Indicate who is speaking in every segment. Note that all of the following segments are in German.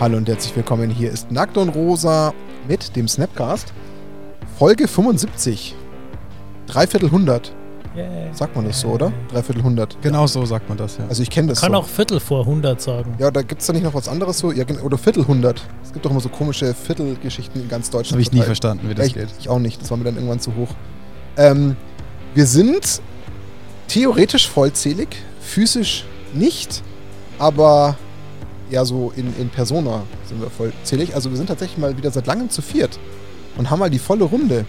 Speaker 1: Hallo und herzlich willkommen. Hier ist Nackt und Rosa mit dem Snapcast. Folge 75. Dreiviertel hundert.
Speaker 2: Yeah.
Speaker 1: Sagt man das so, oder? Dreiviertel hundert.
Speaker 3: Genau so sagt man das, ja.
Speaker 1: Also ich kenne das
Speaker 2: Kann
Speaker 1: so.
Speaker 2: auch Viertel vor 100 sagen.
Speaker 1: Ja, da gibt es da nicht noch was anderes so? Ja, oder Viertelhundert. Es gibt doch immer so komische Viertelgeschichten in ganz
Speaker 3: Das
Speaker 1: Deutschland.
Speaker 3: habe ich nie verstanden, wie
Speaker 1: Ja,
Speaker 3: das
Speaker 1: ich,
Speaker 3: geht.
Speaker 1: ich auch nicht. Das war mir dann irgendwann zu hoch. Ähm, wir sind theoretisch vollzählig, physisch nicht, aber ja, so in, in Persona sind wir vollzählig. Also wir sind tatsächlich mal wieder seit langem zu viert und haben mal die volle Runde.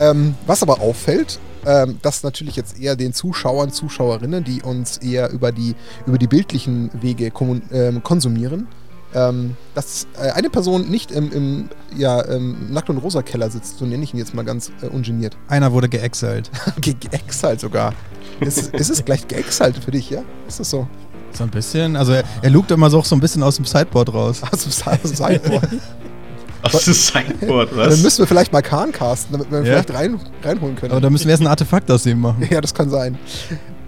Speaker 1: Ähm, was aber auffällt, ähm, dass natürlich jetzt eher den Zuschauern, Zuschauerinnen, die uns eher über die, über die bildlichen Wege ähm, konsumieren, ähm, dass äh, eine Person nicht im, im ja, ähm, Nackt- und Rosa-Keller sitzt, so nenne ich ihn jetzt mal ganz äh, ungeniert.
Speaker 3: Einer wurde geexalt.
Speaker 1: Ge geexalt sogar. Ist, ist es gleich geexalt für dich, ja? Ist das so?
Speaker 3: So ein bisschen. Also er, er lugt immer so auch so ein bisschen aus dem Sideboard raus.
Speaker 1: Aus dem Sideboard.
Speaker 4: Aus dem Sideboard,
Speaker 1: Dann
Speaker 4: was?
Speaker 1: müssen wir vielleicht mal Kahn casten, damit wir ihn
Speaker 3: Ja.
Speaker 1: vielleicht rein, reinholen können.
Speaker 3: Aber da müssen wir erst ein Artefakt aus ihm machen.
Speaker 1: Ja, das kann sein.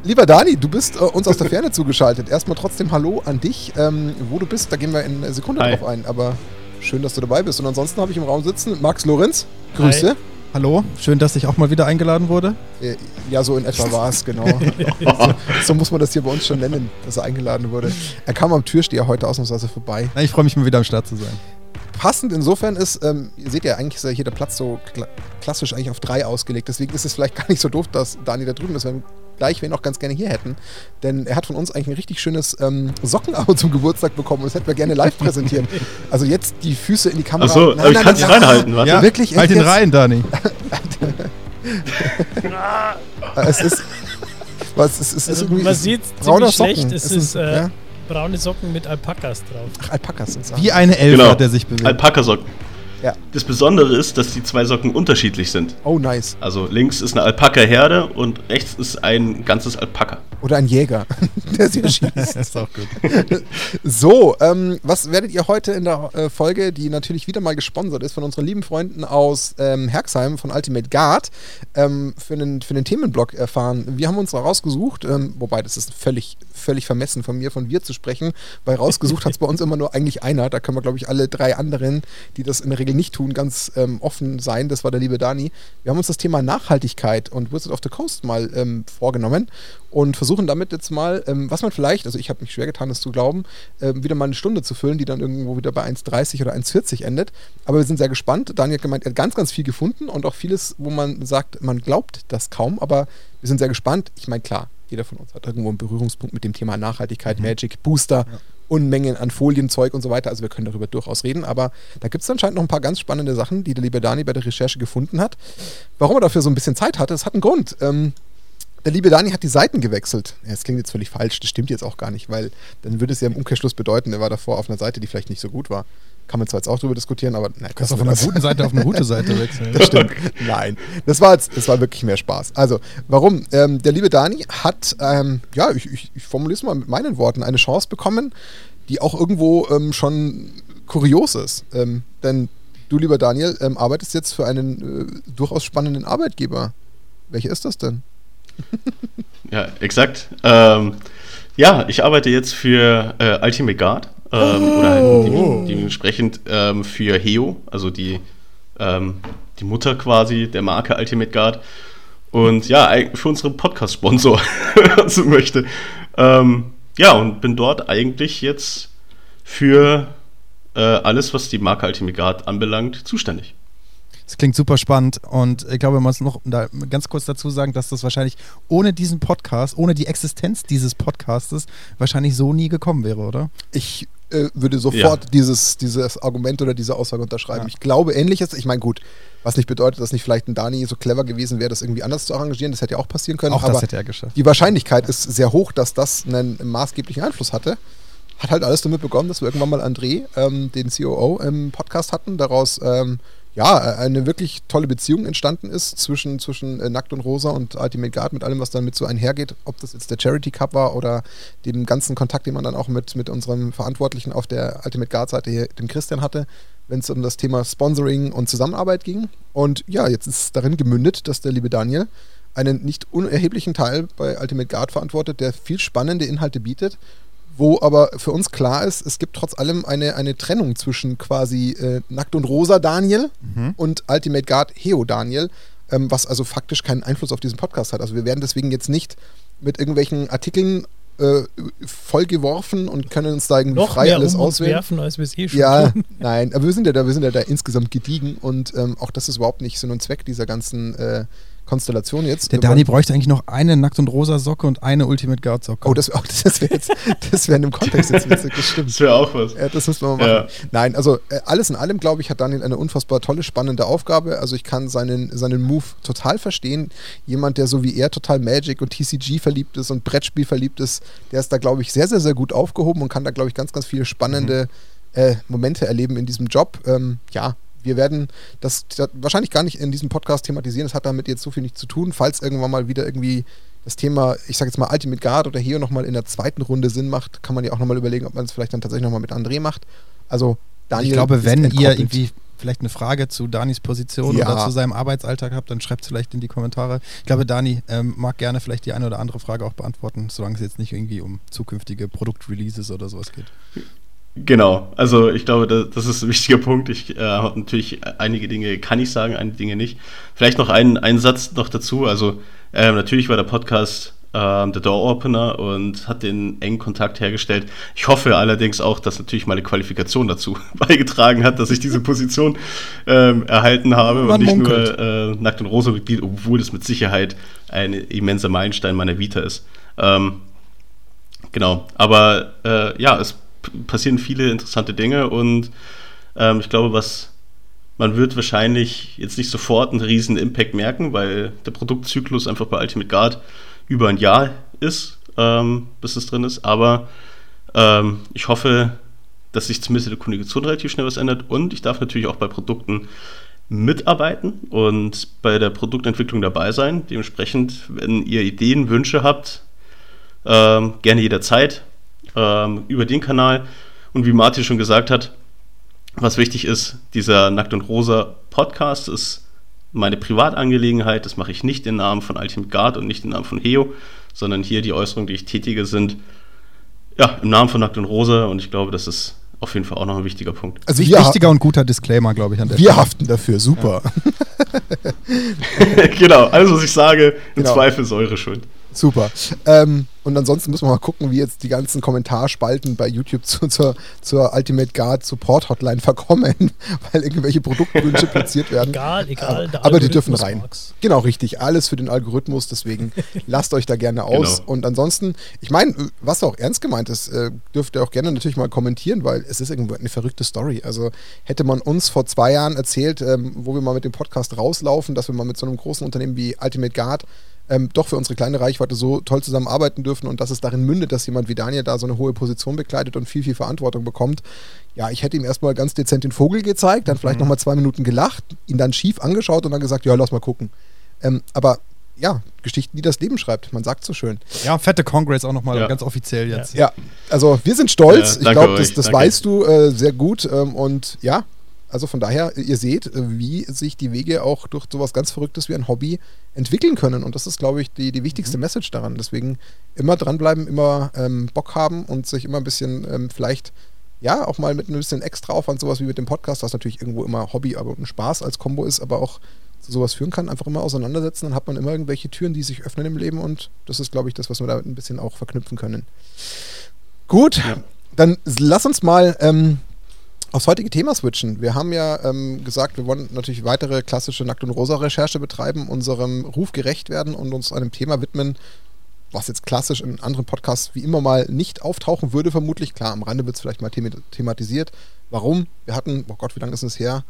Speaker 1: Lieber Dani, du bist äh, uns aus der Ferne zugeschaltet. Erstmal trotzdem Hallo an dich. Ähm, wo du bist, da gehen wir in einer Sekunde
Speaker 4: Hi.
Speaker 1: drauf ein. Aber schön, dass du dabei bist. Und ansonsten habe ich im Raum sitzen Max Lorenz. Grüße.
Speaker 3: Hallo, schön, dass ich auch mal wieder eingeladen wurde.
Speaker 1: Äh, ja, so in etwa war es, genau. so, so muss man das hier bei uns schon nennen, dass er eingeladen wurde. Er kam am Türsteher heute ausnahmsweise vorbei.
Speaker 3: Na, ich freue mich mal wieder am Start zu sein.
Speaker 1: Passend insofern ist, ähm, ihr seht ja, eigentlich ist ja hier der Platz so kla klassisch eigentlich auf drei ausgelegt. Deswegen ist es vielleicht gar nicht so doof, dass Dani da drüben ist, weil wir gleich wen auch ganz gerne hier hätten. Denn er hat von uns eigentlich ein richtig schönes ähm, Sockenabo zum Geburtstag bekommen und das hätten wir gerne live präsentiert. Also jetzt die Füße in die Kamera.
Speaker 4: Achso, aber ich kann es reinhalten, warte.
Speaker 3: Ja,
Speaker 1: wirklich,
Speaker 3: halt ihn rein, Dani.
Speaker 1: Es ist. Was, es ist, es ist
Speaker 2: Also
Speaker 1: irgendwie,
Speaker 2: man
Speaker 1: es ist
Speaker 2: sieht
Speaker 1: brauner
Speaker 2: ziemlich schlecht,
Speaker 1: Socken.
Speaker 2: es
Speaker 1: Es
Speaker 2: ist
Speaker 1: ist,
Speaker 2: äh,
Speaker 1: ja.
Speaker 2: braune Socken mit Alpakas drauf.
Speaker 1: Ach, Alpakas sind
Speaker 3: Wie eine Elfe
Speaker 4: Genau.
Speaker 3: hat er sich bewegt.
Speaker 4: Alpaka-Socken.
Speaker 1: Ja.
Speaker 4: Das Besondere ist, dass die zwei Socken unterschiedlich sind.
Speaker 1: Oh, nice.
Speaker 4: Also links ist eine Alpaka-Herde und rechts ist ein ganzes Alpaka.
Speaker 1: Oder ein Jäger, der sie schießt.
Speaker 3: das ist auch gut.
Speaker 1: So, ähm, was werdet ihr heute in der äh, Folge, die natürlich wieder mal gesponsert ist von unseren lieben Freunden aus ähm, Herxheim von Ultimate Guard, ähm, für, einen, für den Themenblock erfahren? Wir haben uns da rausgesucht, ähm, wobei das ist völlig, völlig vermessen von mir, von wir zu sprechen, weil rausgesucht hat es bei uns immer nur eigentlich einer. Da können wir, glaube ich, alle drei anderen, die das in der Regel nicht tun, ganz ähm, offen sein. Das war der liebe Dani. Wir haben uns das Thema Nachhaltigkeit und Wizard of the Coast mal ähm, vorgenommen und versuchen damit jetzt mal, ähm, was man vielleicht, also ich habe mich schwer getan, das zu glauben, ähm, wieder mal eine Stunde zu füllen, die dann irgendwo wieder bei 1,30 oder 1,40 endet. Aber wir sind sehr gespannt. Daniel hat gemeint, er hat ganz, ganz viel gefunden und auch vieles, wo man sagt, man glaubt das kaum, aber wir sind sehr gespannt. Ich meine, klar, jeder von uns hat irgendwo einen Berührungspunkt mit dem Thema Nachhaltigkeit, Magic, Booster, Unmengen an Folienzeug und so weiter. Also wir können darüber durchaus reden, aber da gibt es anscheinend noch ein paar ganz spannende Sachen, die der liebe Dani bei der Recherche gefunden hat. Warum er dafür so ein bisschen Zeit hatte, das hat einen Grund. Ähm, der liebe Dani hat die Seiten gewechselt. Ja, das klingt jetzt völlig falsch, das stimmt jetzt auch gar nicht, weil dann würde es ja im Umkehrschluss bedeuten, er war davor auf einer Seite, die vielleicht nicht so gut war. Kann man zwar jetzt auch drüber diskutieren, aber nein,
Speaker 3: Du kannst auch von einer guten Seite auf eine gute Seite wechseln.
Speaker 1: das stimmt. Nein, das war jetzt, das war wirklich mehr Spaß. Also, warum? Ähm, der liebe Dani hat, ähm, ja, ich, ich, ich formuliere es mal mit meinen Worten, eine Chance bekommen, die auch irgendwo ähm, schon kurios ist. Ähm, denn du, lieber Daniel, ähm, arbeitest jetzt für einen äh, durchaus spannenden Arbeitgeber. Welcher ist das denn?
Speaker 4: Ja, exakt. Ähm, ja, ich arbeite jetzt für äh, Ultimate Guard. Ähm, Oder halt dem- dementsprechend ähm, für Heo, also die, ähm, die Mutter quasi der Marke Ultimate Guard. Und ja, für unseren Podcast-Sponsor, wenn man so möchte. Ähm, ja, und bin dort eigentlich jetzt für äh, alles, was die Marke Ultimate Guard anbelangt, zuständig.
Speaker 3: Das klingt super spannend und ich glaube, man muss noch da ganz kurz dazu sagen, dass das wahrscheinlich ohne diesen Podcast, ohne die Existenz dieses Podcastes wahrscheinlich so nie gekommen wäre, oder?
Speaker 1: Ich äh, würde sofort dieses, dieses Argument oder diese Aussage unterschreiben.
Speaker 3: Ja.
Speaker 1: Ich glaube ähnliches. Ich meine, gut, was nicht bedeutet, dass nicht vielleicht ein Dani so clever gewesen wäre, das irgendwie anders zu arrangieren. Das hätte ja auch passieren können.
Speaker 3: Auch
Speaker 1: aber
Speaker 3: das hätte er geschafft.
Speaker 1: die Wahrscheinlichkeit ist sehr hoch, dass das einen maßgeblichen Einfluss hatte. Hat halt alles damit begonnen, dass wir irgendwann mal André, ähm, den COO, im Podcast hatten. Daraus ähm, ja eine wirklich tolle Beziehung entstanden ist zwischen, zwischen äh, Nackt und Rosa und Ultimate Guard mit allem, was damit so einhergeht. Ob das jetzt der Charity Cup war oder dem ganzen Kontakt, den man dann auch mit, mit unserem Verantwortlichen auf der Ultimate Guard Seite hier, dem Christian hatte, wenn es um das Thema Sponsoring und Zusammenarbeit ging. Und ja, jetzt ist darin gemündet, dass der liebe Daniel einen nicht unerheblichen Teil bei Ultimate Guard verantwortet, der viel spannende Inhalte bietet, wo aber für uns klar ist, es gibt trotz allem eine, eine Trennung zwischen quasi äh, Nackt und Rosa Daniel
Speaker 3: Mhm.
Speaker 1: und Ultimate Guard Heo Daniel, ähm, was also faktisch keinen Einfluss auf diesen Podcast hat. Also wir werden deswegen jetzt nicht mit irgendwelchen Artikeln äh, vollgeworfen und können uns da irgendwie
Speaker 2: Noch
Speaker 1: frei
Speaker 2: mehr
Speaker 1: alles
Speaker 2: um
Speaker 1: auswählen.
Speaker 2: werfen, als wir es eh schon
Speaker 1: Ja,
Speaker 2: tun.
Speaker 1: nein, aber wir sind ja da, wir sind ja da insgesamt gediegen und ähm, auch das ist überhaupt nicht Sinn und Zweck dieser ganzen äh, Konstellation jetzt.
Speaker 3: Der Dani bräuchte eigentlich noch eine Nackt- und rosa Socke und eine Ultimate Guard Socke.
Speaker 1: Oh, das, oh, das wäre jetzt, das wäre in dem Kontext jetzt witzig, das stimmt.
Speaker 4: Das wäre auch was.
Speaker 1: Ja, das müssen wir mal machen. Nein, also äh, alles in allem, glaube ich, hat Daniel eine unfassbar tolle, spannende Aufgabe. Also ich kann seinen, seinen Move total verstehen. Jemand, der so wie er total Magic und TCG verliebt ist und Brettspiel verliebt ist, der ist da, glaube ich, sehr, sehr, sehr gut aufgehoben und kann da, glaube ich, ganz, ganz viele spannende äh, Momente erleben in diesem Job. Ähm, ja, wir werden das, das wahrscheinlich gar nicht in diesem Podcast thematisieren. Das hat damit jetzt so viel nichts zu tun. Falls irgendwann mal wieder irgendwie das Thema, ich sage jetzt mal Ultimate Guard oder hier nochmal in der zweiten Runde Sinn macht, kann man ja auch nochmal überlegen, ob man es vielleicht dann tatsächlich nochmal mit André macht. Also Daniel
Speaker 3: ich glaube, wenn ihr
Speaker 1: entkoppelt.
Speaker 3: irgendwie vielleicht eine Frage zu Danis Position
Speaker 1: Ja.
Speaker 3: oder zu seinem Arbeitsalltag habt, dann schreibt es vielleicht in die Kommentare. Ich glaube, Dani ähm, mag gerne vielleicht die eine oder andere Frage auch beantworten, solange es jetzt nicht irgendwie um zukünftige Produktreleases oder sowas geht.
Speaker 4: Genau, also ich glaube, das, das ist ein wichtiger Punkt. Ich äh, habe natürlich einige Dinge kann ich sagen, einige Dinge nicht. Vielleicht noch einen, einen Satz noch dazu. Also ähm, natürlich war der Podcast ähm, der Door Opener und hat den engen Kontakt hergestellt. Ich hoffe allerdings auch, dass natürlich meine Qualifikation dazu beigetragen hat, dass ich diese Position ähm, erhalten habe
Speaker 3: Man
Speaker 4: und nicht
Speaker 3: munkelt.
Speaker 4: nur äh, Nackt und Rosa Mitglied, obwohl das mit Sicherheit ein immenser Meilenstein meiner Vita ist. Ähm, Genau, aber äh, ja, es passieren viele interessante Dinge und ähm, ich glaube, was man wird wahrscheinlich jetzt nicht sofort einen riesen Impact merken, weil der Produktzyklus einfach bei Ultimate Guard über ein Jahr ist, ähm, bis es drin ist. Aber ähm, ich hoffe, dass sich zumindest in der Kommunikation relativ schnell was ändert und ich darf natürlich auch bei Produkten mitarbeiten und bei der Produktentwicklung dabei sein. Dementsprechend, wenn ihr Ideen, Wünsche habt, ähm, gerne jederzeit ähm, über den Kanal. Und wie Martin schon gesagt hat, was wichtig ist, dieser Nackt und Rosa Podcast ist meine Privatangelegenheit. Das mache ich nicht im Namen von Ultimate Guard und nicht im Namen von Heo, sondern hier die Äußerungen, die ich tätige, sind ja im Namen von Nackt und Rosa. Und ich glaube, das ist auf jeden Fall auch noch ein wichtiger Punkt.
Speaker 1: Also wir,
Speaker 3: Wichtiger und guter Disclaimer, glaube ich, an der
Speaker 1: wir
Speaker 3: Stelle.
Speaker 1: haften dafür, super.
Speaker 4: genau, alles, was ich sage, im
Speaker 1: Genau.
Speaker 4: Zweifel ist eure Schuld.
Speaker 1: Super. Ähm, und ansonsten müssen wir mal gucken, wie jetzt die ganzen Kommentarspalten bei YouTube zu, zur, zur Ultimate Guard Support Hotline verkommen, weil irgendwelche Produktwünsche platziert werden.
Speaker 2: Egal, egal. der
Speaker 1: Aber die dürfen rein.
Speaker 2: mag's.
Speaker 1: Genau, richtig. Alles für den Algorithmus, deswegen lasst euch da gerne aus.
Speaker 4: Genau.
Speaker 1: Und ansonsten, ich meine, was auch ernst gemeint ist, äh, dürft ihr auch gerne natürlich mal kommentieren, weil es ist irgendwo eine verrückte Story. Also hätte man uns vor zwei Jahren erzählt, ähm, wo wir mal mit dem Podcast rauslaufen, dass wir mal mit so einem großen Unternehmen wie Ultimate Guard ähm, doch für unsere kleine Reichweite so toll zusammenarbeiten dürfen und dass es darin mündet, dass jemand wie Daniel da so eine hohe Position bekleidet und viel, viel Verantwortung bekommt. Ja, ich hätte ihm erstmal ganz dezent den Vogel gezeigt, dann vielleicht nochmal zwei Minuten gelacht, ihn dann schief angeschaut und dann gesagt, ja, lass mal gucken. Ähm, aber ja, Geschichten, die das Leben schreibt. Man sagt so schön.
Speaker 3: Ja, fette Congress auch nochmal
Speaker 4: Ja.
Speaker 3: ganz offiziell jetzt.
Speaker 1: Ja, also wir sind stolz.
Speaker 4: Ja,
Speaker 1: ich glaube, das, das weißt du äh, sehr gut. Ähm, und ja, also von daher, ihr seht, äh, wie sich die Wege auch durch sowas ganz Verrücktes wie ein Hobby entwickeln können. Und das ist, glaube ich, die, die wichtigste Message daran. Deswegen immer dranbleiben, immer ähm, Bock haben und sich immer ein bisschen ähm, vielleicht, ja, auch mal mit ein bisschen extra Aufwand, sowas wie mit dem Podcast, was natürlich irgendwo immer Hobby, aber ein Spaß als Kombo ist, aber auch zu sowas führen kann, einfach immer auseinandersetzen, dann hat man immer irgendwelche Türen, die sich öffnen im Leben und das ist, glaube ich, das, was wir damit ein bisschen auch verknüpfen können. Gut,
Speaker 4: Ja.
Speaker 1: dann lass uns mal ähm, aufs heutige Thema switchen. Wir haben ja ähm, gesagt, wir wollen natürlich weitere klassische Nackt- und Rosa-Recherche betreiben, unserem Ruf gerecht werden und uns einem Thema widmen, was jetzt klassisch in anderen Podcasts wie immer mal nicht auftauchen würde, vermutlich. Klar, am Rande wird es vielleicht mal thema thematisiert. Warum? Wir hatten, oh Gott, wie lange ist es her?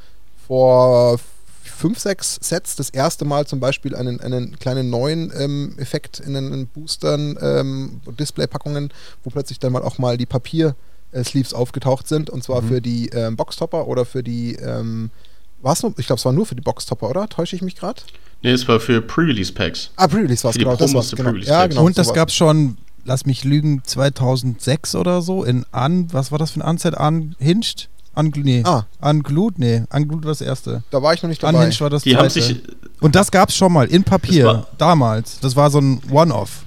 Speaker 1: Vor fünf, sechs Sets das erste Mal zum Beispiel einen, einen kleinen neuen ähm, Effekt in den Boostern, ähm, Displaypackungen, wo plötzlich dann mal auch mal die Papier-Sleeves aufgetaucht sind. Und zwar
Speaker 3: Mhm.
Speaker 1: für die ähm, Boxtopper oder für die, ähm, war's nur, ich glaube, es war nur für die Boxtopper, oder? Täusche ich mich gerade?
Speaker 4: Nee, es war für Pre-Release-Packs.
Speaker 1: Ah, Pre-Release war es,
Speaker 4: Für die
Speaker 1: genau. Das
Speaker 4: Promos
Speaker 1: war's, genau.
Speaker 4: Pre-Release
Speaker 1: Ja,
Speaker 4: Packs.
Speaker 1: genau.
Speaker 3: Und das gab es schon, lass mich lügen, 2006 oder so in An, was war das für ein Anset? Unhinged? Ungl nee.
Speaker 1: Ah.
Speaker 3: Unglued? Nee, Unglued war das erste.
Speaker 1: Da war ich noch nicht dabei.
Speaker 3: Unhinged war das
Speaker 4: Die
Speaker 3: zweite.
Speaker 4: haben sich,
Speaker 3: Und das gab es schon mal in Papier, damals. Das war so ein One-Off.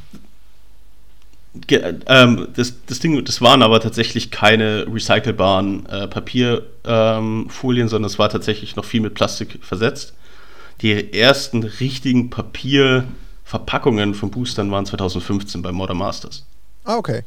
Speaker 4: Ähm, das, das Ding, das waren aber tatsächlich keine recycelbaren äh, Papierfolien, ähm, sondern es war tatsächlich noch viel mit Plastik versetzt. Die ersten richtigen Papierverpackungen von Boostern waren 2015 bei Modern Masters.
Speaker 1: Ah, okay.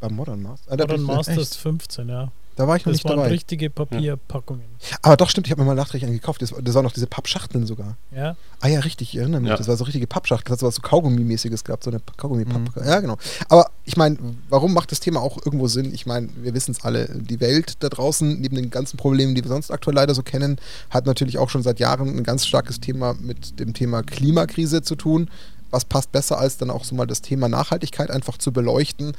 Speaker 1: Bei Modern Masters? Ah,
Speaker 2: Modern Masters 15, ja.
Speaker 1: Da war ich noch
Speaker 2: das
Speaker 1: nicht
Speaker 2: waren
Speaker 1: dabei.
Speaker 2: richtige Papierpackungen.
Speaker 1: Aber doch, stimmt, ich habe mir mal nachträglich einen gekauft. Das, das waren noch diese Pappschachteln sogar.
Speaker 2: Ja.
Speaker 1: Ah ja, richtig, ich erinnere mich.
Speaker 4: Ja.
Speaker 1: Das war so richtige Pappschachtel. Das hat so was so Kaugummi-mäßiges gehabt, so eine Kaugummi-Papp.
Speaker 3: Mhm.
Speaker 1: Ja, genau. Aber ich meine, warum macht das Thema auch irgendwo Sinn? Ich meine, wir wissen es alle. Die Welt da draußen, neben den ganzen Problemen, die wir sonst aktuell leider so kennen, hat natürlich auch schon seit Jahren ein ganz starkes Thema mit dem Thema Klimakrise zu tun. Was passt besser, als dann auch so mal das Thema Nachhaltigkeit einfach zu beleuchten?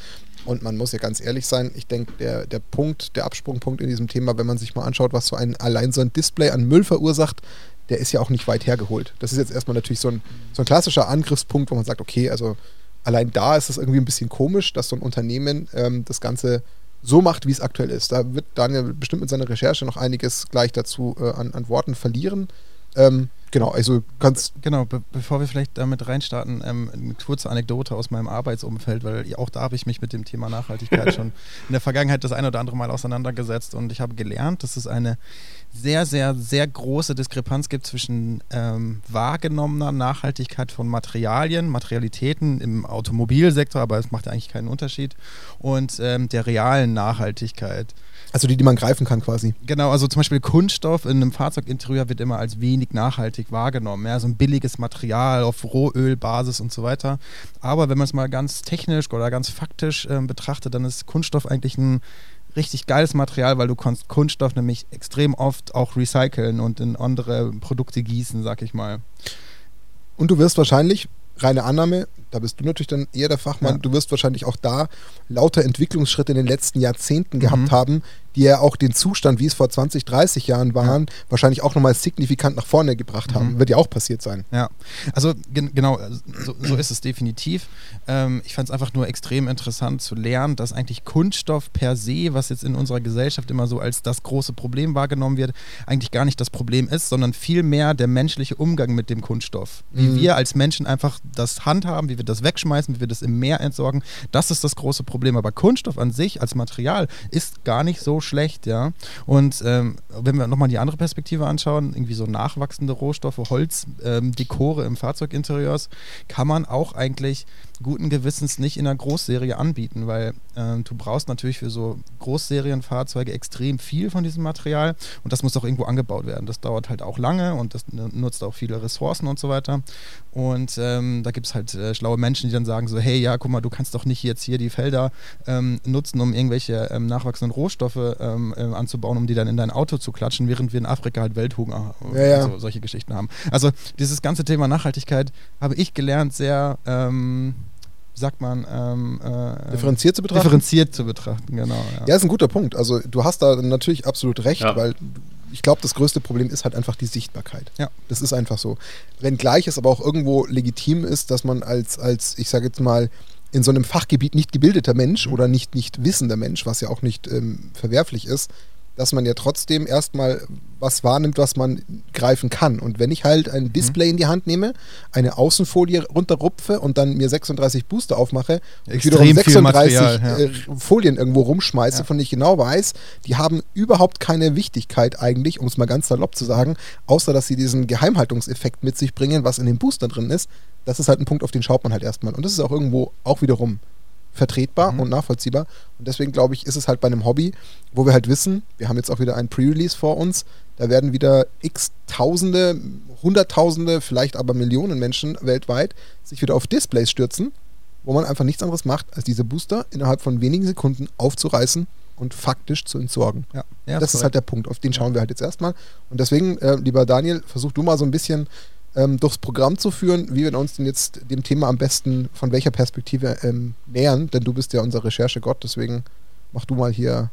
Speaker 1: Und man muss ja ganz ehrlich sein, ich denke, der, der Punkt, der Absprungpunkt in diesem Thema, wenn man sich mal anschaut, was so ein allein so ein Display an Müll verursacht, der ist ja auch nicht weit hergeholt. Das ist jetzt erstmal natürlich so ein, so ein klassischer Angriffspunkt, wo man sagt, okay, also allein da ist es irgendwie ein bisschen komisch, dass so ein Unternehmen ähm, das Ganze so macht, wie es aktuell ist. Da wird Daniel bestimmt mit seiner Recherche noch einiges gleich dazu äh, an, an Worten verlieren. Ähm, genau, also ganz
Speaker 3: Genau, be bevor wir vielleicht damit reinstarten, ähm, eine kurze Anekdote aus meinem Arbeitsumfeld, weil auch da habe ich mich mit dem Thema Nachhaltigkeit schon in der Vergangenheit das ein oder andere Mal auseinandergesetzt und ich habe gelernt, dass es eine sehr, sehr, sehr große Diskrepanz gibt zwischen ähm, wahrgenommener Nachhaltigkeit von Materialien, Materialitäten im Automobilsektor, aber es macht ja eigentlich keinen Unterschied, und ähm, der realen Nachhaltigkeit.
Speaker 1: Also die, die man greifen kann quasi.
Speaker 3: Genau, also zum Beispiel Kunststoff in einem Fahrzeuginterieur wird immer als wenig nachhaltig wahrgenommen. Ja, so ein billiges Material auf Rohölbasis und so weiter. Aber wenn man es mal ganz technisch oder ganz faktisch ähm, betrachtet, dann ist Kunststoff eigentlich ein richtig geiles Material, weil du kannst Kunststoff nämlich extrem oft auch recyceln und in andere Produkte gießen, sag ich mal.
Speaker 1: Und du wirst wahrscheinlich, reine Annahme, da bist du natürlich dann eher der Fachmann,
Speaker 3: Ja.
Speaker 1: du wirst wahrscheinlich auch da lauter Entwicklungsschritte in den letzten Jahrzehnten gehabt
Speaker 3: Mhm.
Speaker 1: haben, die ja auch den Zustand, wie es vor 20, 30 Jahren waren, wahrscheinlich auch nochmal signifikant nach vorne gebracht haben.
Speaker 3: Mhm.
Speaker 1: Wird ja auch passiert sein.
Speaker 3: Ja, also gen genau, also so, so ist es definitiv. Ähm, ich fand es einfach nur extrem interessant zu lernen, dass eigentlich Kunststoff per se, was jetzt in unserer Gesellschaft immer so als das große Problem wahrgenommen wird, eigentlich gar nicht das Problem ist, sondern vielmehr der menschliche Umgang mit dem Kunststoff. Wie
Speaker 1: Mhm.
Speaker 3: wir als Menschen einfach das handhaben, wie wir das wegschmeißen, wie wir das im Meer entsorgen, das ist das große Problem. Aber Kunststoff an sich als Material ist gar nicht so schlecht, ja. Und ähm, wenn wir nochmal die andere Perspektive anschauen, irgendwie so nachwachsende Rohstoffe, Holz, ähm, Dekore im Fahrzeuginterieurs, kann man auch eigentlich guten Gewissens nicht in einer Großserie anbieten, weil ähm, du brauchst natürlich für so Großserienfahrzeuge extrem viel von diesem Material und das muss auch irgendwo angebaut werden. Das dauert halt auch lange und das nutzt auch viele Ressourcen und so weiter. Und ähm, da gibt es halt äh, schlaue Menschen, die dann sagen so, hey, ja, guck mal, du kannst doch nicht jetzt hier die Felder ähm, nutzen, um irgendwelche ähm, nachwachsenden Rohstoffe ähm, äh, anzubauen, um die dann in dein Auto zu klatschen, während wir in Afrika halt Welthunger äh,
Speaker 1: Ja, ja.
Speaker 3: So, solche Geschichten haben. Also dieses ganze Thema Nachhaltigkeit habe ich gelernt, sehr, ähm, sagt man, ähm, äh,
Speaker 1: Differenziert zu betrachten?
Speaker 3: differenziert zu betrachten, genau. Ja.
Speaker 1: Ja, ist ein guter Punkt. Also du hast da natürlich absolut recht,
Speaker 4: Ja.
Speaker 1: weil ich glaube, das größte Problem ist halt einfach die Sichtbarkeit.
Speaker 3: Ja.
Speaker 1: Das ist einfach so. Wenngleich es aber auch irgendwo legitim ist, dass man als, als ich sage jetzt mal, in so einem Fachgebiet nicht gebildeter Mensch oder nicht, nicht wissender Mensch, was ja auch nicht ähm, verwerflich ist, dass man ja trotzdem erstmal was wahrnimmt, was man greifen kann. Und wenn ich halt ein Display in die Hand nehme, eine Außenfolie runterrupfe und dann mir 36 Booster aufmache, und wiederum
Speaker 3: viel
Speaker 1: 36
Speaker 3: Material, ja.
Speaker 1: äh, Folien irgendwo rumschmeiße,
Speaker 3: Ja.
Speaker 1: von denen ich genau weiß, die haben überhaupt keine Wichtigkeit eigentlich, um es mal ganz salopp zu sagen, außer dass sie diesen Geheimhaltungseffekt mit sich bringen, was in den Booster drin ist. Das ist halt ein Punkt, auf den schaut man halt erstmal. Und das ist auch irgendwo auch wiederum vertretbar
Speaker 3: Mhm.
Speaker 1: und nachvollziehbar. Und deswegen glaube ich, ist es halt bei einem Hobby, wo wir halt wissen, wir haben jetzt auch wieder ein Pre-Release vor uns, da werden wieder x Tausende, Hunderttausende, vielleicht aber Millionen Menschen weltweit sich wieder auf Displays stürzen, wo man einfach nichts anderes macht, als diese Booster innerhalb von wenigen Sekunden aufzureißen und faktisch zu entsorgen.
Speaker 3: Ja, ja,
Speaker 1: das ist halt der Punkt, auf den schauen wir halt jetzt erstmal. Und deswegen, äh, lieber Daniel, versuch du mal so ein bisschen ähm, durchs Programm zu führen, wie wir uns denn jetzt dem Thema am besten von welcher Perspektive ähm, nähern, denn du bist ja unser Recherchegott, deswegen mach du mal hier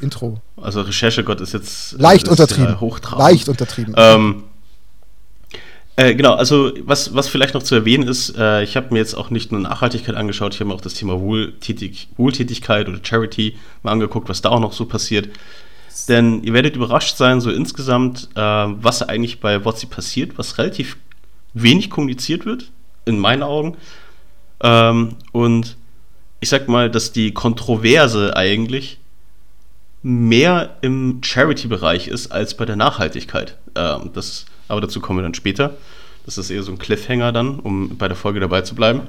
Speaker 1: Intro.
Speaker 4: Also Recherchegott ist jetzt
Speaker 1: Leicht
Speaker 4: ist,
Speaker 1: untertrieben.
Speaker 4: Äh, hochtrabend.
Speaker 1: Leicht untertrieben.
Speaker 4: Ähm, äh, genau, also was, was vielleicht noch zu erwähnen ist, äh, ich habe mir jetzt auch nicht nur Nachhaltigkeit angeschaut, ich habe mir auch das Thema Wohltätig, Wohltätigkeit oder Charity mal angeguckt, was da auch noch so passiert. Denn ihr werdet überrascht sein, so insgesamt, äh, was eigentlich bei WotC passiert, was relativ wenig kommuniziert wird, in meinen Augen. Ähm, und ich sag mal, dass die Kontroverse eigentlich mehr im Charity-Bereich ist als bei der Nachhaltigkeit. Ähm, das, aber dazu kommen wir dann später. Das ist eher so ein Cliffhanger dann, um bei der Folge dabei zu bleiben.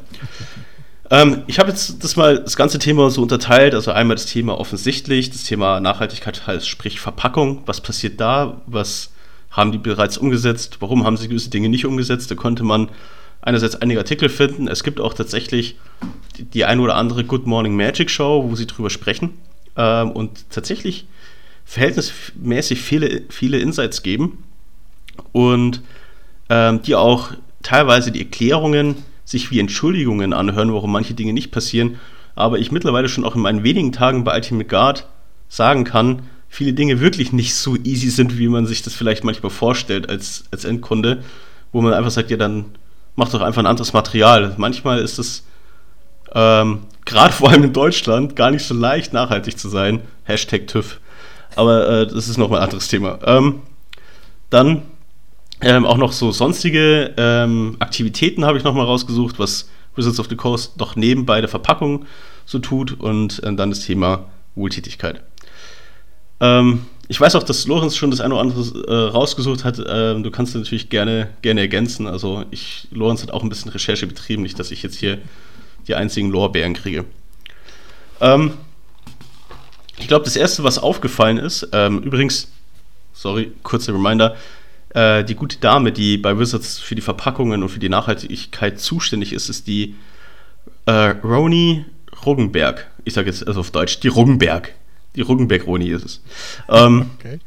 Speaker 4: Ähm, ich habe jetzt das mal das ganze Thema so unterteilt. Also einmal das Thema offensichtlich, das Thema Nachhaltigkeit heißt, sprich Verpackung. Was passiert da? Was haben die bereits umgesetzt? Warum haben sie gewisse Dinge nicht umgesetzt? Da konnte man einerseits einige Artikel finden. Es gibt auch tatsächlich die, ein oder andere Good Morning Magic Show, wo sie drüber sprechen ähm, und tatsächlich verhältnismäßig viele, viele Insights geben und ähm, die auch teilweise die Erklärungen sich wie Entschuldigungen anhören, warum manche Dinge nicht passieren. Aber ich mittlerweile schon auch in meinen wenigen Tagen bei Ultimate Guard sagen kann, viele Dinge wirklich nicht so easy sind, wie man sich das vielleicht manchmal vorstellt als, als Endkunde, wo man einfach sagt, ja, dann mach doch einfach ein anderes Material. Manchmal ist es ähm, gerade vor allem in Deutschland gar nicht so leicht nachhaltig zu sein. Hashtag TÜV. Aber äh, das ist nochmal ein anderes Thema. Ähm, dann ähm, auch noch so sonstige ähm, Aktivitäten habe ich nochmal rausgesucht, was Wizards of the Coast doch nebenbei der Verpackung so tut und äh, dann das Thema Wohltätigkeit. Ähm, ich weiß auch, dass Lorenz schon das eine oder andere äh, rausgesucht hat. Ähm, du kannst natürlich gerne, gerne ergänzen. Also ich, Lorenz hat auch ein bisschen Recherche betrieben, nicht, dass ich jetzt hier die einzigen Lorbeeren kriege. Ähm, ich glaube, das erste, was aufgefallen ist, ähm, übrigens, sorry, kurzer Reminder, äh, die gute Dame, die bei Wizards für die Verpackungen und für die Nachhaltigkeit zuständig ist, ist die äh, Roni Ruggenberg. Ich sage jetzt also auf Deutsch, die Ruggenberg. Die Ruggenberg-Roni ist es. Ähm, okay.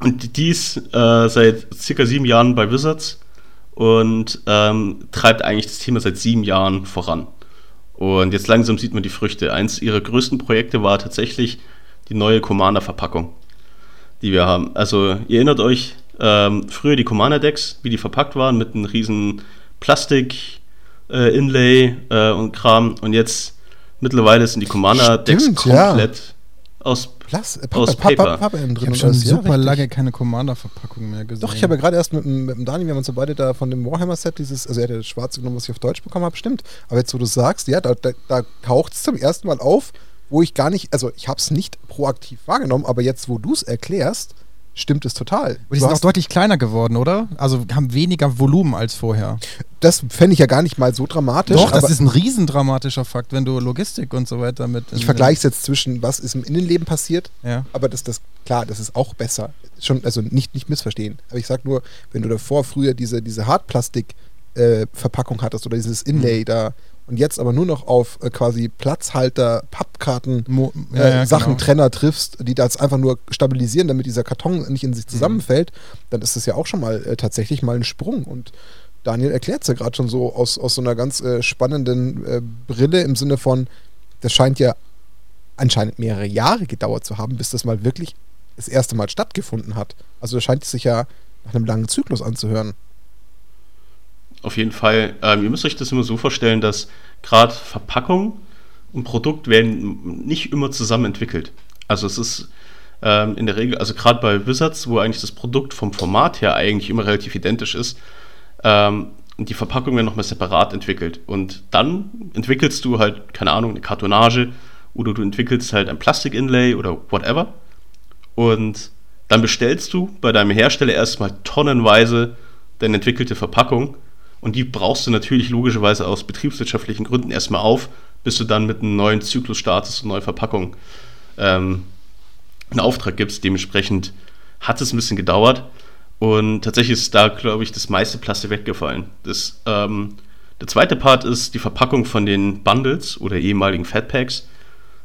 Speaker 4: Und die ist äh, seit circa sieben Jahren bei Wizards und ähm, treibt eigentlich das Thema seit sieben Jahren voran. Und jetzt langsam sieht man die Früchte. Eins ihrer größten Projekte war tatsächlich die neue Commander-Verpackung, die wir haben. Also ihr erinnert euch, ähm, früher die Commander-Decks, wie die verpackt waren, mit einem riesen Plastik-Inlay äh, äh, und Kram. Und jetzt mittlerweile sind die Commander-Decks komplett ja. aus
Speaker 3: Plas äh, Pappe, aus Paper. Pappe, drin. Ich habe schon super ja, lange keine Commander-Verpackung mehr gesehen.
Speaker 1: Doch, ich habe ja gerade erst mit, mit dem Dani, wir haben uns ja beide da von dem Warhammer-Set, dieses, also er hat ja das schwarze genommen, was ich auf Deutsch bekommen habe, stimmt. Aber jetzt, wo du sagst, ja, da, da, da taucht es zum ersten Mal auf, wo ich gar nicht, also ich habe es nicht proaktiv wahrgenommen, aber jetzt, wo du es erklärst, stimmt es total.
Speaker 3: Und die sind auch deutlich kleiner geworden, oder? Also haben weniger Volumen als vorher.
Speaker 1: Das fände ich ja gar nicht mal so dramatisch.
Speaker 3: Doch, das ist ein riesendramatischer Fakt, wenn du Logistik und so weiter mit.
Speaker 1: Ich vergleiche es jetzt zwischen, was ist im Innenleben passiert,
Speaker 3: ja.
Speaker 1: aber das, das, klar, das ist auch besser. Schon, also nicht, nicht missverstehen. Aber ich sage nur, wenn du davor früher diese, diese Hartplastik-Verpackung äh, hattest oder dieses Inlay mhm. da und jetzt aber nur noch auf äh, quasi Platzhalter, Pappkarten, Mo äh, ja, ja, Sachentrenner genau. triffst, die das einfach nur stabilisieren, damit dieser Karton nicht in sich mhm. zusammenfällt, mhm. dann ist das ja auch schon mal äh, tatsächlich mal ein Sprung. Und Daniel erklärt es ja gerade schon so aus, aus so einer ganz äh, spannenden äh, Brille im Sinne von, das scheint ja anscheinend mehrere Jahre gedauert zu haben, bis das mal wirklich das erste Mal stattgefunden hat. Also das scheint sich ja nach einem langen Zyklus anzuhören.
Speaker 4: Auf jeden Fall. Ähm, ihr müsst euch das immer so vorstellen, dass gerade Verpackung und Produkt werden nicht immer zusammen entwickelt. Also es ist ähm, in der Regel, also gerade bei Wizards, wo eigentlich das Produkt vom Format her eigentlich immer relativ identisch ist, ähm, die Verpackung werden nochmal separat entwickelt. Und dann entwickelst du halt, keine Ahnung, eine Kartonage oder du entwickelst halt ein Plastik-Inlay oder whatever. Und dann bestellst du bei deinem Hersteller erstmal tonnenweise deine entwickelte Verpackung und die brauchst du natürlich logischerweise aus betriebswirtschaftlichen Gründen erstmal auf, bis du dann mit einem neuen Zyklus startest und neue Verpackung ähm, einen Auftrag gibst. Dementsprechend hat es ein bisschen gedauert. Und tatsächlich ist da, glaube ich, das meiste Plastik weggefallen. Das, ähm, der zweite Part ist die Verpackung von den Bundles oder ehemaligen Fatpacks.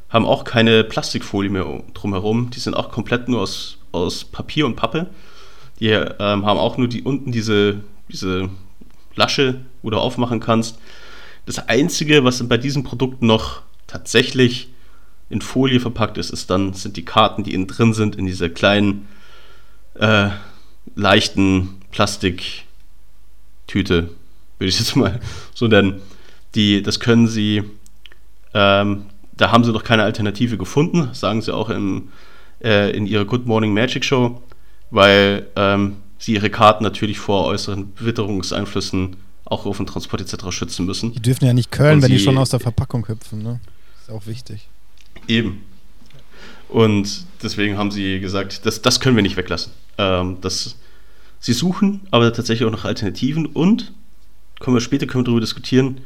Speaker 4: Haben auch keine Plastikfolie mehr drumherum. Die sind auch komplett nur aus, aus Papier und Pappe. Die ähm, haben auch nur die, unten diese, diese Lasche, wo du aufmachen kannst. Das Einzige, was bei diesem Produkt noch tatsächlich in Folie verpackt ist, ist dann, sind die Karten, die innen drin sind, in dieser kleinen, äh, leichten Plastiktüte, würde ich jetzt mal so nennen. Die, das können sie, ähm, da haben sie noch keine Alternative gefunden, sagen sie auch im, äh, in ihrer Good Morning Magic Show, weil ähm, sie ihre Karten natürlich vor äußeren Witterungseinflüssen, auch auf den Transport etc. schützen müssen.
Speaker 3: Die dürfen ja nicht Köln, wenn die schon aus der Verpackung hüpfen, ne? Ist auch wichtig.
Speaker 4: Eben. Und deswegen haben sie gesagt, das, das können wir nicht weglassen. Ähm, das, sie suchen aber tatsächlich auch nach Alternativen und, kommen wir später können wir darüber diskutieren,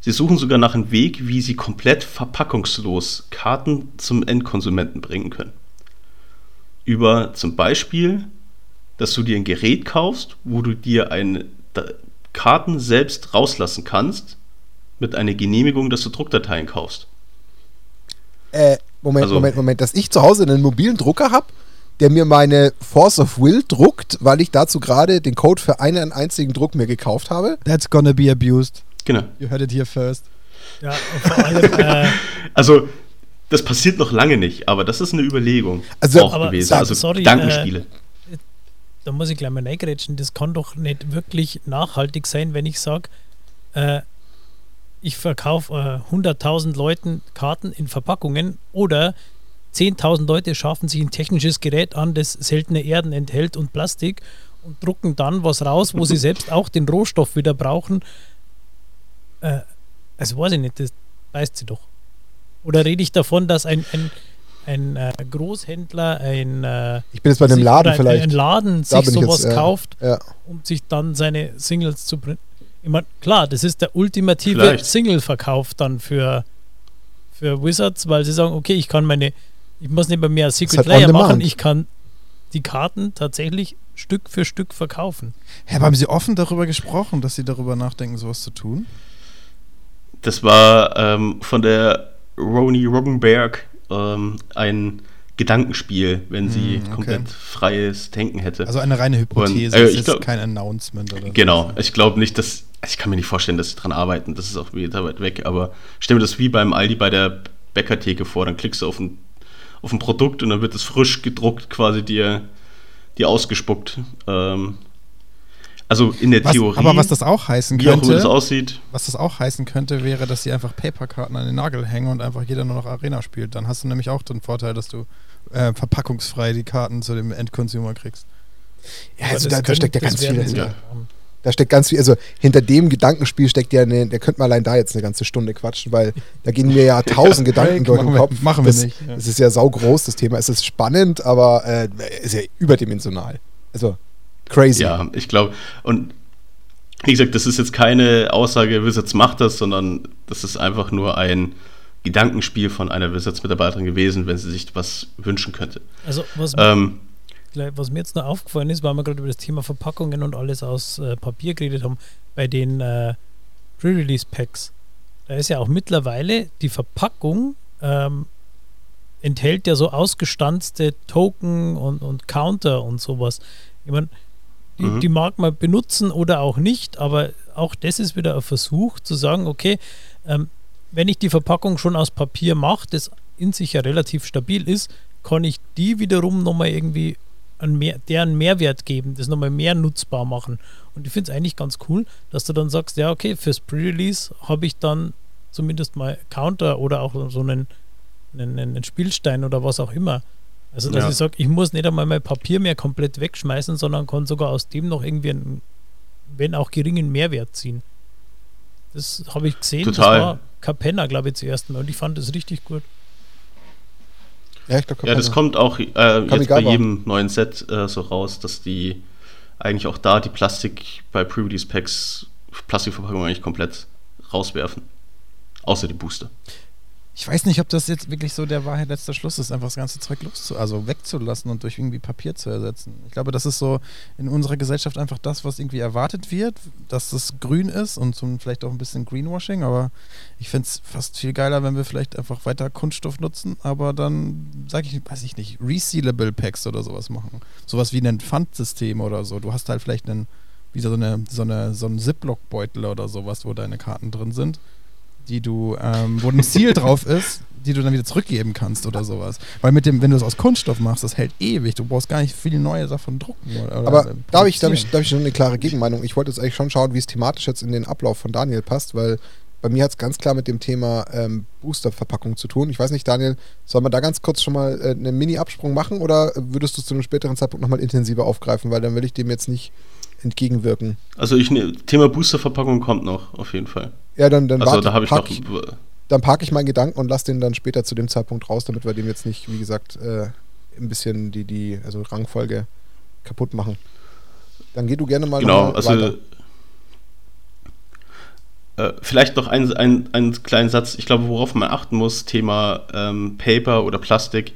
Speaker 4: sie suchen sogar nach einem Weg, wie sie komplett verpackungslos Karten zum Endkonsumenten bringen können. Über zum Beispiel, dass du dir ein Gerät kaufst, wo du dir eine Karten selbst rauslassen kannst, mit einer Genehmigung, dass du Druckdateien kaufst.
Speaker 1: Äh, Moment,
Speaker 4: Also-
Speaker 1: Moment, Moment, dass ich zu Hause einen mobilen Drucker habe, der mir meine Force of Will druckt, weil ich dazu gerade den Code für einen einzigen Druck mir gekauft habe.
Speaker 3: That's gonna be abused.
Speaker 4: Genau.
Speaker 3: You heard it here first.
Speaker 2: Ja, und vor allem, äh,
Speaker 4: Also, das passiert noch lange nicht, aber das ist eine Überlegung
Speaker 1: Also,
Speaker 4: auch
Speaker 2: aber
Speaker 4: gewesen.
Speaker 2: sag-
Speaker 4: also
Speaker 2: sorry,
Speaker 4: Gedankenspiele.
Speaker 2: Da muss ich gleich mal reingrätschen, das kann doch nicht wirklich nachhaltig sein, wenn ich sage, äh, ich verkaufe äh, 100.000 Leuten Karten in Verpackungen oder 10.000 Leute schaffen sich ein technisches Gerät an, das seltene Erden enthält und Plastik und drucken dann was raus, wo sie selbst auch den Rohstoff wieder brauchen. Äh, also weiß ich nicht, das weißt sie doch. Oder rede ich davon, dass ein, ein, ein äh, Großhändler, ein äh,
Speaker 1: ich bin jetzt bei einem
Speaker 2: sich-
Speaker 1: Laden
Speaker 2: ein-
Speaker 1: vielleicht.
Speaker 2: Ein Laden
Speaker 1: Da
Speaker 2: sich sowas
Speaker 1: jetzt, ja.
Speaker 2: kauft,
Speaker 1: Ja.
Speaker 2: um sich dann seine Singles zu printen. Ich meine, klar, das ist der ultimative. Single-Verkauf dann für, für Wizards, weil sie sagen, okay, ich kann meine, ich muss nicht mehr mehr Secret
Speaker 1: halt
Speaker 2: Layer machen, ich kann die Karten tatsächlich Stück für Stück verkaufen.
Speaker 3: Hä, aber haben Sie offen darüber gesprochen, dass Sie darüber nachdenken, sowas zu tun?
Speaker 4: Das war ähm, von der Roni Roggenberg ähm, ein Gedankenspiel, wenn sie
Speaker 3: Hm, okay.
Speaker 4: komplett freies Denken hätte.
Speaker 3: Also eine reine Hypothese,
Speaker 4: äh,
Speaker 3: das
Speaker 4: ich
Speaker 3: ist
Speaker 4: glaub-
Speaker 3: kein Announcement oder
Speaker 4: Genau, ich glaube nicht, dass. Ich kann mir nicht vorstellen, dass sie dran arbeiten, das ist auch wieder weit weg, aber stell mir das wie beim Aldi bei der Bäckertheke vor, dann klickst du auf ein, auf ein Produkt und dann wird es frisch gedruckt quasi dir, dir ausgespuckt. Ähm, also in der
Speaker 3: Was,
Speaker 4: Theorie,
Speaker 3: aber was das auch heißen
Speaker 4: wie auch das
Speaker 3: könnte,
Speaker 4: aussieht,
Speaker 3: was das auch heißen könnte, wäre, dass sie einfach Paperkarten an den Nagel hängen und einfach jeder nur noch Arena spielt. Dann hast du nämlich auch den Vorteil, dass du äh, verpackungsfrei die Karten zu dem Endconsumer kriegst.
Speaker 1: Ja, also da, da steckt ja ganz viel dahinter.
Speaker 2: machen.
Speaker 1: Da steckt ganz viel, also hinter dem Gedankenspiel steckt ja eine, der könnte man allein da jetzt eine ganze Stunde quatschen, weil da gehen mir ja tausend Gedanken durch den
Speaker 3: wir-
Speaker 1: Kopf.
Speaker 3: machen wir
Speaker 1: das,
Speaker 3: nicht, ja.
Speaker 1: Das ist ja saugroß, das Thema. Es ist spannend, aber äh, ist ja überdimensional. Also crazy.
Speaker 4: Ja, ich glaube, und wie gesagt, das ist jetzt keine Aussage, Wizards macht das, sondern das ist einfach nur ein Gedankenspiel von einer Wizards-Mitarbeiterin gewesen, wenn sie sich was wünschen könnte.
Speaker 2: Also was,
Speaker 4: Ähm,
Speaker 2: was mir jetzt noch aufgefallen ist, weil wir gerade über das Thema Verpackungen und alles aus äh, Papier geredet haben, bei den äh, Pre-Release-Packs, da ist ja auch mittlerweile die Verpackung ähm, enthält ja so ausgestanzte Token und, und Counter und sowas. Ich meine,
Speaker 4: Mhm.
Speaker 2: die mag man benutzen oder auch nicht, aber auch das ist wieder ein Versuch zu sagen, okay, ähm, wenn ich die Verpackung schon aus Papier mache, das in sich ja relativ stabil ist, kann ich die wiederum nochmal irgendwie einen mehr, deren Mehrwert geben, das nochmal mehr nutzbar machen. Und ich finde es eigentlich ganz cool, dass du dann sagst, ja, okay, fürs Pre-Release habe ich dann zumindest mal Counter oder auch so einen, einen, einen Spielstein oder was auch immer. Also, dass
Speaker 4: Ja.
Speaker 2: ich sage, ich muss nicht einmal mein Papier mehr komplett wegschmeißen, sondern kann sogar aus dem noch irgendwie einen, wenn auch geringen Mehrwert ziehen. Das habe ich gesehen.
Speaker 4: Total.
Speaker 2: Das war Capenna, glaube ich, zuerst mal. Und ich fand das richtig gut.
Speaker 1: Ja, ich glaube,
Speaker 4: ja, das kommt auch äh, jetzt bei jedem neuen Set äh, so raus, dass die eigentlich auch da die Plastik bei Pre-Release-Packs, Plastikverpackungen eigentlich komplett rauswerfen. Außer die Booster.
Speaker 3: Ich weiß nicht, ob das jetzt wirklich so der Wahrheit letzter Schluss ist, einfach das ganze Zeug loszu also wegzulassen und durch irgendwie Papier zu ersetzen. Ich glaube, das ist so in unserer Gesellschaft einfach das, was irgendwie erwartet wird, dass es grün ist und zum vielleicht auch ein bisschen Greenwashing, aber ich finde es fast viel geiler, wenn wir vielleicht einfach weiter Kunststoff nutzen, aber dann, sage ich, weiß ich nicht, Resealable Packs oder sowas machen. Sowas wie ein Pfandsystem oder so. Du hast halt vielleicht einen, wie so eine, so eine, so einen Ziploc-Beutel oder sowas, wo deine Karten drin sind die du, ähm, wo ein Ziel drauf ist, die du dann wieder zurückgeben kannst oder sowas. Weil mit dem, wenn du es aus Kunststoff machst, das hält ewig. Du brauchst gar nicht viele neue Sachen drucken. Oder,
Speaker 1: Aber
Speaker 3: oder
Speaker 1: da habe ich, da hab ich,
Speaker 3: produzieren.
Speaker 1: da hab ich schon eine klare Gegenmeinung. Ich wollte jetzt eigentlich schon schauen, wie es thematisch jetzt in den Ablauf von Daniel passt, weil bei mir hat es ganz klar mit dem Thema ähm, Boosterverpackung zu tun. Ich weiß nicht, Daniel, soll man da ganz kurz schon mal äh, einen Mini-Absprung machen oder würdest du es zu einem späteren Zeitpunkt nochmal intensiver aufgreifen, weil dann will ich dem jetzt nicht entgegenwirken.
Speaker 4: Also ich ne, Thema Boosterverpackung kommt noch, auf jeden Fall.
Speaker 1: Ja, dann, dann
Speaker 4: Also
Speaker 1: warte-
Speaker 4: da habe ich noch.
Speaker 1: dann dann parke ich meinen Gedanken und lasse den dann später zu dem Zeitpunkt raus, damit wir dem jetzt nicht, wie gesagt, äh, ein bisschen die, die also Rangfolge kaputt machen. Dann geh du gerne mal
Speaker 4: Genau,
Speaker 1: noch
Speaker 4: also
Speaker 1: weiter.
Speaker 4: äh, vielleicht noch ein, ein, einen kleinen Satz. Ich glaube, worauf man achten muss, Thema ähm, Paper oder Plastik.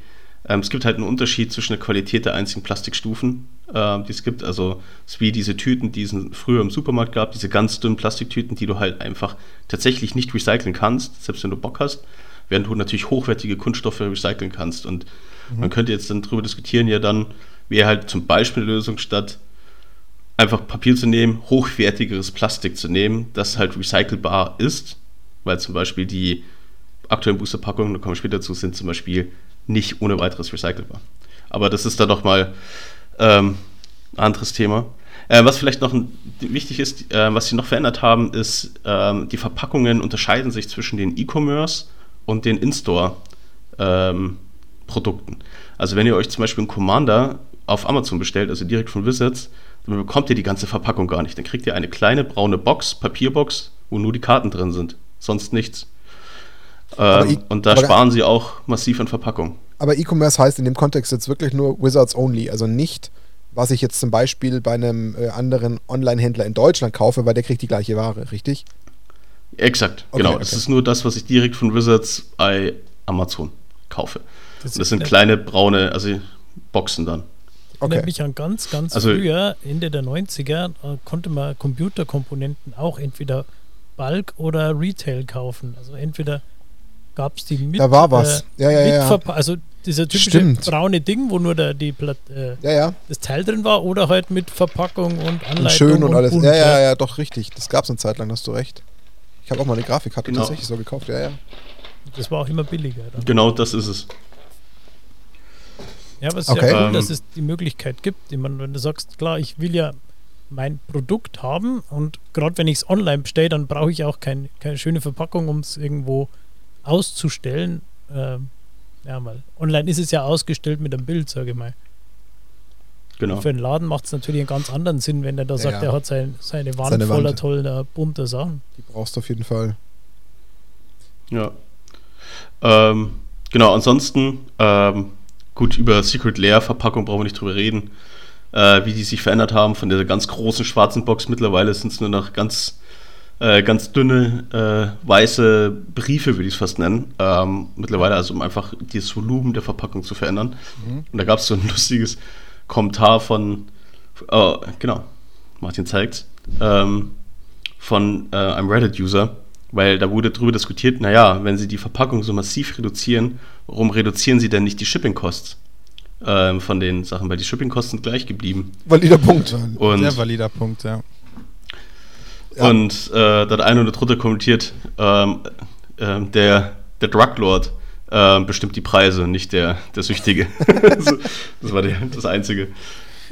Speaker 4: Ähm, es gibt halt einen Unterschied zwischen der Qualität der einzigen Plastikstufen, ähm, die es gibt. Also es ist wie diese Tüten, die es früher im Supermarkt gab, diese ganz dünnen Plastiktüten, die du halt einfach tatsächlich nicht recyceln kannst, selbst wenn du Bock hast, während du natürlich hochwertige Kunststoffe recyceln kannst. Und man könnte jetzt dann darüber diskutieren, ja dann wäre halt zum Beispiel eine Lösung statt einfach Papier zu nehmen, hochwertigeres Plastik zu nehmen, das halt recycelbar ist, weil zum Beispiel die aktuellen Boosterpackungen, da kommen wir später dazu, sind zum Beispiel nicht ohne weiteres recycelbar. Aber das ist dann doch mal ähm, ein anderes Thema. Äh, was vielleicht noch ein, wichtig ist, äh, was sie noch verändert haben, ist, ähm, die Verpackungen unterscheiden sich zwischen den E-Commerce und den In-Store-Produkten. also wenn ihr euch zum Beispiel einen Commander auf Amazon bestellt, also direkt von Wizards, dann bekommt ihr die ganze Verpackung gar nicht. Dann kriegt ihr eine kleine braune Box, Papierbox, wo nur die Karten drin sind. Sonst nichts. Ähm,
Speaker 1: ich-
Speaker 4: und da sparen sie auch massiv an Verpackung.
Speaker 1: Aber E-Commerce heißt in dem Kontext jetzt wirklich nur Wizards only, also nicht, was ich jetzt zum Beispiel bei einem äh, anderen Online-Händler in Deutschland kaufe, weil der kriegt die gleiche Ware, richtig?
Speaker 4: Exakt,
Speaker 1: Okay,
Speaker 4: genau.
Speaker 1: okay.
Speaker 4: Das ist nur das, was ich direkt von Wizards bei Amazon kaufe.
Speaker 2: Das,
Speaker 4: das sind
Speaker 2: erinnert-
Speaker 4: kleine braune, also Boxen dann.
Speaker 2: erinnert
Speaker 1: Okay.
Speaker 2: mich an ganz, ganz
Speaker 4: Also-
Speaker 2: früher, Ende der 90er, äh, konnte man Computerkomponenten auch entweder Bulk oder Retail kaufen. Also entweder gab es die mit,
Speaker 1: Da war was.
Speaker 2: Äh,
Speaker 1: Ja, ja, ja,
Speaker 2: Also dieser typische
Speaker 1: Stimmt.
Speaker 2: braune Ding, wo nur der, die Plat äh,
Speaker 1: Ja, ja.
Speaker 2: das Teil drin war, oder halt mit Verpackung und Anleitung
Speaker 1: Und schön und alles.
Speaker 2: bunt,
Speaker 1: ja, ja, ja, doch, richtig. Das gab es eine Zeit lang, hast du recht. Ich habe auch mal eine Grafikkarte
Speaker 4: Genau.
Speaker 1: tatsächlich so gekauft, ja, ja.
Speaker 2: Das war auch immer billiger. Dann.
Speaker 4: Genau das ist es.
Speaker 2: Ja, aber es ist
Speaker 1: Okay.
Speaker 2: ja cool,
Speaker 4: Ähm,
Speaker 2: dass es die Möglichkeit gibt. Ich meine, wenn du sagst, klar, ich will ja mein Produkt haben und gerade wenn ich es online bestelle, dann brauche ich auch kein, keine schöne Verpackung, um es irgendwo auszustellen. Ähm, ja, weil online ist es ja ausgestellt mit einem Bild, sage ich mal.
Speaker 4: Genau.
Speaker 2: Für einen Laden macht es natürlich einen ganz anderen Sinn, wenn er da
Speaker 1: Ja,
Speaker 2: sagt,
Speaker 1: ja.
Speaker 2: er hat sein, seine Wand
Speaker 1: Seine
Speaker 2: voller
Speaker 1: Wand.
Speaker 2: toller, bunter Sachen.
Speaker 1: Die brauchst du auf jeden Fall.
Speaker 4: Ja. Ähm, genau, ansonsten, ähm, gut, über Secret Lair Verpackung brauchen wir nicht drüber reden, äh, wie die sich verändert haben. Von der ganz großen schwarzen Box mittlerweile sind es nur noch ganz, äh, ganz dünne äh, weiße Briefe, würde ich es fast nennen. Ähm, mittlerweile, also um einfach das Volumen der Verpackung zu verändern. Und da gab es so ein lustiges Kommentar von, äh, genau, Martin zeigt, ähm, von äh, einem Reddit-User, weil da wurde darüber diskutiert, naja, wenn sie die Verpackung so massiv reduzieren, warum reduzieren sie denn nicht die Shipping-Costs ähm, von den Sachen? Weil die Shipping-Kosten sind gleich geblieben.
Speaker 1: Valider Punkt.
Speaker 3: Sehr valider Punkt, ja.
Speaker 1: Ja.
Speaker 4: und äh, da hat einer oder drunter kommentiert, ähm, ähm, der, der Druglord ähm, bestimmt die Preise, nicht der, der Süchtige. das war der, das Einzige.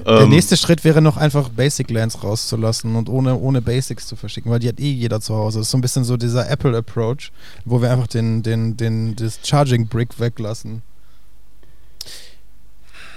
Speaker 3: Der
Speaker 4: Ähm,
Speaker 3: nächste Schritt wäre noch einfach Basic Lands rauszulassen und ohne, ohne Basics zu verschicken, weil die hat eh jeder zu Hause. Das ist so ein bisschen so dieser Apple-Approach, wo wir einfach den, den, den, das Charging Brick weglassen.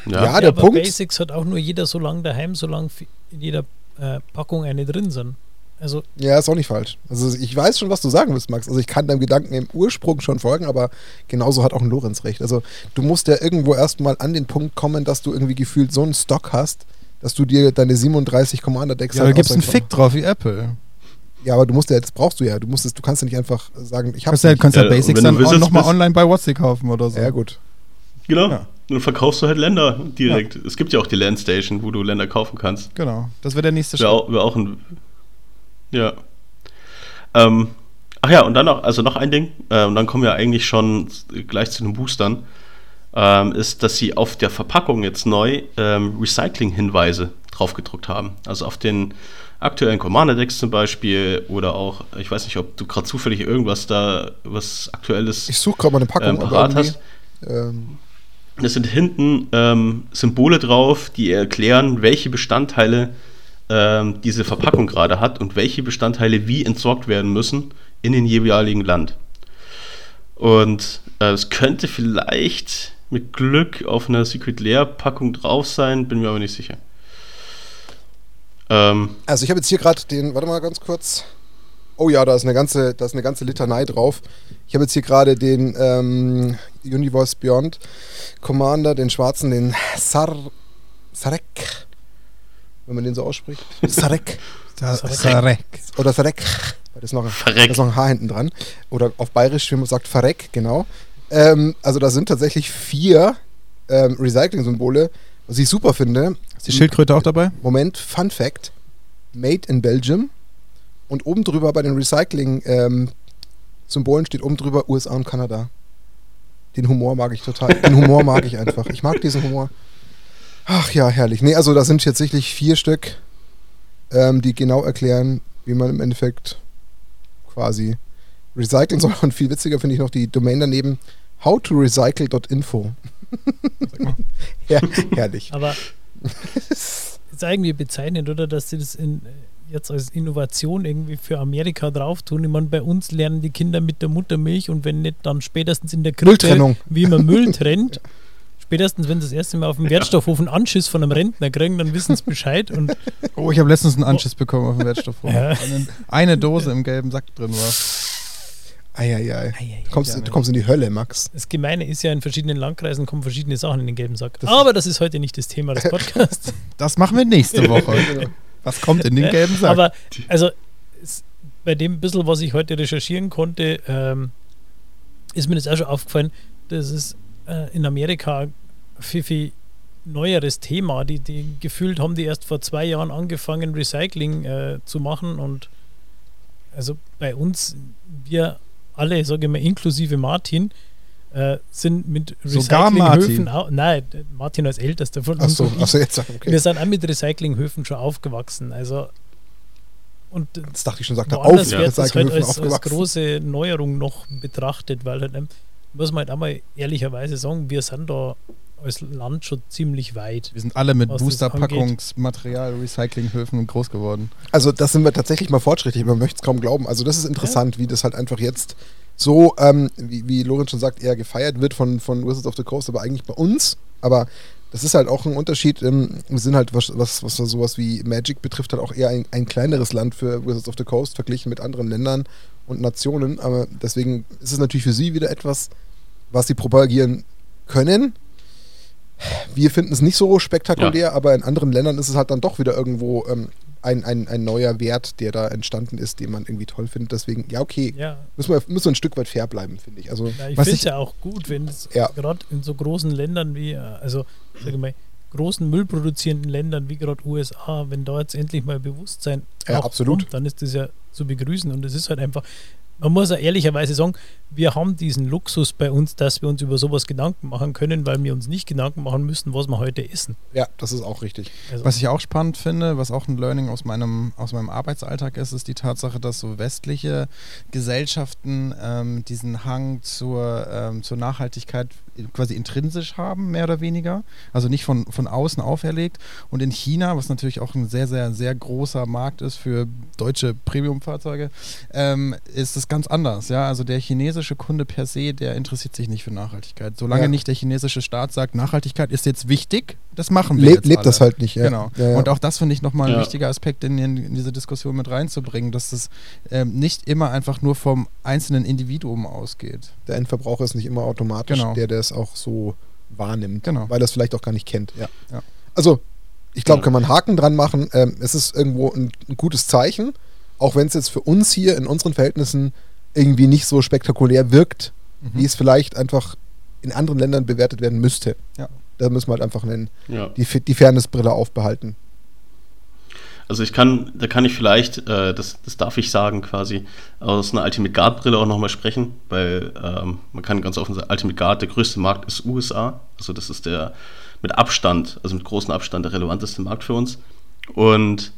Speaker 1: Ja,
Speaker 4: ja,
Speaker 1: der
Speaker 2: aber
Speaker 1: Punkt.
Speaker 2: Basics hat auch nur jeder so lange daheim, solange in jeder äh, Packung eine drin sind. Also
Speaker 1: Ja, ist auch nicht falsch. Also ich weiß schon, was du sagen willst, Max. Also ich kann deinem Gedanken im Ursprung schon folgen, aber genauso hat auch ein Lorenz recht. Also du musst ja irgendwo erstmal an den Punkt kommen, dass du irgendwie gefühlt so einen Stock hast, dass du dir deine 37 Commander-Decks
Speaker 3: Ja, da
Speaker 1: halt
Speaker 3: gibt es
Speaker 1: aus
Speaker 3: einen Fick drauf wie Apple.
Speaker 1: Ja, aber du musst ja, das brauchst du ja. Du musst es, du kannst ja nicht einfach sagen, ich
Speaker 3: Kannst ja,
Speaker 1: nicht.
Speaker 3: kannst ja
Speaker 4: Ja,
Speaker 3: Basics
Speaker 4: wenn du
Speaker 3: dann
Speaker 4: Wizards
Speaker 3: nochmal online bei Whatsapp kaufen oder so.
Speaker 1: Ja, gut.
Speaker 4: genau.
Speaker 3: Ja.
Speaker 4: Dann verkaufst du halt Länder direkt. Es gibt ja auch die Landstation, wo du Länder kaufen kannst.
Speaker 3: Genau, das wäre der nächste
Speaker 4: Wäre
Speaker 3: Schritt.
Speaker 4: auch, wär auch ein. Ja. Ähm, ach ja, und dann noch, also noch ein Ding, äh, und dann kommen wir eigentlich schon gleich zu den Boostern, ähm, ist, dass sie auf der Verpackung jetzt neu ähm, Recycling-Hinweise draufgedruckt haben. Also auf den aktuellen Commander-Decks zum Beispiel oder auch, ich weiß nicht, ob du gerade zufällig irgendwas da, was aktuelles
Speaker 1: Ich suche gerade mal eine Packung.
Speaker 4: ähm, parat hast.
Speaker 1: Ähm,
Speaker 4: Es sind hinten ähm, Symbole drauf, die erklären, welche Bestandteile ähm, diese Verpackung gerade hat und welche Bestandteile wie entsorgt werden müssen in den jeweiligen Land. Und äh, es könnte vielleicht mit Glück auf einer Secret Lair Packung drauf sein, bin mir aber nicht sicher. Ähm,
Speaker 1: also ich habe jetzt hier gerade den, warte mal ganz kurz. Oh ja, da ist eine ganze, da ist eine ganze Litanei drauf. Ich habe jetzt hier gerade den ähm, Universe Beyond Commander, den schwarzen, den Sar Sarek, wenn man den so ausspricht. Sarek.
Speaker 3: Sarek.
Speaker 1: Oder Sarek. Da ist noch, ein, da ist noch ein Haar hinten dran. Oder auf Bayerisch, wie man sagt, Farek, genau. Ähm, also da sind tatsächlich vier ähm, Recycling-Symbole, was ich super finde.
Speaker 3: Ist die Schildkröte auch dabei?
Speaker 1: Moment, Fun Fact: Made in Belgium. Und oben drüber bei den Recycling-Symbolen steht oben drüber USA und Kanada. Den Humor mag ich total. Den Humor mag ich einfach. Ich mag diesen Humor. Ach ja, herrlich. Nee, also da sind tatsächlich vier Stück, ähm, die genau erklären, wie man im Endeffekt quasi recyceln soll. Und viel witziger finde ich noch die Domain daneben howtorecycle.info. Her herrlich.
Speaker 2: Aber ist irgendwie bezeichnend, oder? Dass sie das in, jetzt als Innovation irgendwie für Amerika drauf tun. Ich meine, bei uns lernen die Kinder mit der Muttermilch und wenn nicht, dann spätestens in der Krippe, wie man Müll trennt. Spätestens, wenn sie das erste Mal auf dem Wertstoffhof einen Anschiss von einem Rentner kriegen, dann wissen sie Bescheid. Und
Speaker 3: oh, ich habe letztens einen Anschiss bekommen auf dem Wertstoffhof. Ja. Eine, eine Dose im gelben Sack drin war.
Speaker 1: Eieiei. Du kommst, du kommst in die Hölle, Max.
Speaker 2: Das Gemeine ist ja, in verschiedenen Landkreisen kommen verschiedene Sachen in den gelben Sack. Das Aber das ist heute nicht das Thema des Podcasts.
Speaker 3: Das machen wir nächste Woche. Was kommt in den gelben Sack?
Speaker 2: Aber, also, bei dem bisschen, was ich heute recherchieren konnte, ähm, ist mir das auch schon aufgefallen, dass es äh, in Amerika viel, viel neueres Thema. Die, die gefühlt haben die erst vor zwei Jahren angefangen, Recycling äh, zu machen und also bei uns, wir alle, sage ich mal, inklusive Martin, äh, sind mit
Speaker 3: Recyclinghöfen
Speaker 2: auch. Nein, Martin als ältester von uns.
Speaker 1: Achso, ach so, jetzt okay.
Speaker 2: Wir sind auch mit Recyclinghöfen schon aufgewachsen. Also und
Speaker 1: das dachte ich schon, sagt er
Speaker 2: auf, ja. wird das halt als, als, große Neuerung noch betrachtet, weil halt, muss man halt einmal ehrlicherweise sagen, wir sind da als Land schon ziemlich weit.
Speaker 3: Wir sind alle mit Boosterpackungsmaterial, Recyclinghöfen groß geworden.
Speaker 1: Also das sind wir tatsächlich mal fortschrittlich, man möchte es kaum glauben. Also das ist interessant, ja. wie das halt einfach jetzt so, ähm, wie, wie Lorenz schon sagt, eher gefeiert wird von, von Wizards of the Coast, aber eigentlich bei uns. Aber das ist halt auch ein Unterschied. Ähm, wir sind halt, was, was, was sowas wie Magic betrifft, halt auch eher ein, ein kleineres Land für Wizards of the Coast verglichen mit anderen Ländern und Nationen. Aber deswegen ist es natürlich für sie wieder etwas, was sie propagieren können, wir finden es nicht so spektakulär, ja. aber in anderen Ländern ist es halt dann doch wieder irgendwo ähm, ein, ein, ein neuer Wert, der da entstanden ist, den man irgendwie toll findet. Deswegen, ja, okay,
Speaker 2: ja.
Speaker 1: Müssen, wir, müssen wir ein Stück weit fair bleiben, finde ich. Also,
Speaker 2: ja, ich finde es ja auch gut, wenn es ja. gerade in so großen Ländern wie, äh, also, sage mal, großen müllproduzierenden Ländern wie gerade USA, wenn da jetzt endlich mal Bewusstsein
Speaker 1: ja, absolut.
Speaker 2: Kommt, dann ist das ja zu begrüßen und es ist halt einfach, man muss ja ehrlicherweise sagen, wir haben diesen Luxus bei uns, dass wir uns über sowas Gedanken machen können, weil wir uns nicht Gedanken machen müssen, was wir heute essen.
Speaker 1: Ja, das ist auch richtig.
Speaker 3: Also was ich auch spannend finde, was auch ein Learning aus meinem, aus meinem Arbeitsalltag ist, ist die Tatsache, dass so westliche Gesellschaften ähm, diesen Hang zur, ähm, zur Nachhaltigkeit quasi intrinsisch haben, mehr oder weniger. Also nicht von, von außen auferlegt. Und in China, was natürlich auch ein sehr, sehr, sehr großer Markt ist für deutsche Premium-Fahrzeuge, ähm, ist es ganz anders. Ja? Also der chinesische Kunde per se, der interessiert sich nicht für Nachhaltigkeit. Solange ja. nicht der chinesische Staat sagt, Nachhaltigkeit ist jetzt wichtig, das machen wir
Speaker 1: Le
Speaker 3: jetzt
Speaker 1: Lebt alle. das halt nicht, ja.
Speaker 3: Genau. Ja, Und auch das finde ich nochmal ein wichtiger Aspekt in, in, diese Diskussion mit reinzubringen, dass es ähm, nicht immer einfach nur vom einzelnen Individuum ausgeht.
Speaker 1: Der Endverbraucher ist nicht immer automatisch genau. der, der es auch so wahrnimmt,
Speaker 3: genau.
Speaker 1: weil er es vielleicht auch gar nicht kennt. Ja. Also, ich glaube, kann man einen Haken dran machen. Ähm, es ist irgendwo ein, ein gutes Zeichen, auch wenn es jetzt für uns hier in unseren Verhältnissen irgendwie nicht so spektakulär wirkt, mhm. wie es vielleicht einfach in anderen Ländern bewertet werden müsste.
Speaker 3: Ja.
Speaker 1: Da müssen wir halt einfach einen, ja. die, die Fairnessbrille aufbehalten.
Speaker 4: Also ich kann, da kann ich vielleicht, äh, das, das darf ich sagen quasi, aus einer Ultimate Guard Brille auch nochmal sprechen, weil ähm, man kann ganz offen sagen, Ultimate Guard, der größte Markt ist USA. Also das ist der mit Abstand, also mit großem Abstand der relevanteste Markt für uns. Und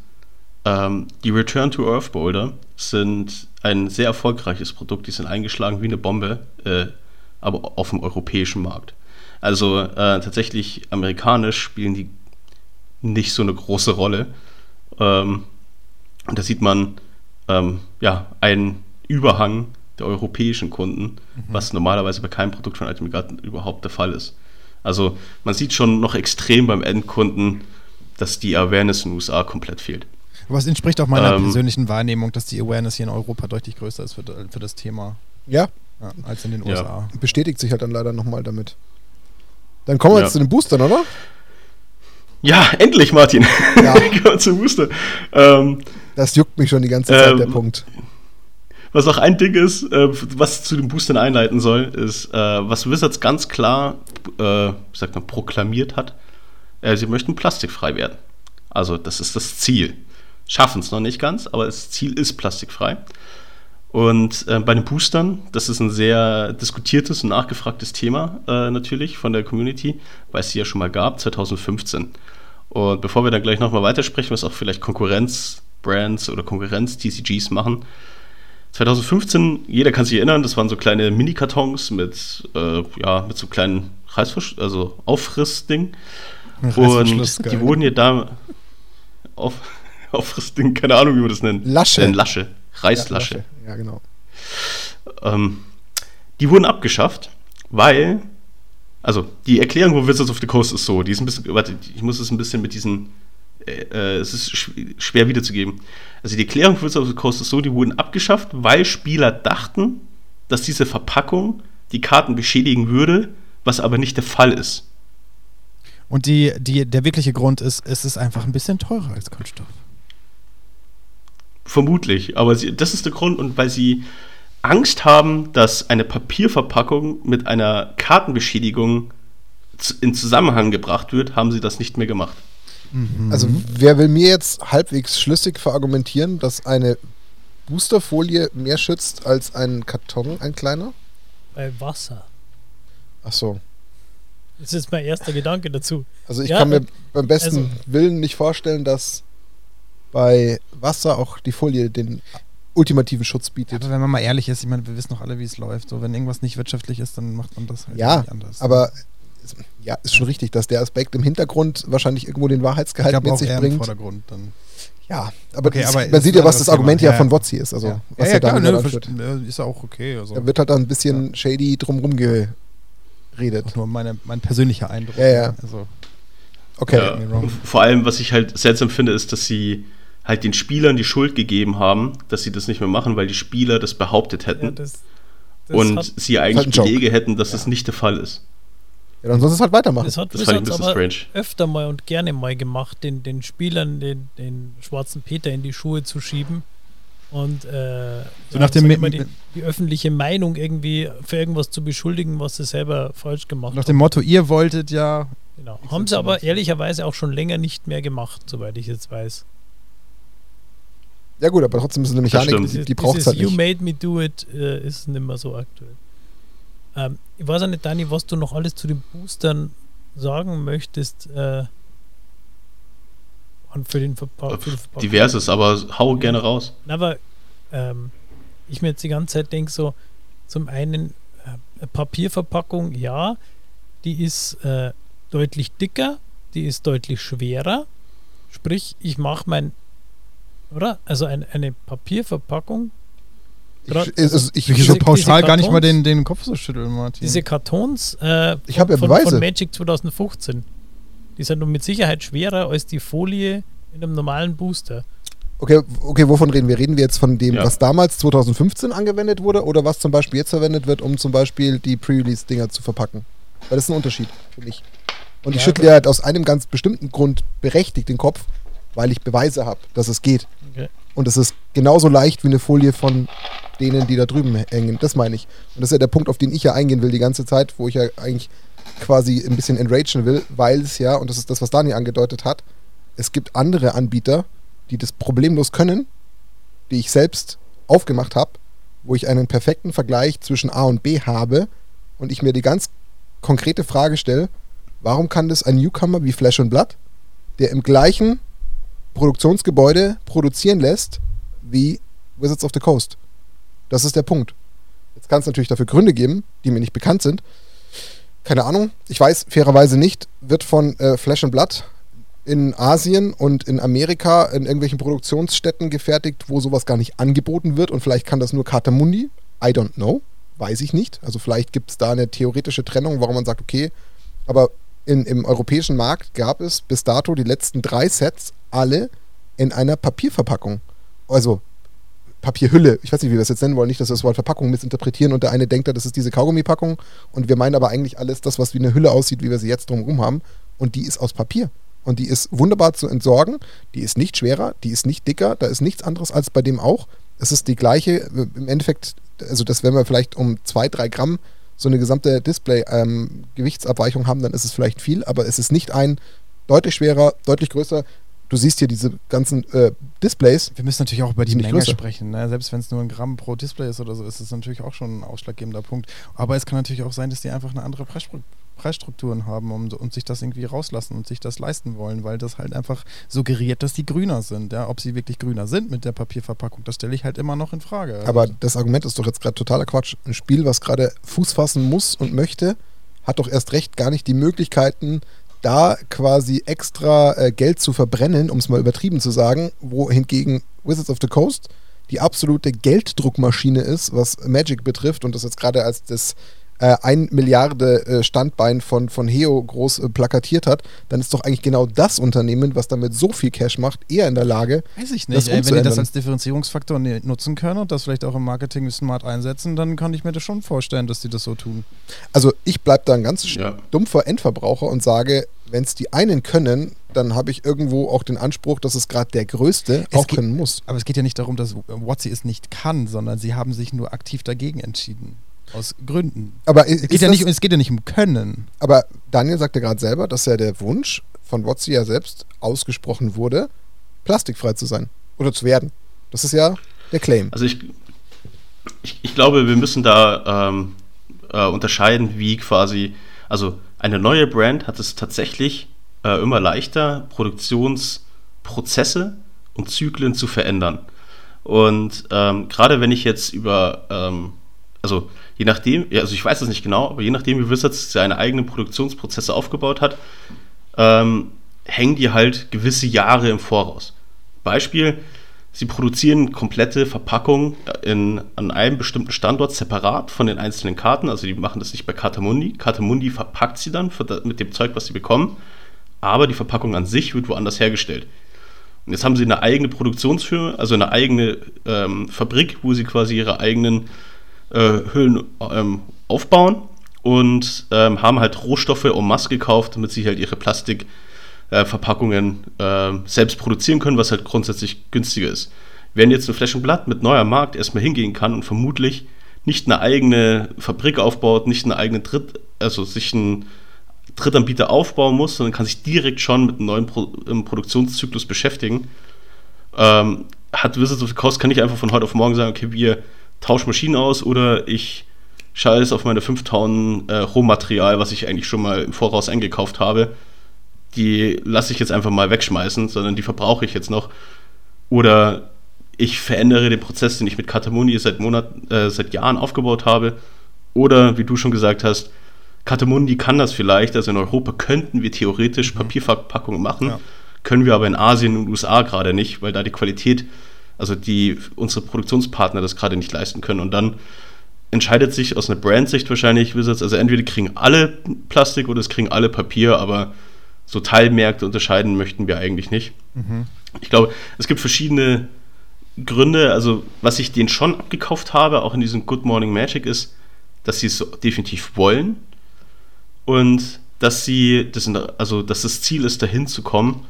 Speaker 4: ähm, die Return to Earth Boulder sind ein sehr erfolgreiches Produkt. Die sind eingeschlagen wie eine Bombe, äh, aber auf dem europäischen Markt. Also äh, tatsächlich amerikanisch spielen die nicht so eine große Rolle. Ähm, und da sieht man ähm, ja einen Überhang der europäischen Kunden, mhm. was normalerweise bei keinem Produkt von Ultimate überhaupt der Fall ist. Also man sieht schon noch extrem beim Endkunden, dass die Awareness in den USA komplett fehlt.
Speaker 3: Aber es entspricht auch meiner
Speaker 4: Ähm,
Speaker 3: persönlichen Wahrnehmung, dass die Awareness hier in Europa deutlich größer ist für, für das Thema
Speaker 1: Ja,
Speaker 3: ja, als in den
Speaker 4: Ja.
Speaker 3: USA.
Speaker 1: bestätigt sich halt dann leider nochmal damit. Dann kommen wir
Speaker 4: Ja.
Speaker 1: jetzt zu den Boostern, oder?
Speaker 4: Ja, endlich, Martin.
Speaker 1: Ja.
Speaker 4: Kommen zum Booster. Ähm,
Speaker 1: Das juckt mich schon die ganze Zeit,
Speaker 4: Ähm,
Speaker 1: der Punkt.
Speaker 4: Was auch ein Ding ist, äh, was zu den Boostern einleiten soll, ist, äh, was Wizards ganz klar, äh, sagt man, proklamiert hat. Äh, sie möchten plastikfrei werden. Also, das ist das Ziel. Schaffen es noch nicht ganz, aber das Ziel ist plastikfrei. Und äh, bei den Boostern, das ist ein sehr diskutiertes und nachgefragtes Thema äh, natürlich von der Community, weil es sie ja schon mal gab, 2015. Und bevor wir dann gleich nochmal weitersprechen, was auch vielleicht Konkurrenz-Brands oder Konkurrenz-TCGs machen, 2015, jeder kann sich erinnern, das waren so kleine Mini-Kartons mit, äh, ja, mit so kleinen Reißversch also Auffrissding.
Speaker 3: Reißverschluss,
Speaker 4: Und
Speaker 3: geil.
Speaker 4: die wurden ja da auf, Auffrissding, keine Ahnung, wie man das nennt.
Speaker 1: Lasche.
Speaker 4: Äh, Lasche. Reißlasche.
Speaker 1: Ja, genau.
Speaker 4: Ähm, die wurden abgeschafft, weil, also die Erklärung von Wizards of the Coast ist so, die ist ein bisschen, warte, ich muss es ein bisschen mit diesen, äh, äh, es ist sch schwer wiederzugeben. Also die Erklärung von Wizards of the Coast ist so, die wurden abgeschafft, weil Spieler dachten, dass diese Verpackung die Karten beschädigen würde, was aber nicht der Fall ist.
Speaker 3: Und die, die, der wirkliche Grund ist, es ist einfach ein bisschen teurer als Kunststoff.
Speaker 4: Vermutlich, aber sie, das ist der Grund und weil sie Angst haben, dass eine Papierverpackung mit einer Kartenbeschädigung in Zusammenhang gebracht wird, haben sie das nicht mehr gemacht.
Speaker 1: Also, wer will mir jetzt halbwegs schlüssig verargumentieren, dass eine Boosterfolie mehr schützt als ein Karton, ein kleiner?
Speaker 2: Bei Wasser.
Speaker 1: Ach so.
Speaker 2: Das ist mein erster Gedanke dazu.
Speaker 1: Also ich
Speaker 2: Ja,
Speaker 1: kann mir
Speaker 2: äh,
Speaker 1: beim besten
Speaker 2: also-
Speaker 1: Willen nicht vorstellen, dass bei Wasser auch die Folie den ultimativen Schutz
Speaker 3: Ja,
Speaker 1: bietet.
Speaker 3: aber wenn man mal ehrlich ist, ich meine, wir wissen doch alle, wie es läuft. So, wenn irgendwas nicht wirtschaftlich ist, dann macht man das halt
Speaker 1: Ja,
Speaker 3: nicht anders.
Speaker 1: aber es- ja, ist schon richtig, dass der Aspekt im Hintergrund wahrscheinlich irgendwo den
Speaker 3: ich
Speaker 1: Wahrheitsgehalt
Speaker 3: glaube
Speaker 1: mit
Speaker 3: auch
Speaker 1: sich
Speaker 3: eher im
Speaker 1: bringt.
Speaker 3: Vordergrund dann.
Speaker 1: Ja, aber,
Speaker 3: Okay,
Speaker 1: das,
Speaker 3: aber
Speaker 1: man sieht ja, was das Argument
Speaker 3: Thema.
Speaker 1: ja von
Speaker 3: Ja.
Speaker 1: Wotzi ist. Also,
Speaker 3: ja,
Speaker 1: was
Speaker 3: ja,
Speaker 1: er
Speaker 3: ja klar, ne, äh, ist ja auch okay. Also.
Speaker 1: Da wird halt dann ein bisschen shady drumrum geredet.
Speaker 3: auch nur meine, mein persönlicher Eindruck.
Speaker 1: Ja, ja.
Speaker 3: Also,
Speaker 1: Okay.
Speaker 4: Ja, vor allem, was ich halt seltsam finde, ist, dass sie halt den Spielern die Schuld gegeben haben, dass sie das nicht mehr machen, weil die Spieler das behauptet hätten
Speaker 2: Ja, das, das
Speaker 4: und
Speaker 2: hat,
Speaker 4: sie
Speaker 1: halt
Speaker 4: eigentlich
Speaker 1: Joke.
Speaker 4: Belege hätten, dass das nicht der Fall ist.
Speaker 1: Ja, dann soll es halt weitermachen.
Speaker 2: das hat
Speaker 4: Das fand ich ein bisschen
Speaker 2: aber
Speaker 4: strange.
Speaker 2: öfter mal und gerne mal gemacht, den, den Spielern den, den schwarzen Peter in die Schuhe zu schieben und äh,
Speaker 3: So nach dem
Speaker 2: sag ich
Speaker 3: Mi-
Speaker 2: mal, die, die öffentliche Meinung irgendwie für irgendwas zu beschuldigen, was sie selber falsch gemacht
Speaker 3: nach
Speaker 2: haben.
Speaker 3: dem Motto, ihr wolltet ja.
Speaker 2: Genau. Haben sie aber ehrlicherweise auch schon länger nicht mehr gemacht, soweit ich jetzt weiß.
Speaker 1: Ja gut, aber trotzdem ist es eine Mechanik, die, die braucht es halt
Speaker 2: You
Speaker 1: nicht.
Speaker 2: made me do it äh, ist nicht mehr so aktuell. Ähm, ich weiß auch nicht, Dani, was du noch alles zu den Boostern sagen möchtest. Äh, und für den Verpackung.
Speaker 4: Diverses, aber hau gerne raus.
Speaker 2: Na, aber ähm, ich mir jetzt die ganze Zeit denke, so zum einen äh, Papierverpackung, ja, die ist äh, deutlich dicker, die ist deutlich schwerer. Sprich, ich mache mein, oder? Also ein, eine Papierverpackung,
Speaker 1: Ich, es ich,
Speaker 3: Ich
Speaker 2: Diese-
Speaker 3: so pauschal
Speaker 2: diese
Speaker 3: gar nicht mal
Speaker 2: Kartons?
Speaker 3: den, den Kopf so schütteln, Martin.
Speaker 2: diese Kartons äh,
Speaker 1: Ich ja
Speaker 2: von,
Speaker 1: Beweise.
Speaker 2: von Magic 2015, die sind nun mit Sicherheit schwerer als die Folie in einem normalen Booster.
Speaker 1: okay, okay, wovon reden wir? Reden wir jetzt von dem,
Speaker 4: Ja.
Speaker 1: was damals 2015 angewendet wurde oder was zum Beispiel jetzt verwendet wird, um zum Beispiel die Pre-Release-Dinger zu verpacken? Weil das ist ein Unterschied, finde ich. Und ich
Speaker 2: Ja,
Speaker 1: schüttle halt aus einem ganz bestimmten Grund berechtigt den Kopf, weil ich Beweise habe, dass es geht.
Speaker 2: Okay.
Speaker 1: Und es ist genauso leicht wie eine Folie von denen, die da drüben hängen. Das meine ich. Und das ist ja der Punkt, auf den ich ja eingehen will die ganze Zeit, wo ich ja eigentlich quasi ein bisschen enragen will, weil es ja, und das ist das, was Dani angedeutet hat, es gibt andere Anbieter, die das problemlos können, die ich selbst aufgemacht habe, wo ich einen perfekten Vergleich zwischen A und B habe und ich mir die ganz konkrete Frage stelle, warum kann das ein Newcomer wie Flash and Blood, der im gleichen Produktionsgebäude produzieren lässt wie Wizards of the Coast? Das ist der Punkt. Jetzt kann es natürlich dafür Gründe geben, die mir nicht bekannt sind. Keine Ahnung. Ich weiß fairerweise nicht, wird von äh, Flash and Blood in Asien und in Amerika in irgendwelchen Produktionsstätten gefertigt, wo sowas gar nicht angeboten wird und vielleicht kann das nur Katamundi. I don't know. Weiß ich nicht. Also vielleicht gibt es da eine theoretische Trennung, warum man sagt, okay, aber in, im europäischen Markt gab es bis dato die letzten drei Sets alle in einer Papierverpackung. Also Papierhülle. Ich weiß nicht, wie wir das jetzt nennen wollen. Nicht, dass wir das Wort Verpackung missinterpretieren und der eine denkt, das ist diese Kaugummipackung und wir meinen aber eigentlich alles das, was wie eine Hülle aussieht, wie wir sie jetzt drumherum haben. Und die ist aus Papier. Und die ist wunderbar zu entsorgen. Die ist nicht schwerer, die ist nicht dicker. Da ist nichts anderes als bei dem auch. Es ist die gleiche, im Endeffekt, also das, wenn wir vielleicht um zwei, drei Gramm so eine gesamte Display-Gewichtsabweichung ähm, haben, dann ist es vielleicht viel, aber es ist nicht ein deutlich schwerer, deutlich größer, du siehst hier diese ganzen äh, Displays.
Speaker 3: Wir müssen natürlich auch über die Menge größer. sprechen. Ne? Selbst wenn es nur ein Gramm pro Display ist oder so, ist es natürlich auch schon ein ausschlaggebender Punkt. Aber es kann natürlich auch sein, dass die einfach eine andere Preisstrukturen haben und, und sich das irgendwie rauslassen und sich das leisten wollen, weil das halt einfach suggeriert, dass die grüner sind. Ja? Ob sie wirklich grüner sind mit der Papierverpackung, das stelle ich halt immer noch in Frage.
Speaker 1: Aber das Argument ist doch jetzt gerade totaler Quatsch. Ein Spiel, was gerade Fuß fassen muss und möchte, hat doch erst recht gar nicht die Möglichkeiten, da quasi extra äh, Geld zu verbrennen, um es mal übertrieben zu sagen, wohingegen Wizards of the Coast die absolute Gelddruckmaschine ist, was Magic betrifft und das jetzt gerade als das äh, ein Milliarde äh, Standbein von, von Heo groß äh, plakatiert hat, dann ist doch eigentlich genau das Unternehmen, was damit so viel Cash macht, eher in der Lage.
Speaker 3: Weiß ich nicht. Ey, wenn die das als Differenzierungsfaktor ne, nutzen können und das vielleicht auch im Marketing smart einsetzen, dann kann ich mir das schon vorstellen, dass die das so tun.
Speaker 1: Also ich bleibe da ein ganz ja. dumpfer Endverbraucher und sage, wenn es die einen können, dann habe ich irgendwo auch den Anspruch, dass es gerade der Größte es auch
Speaker 3: geht,
Speaker 1: können muss.
Speaker 3: Aber es geht ja nicht darum, dass Watsi es nicht kann, sondern sie haben sich nur aktiv dagegen entschieden. Aus Gründen.
Speaker 1: Aber es
Speaker 3: geht, ja nicht, es geht ja nicht um Können.
Speaker 1: Aber Daniel sagte gerade selber, dass ja der Wunsch von Wotzi ja selbst ausgesprochen wurde, plastikfrei zu sein oder zu werden. Das ist ja der Claim.
Speaker 4: Also ich, ich, ich glaube, wir müssen da ähm, äh, unterscheiden, wie quasi, also eine neue Brand hat es tatsächlich äh, immer leichter, Produktionsprozesse und Zyklen zu verändern. Und ähm, gerade wenn ich jetzt über ähm, also je nachdem, also ich weiß es nicht genau, aber je nachdem, wie Wizards seine eigenen Produktionsprozesse aufgebaut hat, ähm, hängen die halt gewisse Jahre im Voraus. Beispiel, sie produzieren komplette Verpackungen in, an einem bestimmten Standort separat von den einzelnen Karten, also die machen das nicht bei Katamundi. Katamundi verpackt sie dann mit dem Zeug, was sie bekommen, aber die Verpackung an sich wird woanders hergestellt. Und jetzt haben sie eine eigene Produktionsfirma, also eine eigene ähm, Fabrik, wo sie quasi ihre eigenen äh, Hüllen ähm, aufbauen und ähm, haben halt Rohstoffe en masse gekauft, damit sie halt ihre Plastikverpackungen äh, äh, selbst produzieren können, was halt grundsätzlich günstiger ist. Während jetzt ein Flächenblatt mit neuer Markt erstmal hingehen kann und vermutlich nicht eine eigene Fabrik aufbaut, nicht eine eigene Dritt, also sich einen Drittanbieter aufbauen muss, sondern kann sich direkt schon mit einem neuen Pro Produktionszyklus beschäftigen. Ähm, hat Wizards of the Coast kann ich einfach von heute auf morgen sagen, okay, wir tausche Maschinen aus oder ich scheiße auf meine 5 Tonnen äh, Rohmaterial, was ich eigentlich schon mal im Voraus eingekauft habe. Die lasse ich jetzt einfach mal wegschmeißen, sondern die verbrauche ich jetzt noch. Oder ich verändere den Prozess, den ich mit Katamuni seit, Monat, äh, seit Jahren aufgebaut habe. Oder, wie du schon gesagt hast, Katamundi kann das vielleicht. Also in Europa könnten wir theoretisch mhm. Papierverpackungen machen, ja. können wir aber in Asien und USA gerade nicht, weil da die Qualität also die unsere Produktionspartner das gerade nicht leisten können. Und dann entscheidet sich aus einer Brandsicht wahrscheinlich Wizards, also entweder kriegen alle Plastik oder es kriegen alle Papier, aber so Teilmärkte unterscheiden möchten wir eigentlich nicht. Mhm. Ich glaube, es gibt verschiedene Gründe. Also, was ich denen schon abgekauft habe, auch in diesem Good Morning Magic, ist, dass sie es so definitiv wollen und dass sie, das also, dass das Ziel ist, dahin zu kommen.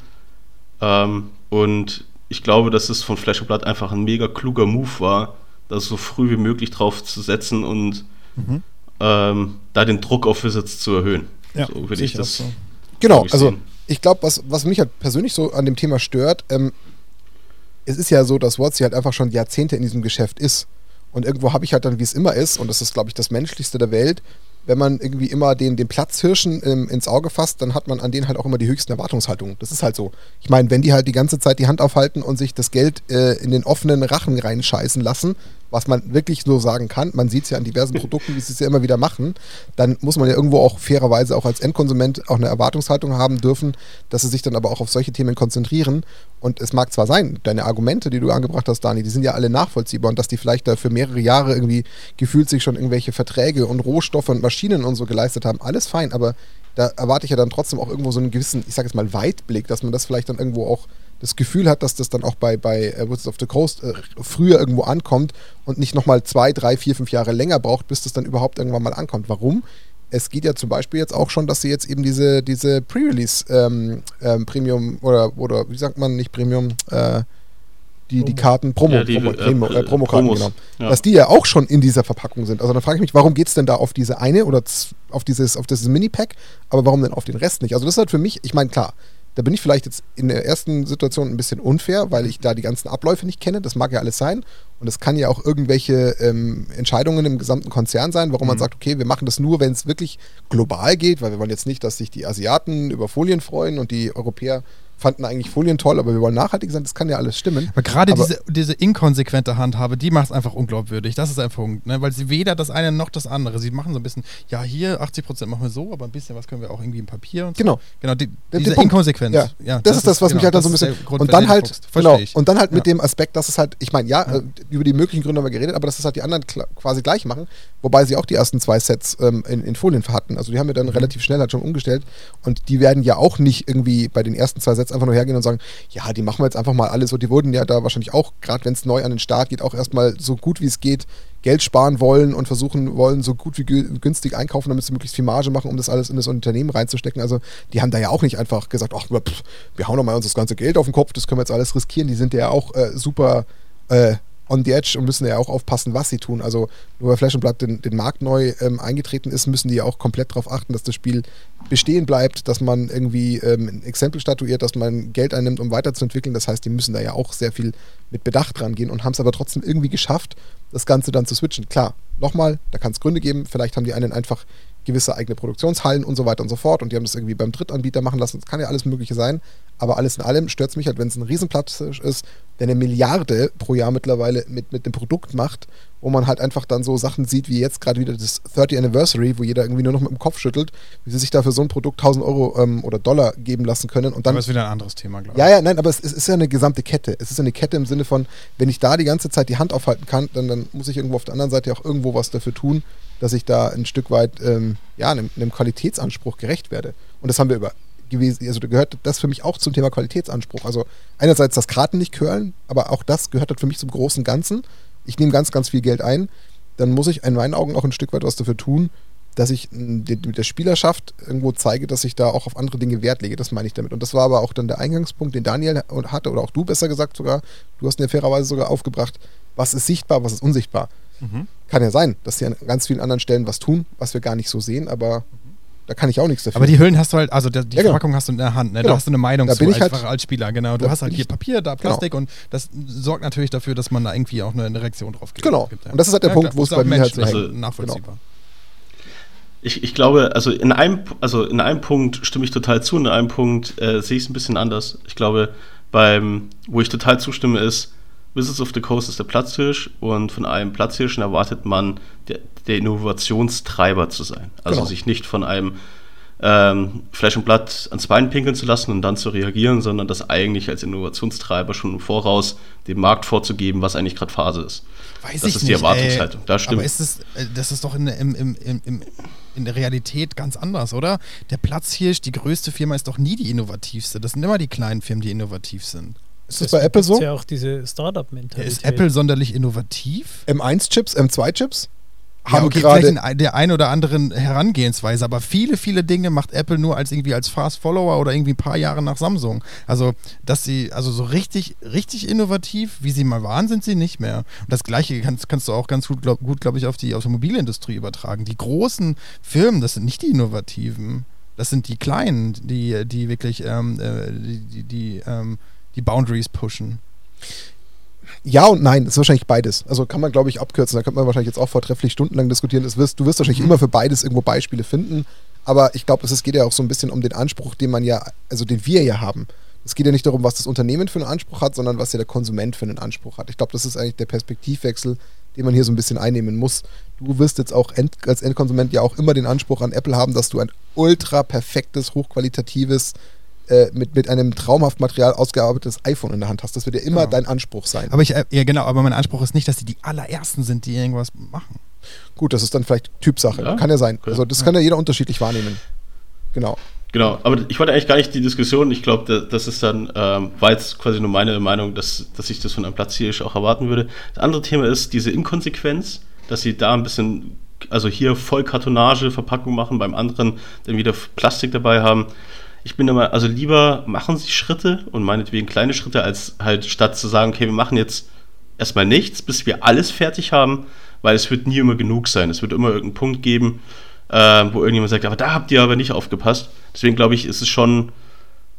Speaker 4: Ähm, und ich glaube, dass es von Flash Blood einfach ein mega kluger Move war, da so früh wie möglich drauf zu setzen und mhm. ähm, da den Druck auf Wizards zu erhöhen.
Speaker 1: Ja, so würde ich das. So. Genau, ich also ich glaube, was, was mich halt persönlich so an dem Thema stört, ähm, es ist ja so, dass WotC halt einfach schon Jahrzehnte in diesem Geschäft ist. Und irgendwo habe ich halt dann, wie es immer ist, und das ist, glaube ich, das Menschlichste der Welt, wenn man irgendwie immer den, den Platzhirschen ähm, ins Auge fasst, dann hat man an denen halt auch immer die höchsten Erwartungshaltungen. Das ist halt so. Ich meine, wenn die halt die ganze Zeit die Hand aufhalten und sich das Geld äh, in den offenen Rachen reinscheißen lassen, was man wirklich so sagen kann, man sieht es ja an diversen Produkten, wie sie es ja immer wieder machen, dann muss man ja irgendwo auch fairerweise auch als Endkonsument auch eine Erwartungshaltung haben dürfen, dass sie sich dann aber auch auf solche Themen konzentrieren. Und es mag zwar sein, deine Argumente, die du angebracht hast, Dani, die sind ja alle nachvollziehbar und dass die vielleicht da für mehrere Jahre irgendwie gefühlt sich schon irgendwelche Verträge und Rohstoffe und Maschinen und so geleistet haben, alles fein, aber da erwarte ich ja dann trotzdem auch irgendwo so einen gewissen, ich sage jetzt mal, Weitblick, dass man das vielleicht dann irgendwo auch das Gefühl hat, dass das dann auch bei, bei äh, Woods of the Coast äh, früher irgendwo ankommt und nicht nochmal zwei, drei, vier, fünf Jahre länger braucht, bis das dann überhaupt irgendwann mal ankommt. Warum? Es geht ja zum Beispiel jetzt auch schon, dass sie jetzt eben diese, diese Pre-Release ähm, ähm, Premium oder, oder wie sagt man, nicht Premium, äh, die, die Karten, Promo,
Speaker 4: Ja, die,
Speaker 1: Promo,
Speaker 4: äh,
Speaker 1: Promo, äh,
Speaker 4: äh,
Speaker 1: Promokarten,
Speaker 4: Promos,
Speaker 1: genau.
Speaker 4: ja.
Speaker 1: Dass die ja auch schon in dieser Verpackung sind. Also dann frage ich mich, warum geht es denn da auf diese eine oder auf dieses, auf dieses Mini-Pack, aber warum denn auf den Rest nicht? Also das ist halt für mich, ich meine, klar, da bin ich vielleicht jetzt in der ersten Situation ein bisschen unfair, weil ich da die ganzen Abläufe nicht kenne. Das mag ja alles sein. Und es kann ja auch irgendwelche ähm, Entscheidungen im gesamten Konzern sein, warum man sagt, okay, wir machen das nur, wenn es wirklich global geht, weil wir wollen jetzt nicht, dass sich die Asiaten über Folien freuen und die Europäer fanden eigentlich Folien toll, aber wir wollen nachhaltig sein. Das kann ja alles stimmen.
Speaker 3: Aber gerade diese, diese inkonsequente Handhabe, die macht es einfach unglaubwürdig. Das ist ein Punkt, ne? weil sie weder das eine noch das andere. Sie machen so ein bisschen, ja, hier 80% machen wir so, aber ein bisschen was können wir auch irgendwie im Papier und so.
Speaker 1: Genau.
Speaker 3: Genau, die,
Speaker 1: Der-
Speaker 3: diese
Speaker 1: der.
Speaker 3: Inkonsequenz.
Speaker 1: Ja, das, ist das, was
Speaker 3: genau,
Speaker 1: mich halt dann so ein
Speaker 3: das
Speaker 1: bisschen. Und dann halt, genau. Und dann halt mit
Speaker 3: Ja.
Speaker 1: dem Aspekt, dass es halt, ich meine, ja, äh, über die möglichen Gründe haben wir geredet, aber dass es halt die anderen quasi gleich machen, wobei sie auch die ersten zwei Sets ähm, in, in Folien hatten. Also die haben wir
Speaker 3: Mhm.
Speaker 1: dann relativ schnell halt schon umgestellt und die werden ja auch nicht irgendwie bei den ersten zwei Sets einfach nur hergehen und sagen, ja, die machen wir jetzt einfach mal alle so. Die wurden ja da wahrscheinlich auch, gerade wenn es neu an den Start geht, auch erstmal so gut wie es geht Geld sparen wollen und versuchen wollen, so gut wie gü- günstig einkaufen, damit sie möglichst viel Marge machen, um das alles in das Unternehmen reinzustecken. Also die haben da ja auch nicht einfach gesagt, ach, pff, wir hauen doch mal uns das ganze Geld auf den Kopf, das können wir jetzt alles riskieren. Die sind ja auch äh, super äh, on the edge und müssen ja auch aufpassen, was sie tun. Also nur weil Flash and Blood den, den Markt neu ähm, eingetreten ist, müssen die ja auch komplett darauf achten, dass das Spiel bestehen bleibt, dass man irgendwie ähm, ein Exempel statuiert, dass man Geld einnimmt, um weiterzuentwickeln. Das heißt, die müssen da ja auch sehr viel mit Bedacht dran gehen und haben es aber trotzdem irgendwie geschafft, das Ganze dann zu switchen. Klar, nochmal, da kann es Gründe geben. Vielleicht haben die einen einfach gewisse eigene Produktionshallen und so weiter und so fort und die haben das irgendwie beim Drittanbieter machen lassen. Das kann ja alles Mögliche sein. Aber alles in allem stört es mich halt, wenn es ein Riesenplatz ist, der eine Milliarde pro Jahr mittlerweile mit, mit dem Produkt macht, wo man halt einfach dann so Sachen sieht, wie jetzt gerade wieder das 30 Anniversary, wo jeder irgendwie nur noch mit dem Kopf schüttelt, wie sie sich da für so ein Produkt 1000 Euro ähm, oder Dollar geben lassen können und dann
Speaker 3: Aber ist wieder ein anderes Thema, glaube ich.
Speaker 1: ja, ja, nein, aber es, es ist ja eine gesamte Kette. Es ist eine Kette im Sinne von, wenn ich da die ganze Zeit die Hand aufhalten kann, dann, dann muss ich irgendwo auf der anderen Seite auch irgendwo was dafür tun, dass ich da ein Stück weit ähm, ja, einem, einem Qualitätsanspruch gerecht werde. Und das haben wir über gewesen, also gehört das für mich auch zum Thema Qualitätsanspruch. Also einerseits das Karten nicht curlen, aber auch das gehört halt für mich zum großen Ganzen. Ich nehme ganz, ganz viel Geld ein, dann muss ich in meinen Augen auch ein Stück weit was dafür tun, dass ich m, die- mit der Spielerschaft irgendwo zeige, dass ich da auch auf andere Dinge Wert lege. Das meine ich damit. Und das war aber auch dann der Eingangspunkt, den Daniel hatte, oder auch du besser gesagt sogar. Du hast ihn ja fairerweise sogar aufgebracht. Was ist sichtbar, was ist unsichtbar?
Speaker 3: Mhm.
Speaker 1: Kann ja sein, dass sie an ganz vielen anderen Stellen was tun, was wir gar nicht so sehen, aber da kann ich auch nichts dafür.
Speaker 3: Aber die Hüllen hast du halt, also die
Speaker 1: Ja, genau.
Speaker 3: Verpackung hast du in der Hand, ne?
Speaker 1: Genau.
Speaker 3: da hast du eine Meinung
Speaker 1: Da
Speaker 3: zu, einfach
Speaker 1: halt-
Speaker 3: als Spieler, genau. Du hast halt hier Papier, da Plastik und das sorgt natürlich dafür, dass man da irgendwie auch eine, Reaktion drauf gibt.
Speaker 1: Genau.
Speaker 3: gibt,
Speaker 1: Und das ist halt der Punkt, wo es bei mir halt so
Speaker 3: menschlich
Speaker 4: hängt.
Speaker 3: nachvollziehbar.
Speaker 4: Ich, ich glaube, also in einem, also in einem Punkt stimme ich total zu, in einem Punkt äh, sehe ich es ein bisschen anders. Ich glaube, beim, wo ich total zustimme, ist, Wizards of the Coast ist der Platzhirsch und von einem Platzhirschen erwartet man, der, der Innovationstreiber zu sein. Also
Speaker 1: Genau.
Speaker 4: sich nicht von einem ähm, Fleisch und Blatt ans Bein pinkeln zu lassen und dann zu reagieren, sondern das eigentlich als Innovationstreiber schon im Voraus dem Markt vorzugeben, was eigentlich gerade Phase ist.
Speaker 3: Weiß
Speaker 4: das ist die
Speaker 3: nicht,
Speaker 4: Erwartungshaltung.
Speaker 3: Ey.
Speaker 4: Das stimmt.
Speaker 3: Aber ist das, äh, das ist doch in, im, im, in der Realität ganz anders, oder? Der Platzhirsch, die größte Firma, ist doch nie die innovativste. Das sind immer die kleinen Firmen, die innovativ sind.
Speaker 1: Ist das bei Apple so?
Speaker 2: Ist ja auch diese Startup-Mentalität.
Speaker 3: Ist Apple sonderlich innovativ?
Speaker 1: M1-Chips, M2-Chips
Speaker 3: Ja,
Speaker 1: haben
Speaker 3: okay, vielleicht
Speaker 1: gerade.
Speaker 3: in der ein oder anderen Herangehensweise, aber viele, viele Dinge macht Apple nur als irgendwie als Fast Follower oder irgendwie ein paar Jahre nach Samsung. Also, dass sie, also so richtig, richtig innovativ, wie sie mal waren, sind sie nicht mehr. Und das Gleiche kannst, kannst du auch ganz gut, glaube glaub ich, auf die Automobilindustrie übertragen. Die großen Firmen, das sind nicht die Innovativen. Das sind die kleinen, die, die wirklich ähm, äh, die, die, die, ähm, die Boundaries pushen.
Speaker 1: Ja und nein, das ist wahrscheinlich beides. Also kann man, glaube ich, abkürzen. Da könnte man wahrscheinlich jetzt auch vortrefflich stundenlang diskutieren. Wirst, du wirst wahrscheinlich immer für beides irgendwo Beispiele finden. Aber ich glaube, es geht ja auch so ein bisschen um den Anspruch, den man ja, also den wir ja haben. Es geht ja nicht darum, was das Unternehmen für einen Anspruch hat, sondern was ja der Konsument für einen Anspruch hat. Ich glaube, das ist eigentlich der Perspektivwechsel, den man hier so ein bisschen einnehmen muss. Du wirst jetzt auch end, als Endkonsument ja auch immer den Anspruch an Apple haben, dass du ein ultra perfektes, hochqualitatives, äh, mit, mit einem traumhaft Material ausgearbeitetes iPhone in der Hand hast. Das wird ja immer
Speaker 3: Genau.
Speaker 1: dein Anspruch sein.
Speaker 3: Aber ich, äh, ja genau, aber mein Anspruch ist nicht, dass sie die allerersten sind, die irgendwas machen.
Speaker 1: Gut, das ist dann vielleicht Typsache.
Speaker 4: Ja,
Speaker 1: kann ja sein.
Speaker 4: okay.
Speaker 1: Also das kann ja jeder unterschiedlich wahrnehmen. Genau.
Speaker 4: Genau, aber ich wollte eigentlich gar nicht die Diskussion, ich glaube, das ist dann, ähm, war jetzt quasi nur meine Meinung, dass, dass ich das von einem Platzhirsch auch erwarten würde. Das andere Thema ist diese Inkonsequenz, dass sie da ein bisschen, also hier voll Kartonage, Verpackung machen, beim anderen dann wieder Plastik dabei haben. Ich bin immer, also lieber machen sie Schritte und meinetwegen kleine Schritte, als halt statt zu sagen, okay, wir machen jetzt erstmal nichts, bis wir alles fertig haben, weil es wird nie immer genug sein. Es wird immer irgendeinen Punkt geben, äh, wo irgendjemand sagt, aber da habt ihr aber nicht aufgepasst. Deswegen glaube ich, ist es schon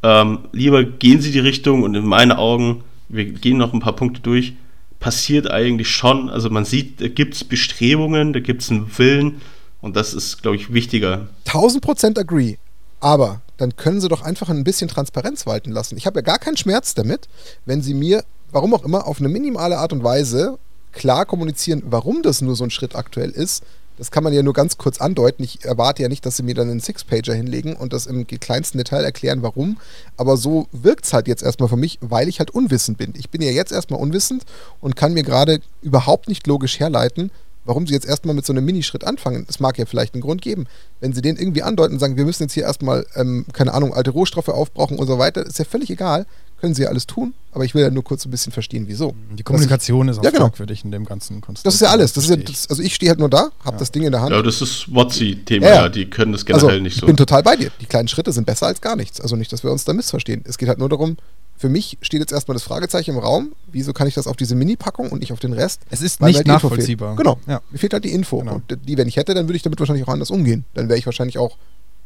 Speaker 4: ähm, lieber gehen Sie die Richtung und in meinen Augen, wir gehen noch ein paar Punkte durch, passiert eigentlich schon. Also man sieht, da gibt es Bestrebungen, da gibt es einen Willen und das ist, glaube ich, wichtiger.
Speaker 1: 1000 Prozent agree. Aber dann können Sie doch einfach ein bisschen Transparenz walten lassen. Ich habe ja gar keinen Schmerz damit, wenn Sie mir, warum auch immer, auf eine minimale Art und Weise klar kommunizieren, warum das nur so ein Schritt aktuell ist, das kann man ja nur ganz kurz andeuten. Ich erwarte ja nicht, dass sie mir dann einen Six-Pager hinlegen und das im kleinsten Detail erklären, warum. Aber so wirkt es halt jetzt erstmal für mich, weil ich halt unwissend bin. Ich bin ja jetzt erstmal unwissend und kann mir gerade überhaupt nicht logisch herleiten, warum sie jetzt erstmal mit so einem Minischritt anfangen. Es mag ja vielleicht einen Grund geben. Wenn sie den irgendwie andeuten und sagen, wir müssen jetzt hier erstmal, ähm, keine Ahnung, alte Rohstoffe aufbrauchen und so weiter, ist ja völlig egal können sie ja alles tun, aber ich will ja nur kurz ein bisschen verstehen, wieso.
Speaker 3: Die Kommunikation
Speaker 1: ich,
Speaker 3: ist auch
Speaker 1: ja, genau.
Speaker 3: fragwürdig in dem ganzen
Speaker 1: Konstrukt. Das ist ja alles. Das ist ja, das, also ich stehe halt nur da, habe ja. das Ding in der Hand.
Speaker 4: Ja, das ist WotC-Thema, ja, ja. die können das generell
Speaker 1: also,
Speaker 4: nicht so.
Speaker 1: Ich bin total bei dir. Die kleinen Schritte sind besser als gar nichts. Also nicht, dass wir uns da missverstehen. Es geht halt nur darum, für mich steht jetzt erstmal das Fragezeichen im Raum, wieso kann ich das auf diese Mini-Packung und nicht auf den Rest?
Speaker 3: Es ist nicht halt nachvollziehbar.
Speaker 1: Genau, ja. mir fehlt halt die Info. Genau. Und die, wenn ich hätte, dann würde ich damit wahrscheinlich auch anders umgehen. Dann wäre ich wahrscheinlich auch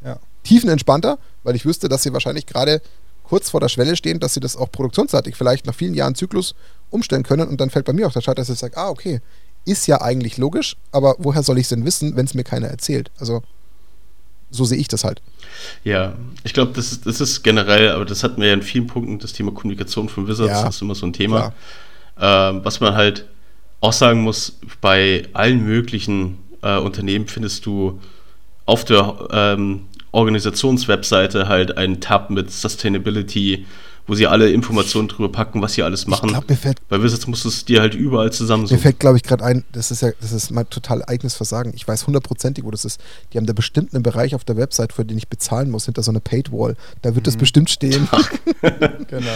Speaker 1: ja. tiefenentspannter, weil ich wüsste, dass sie wahrscheinlich gerade kurz vor der Schwelle stehen, dass sie das auch produktionsseitig vielleicht nach vielen Jahren Zyklus umstellen können und dann fällt bei mir auch der Schalter, dass ich sage, ah, okay, ist ja eigentlich logisch, aber woher soll ich es denn wissen, wenn es mir keiner erzählt? Also so sehe ich das halt.
Speaker 4: Ja, ich glaube, das ist, das ist generell, aber das hatten wir ja in vielen Punkten, das Thema Kommunikation von Wizards, ja, ist immer so ein Thema. Ähm, was man halt auch sagen muss, bei allen möglichen äh, Unternehmen findest du auf der ähm, Organisationswebseite halt einen Tab mit Sustainability, wo sie alle Informationen drüber packen, was sie alles machen. Ich
Speaker 1: glaub, mir fällt,
Speaker 4: Bei Wizards musst du es dir halt überall zusammen
Speaker 1: Mir fällt, glaube ich, gerade ein, das ist ja, das ist mein total eigenes Versagen. Ich weiß hundertprozentig, wo das ist. Die haben da bestimmt einen Bereich auf der Website, für den ich bezahlen muss, hinter so einer Paid Wall. Da wird mhm. das bestimmt stehen.
Speaker 4: genau.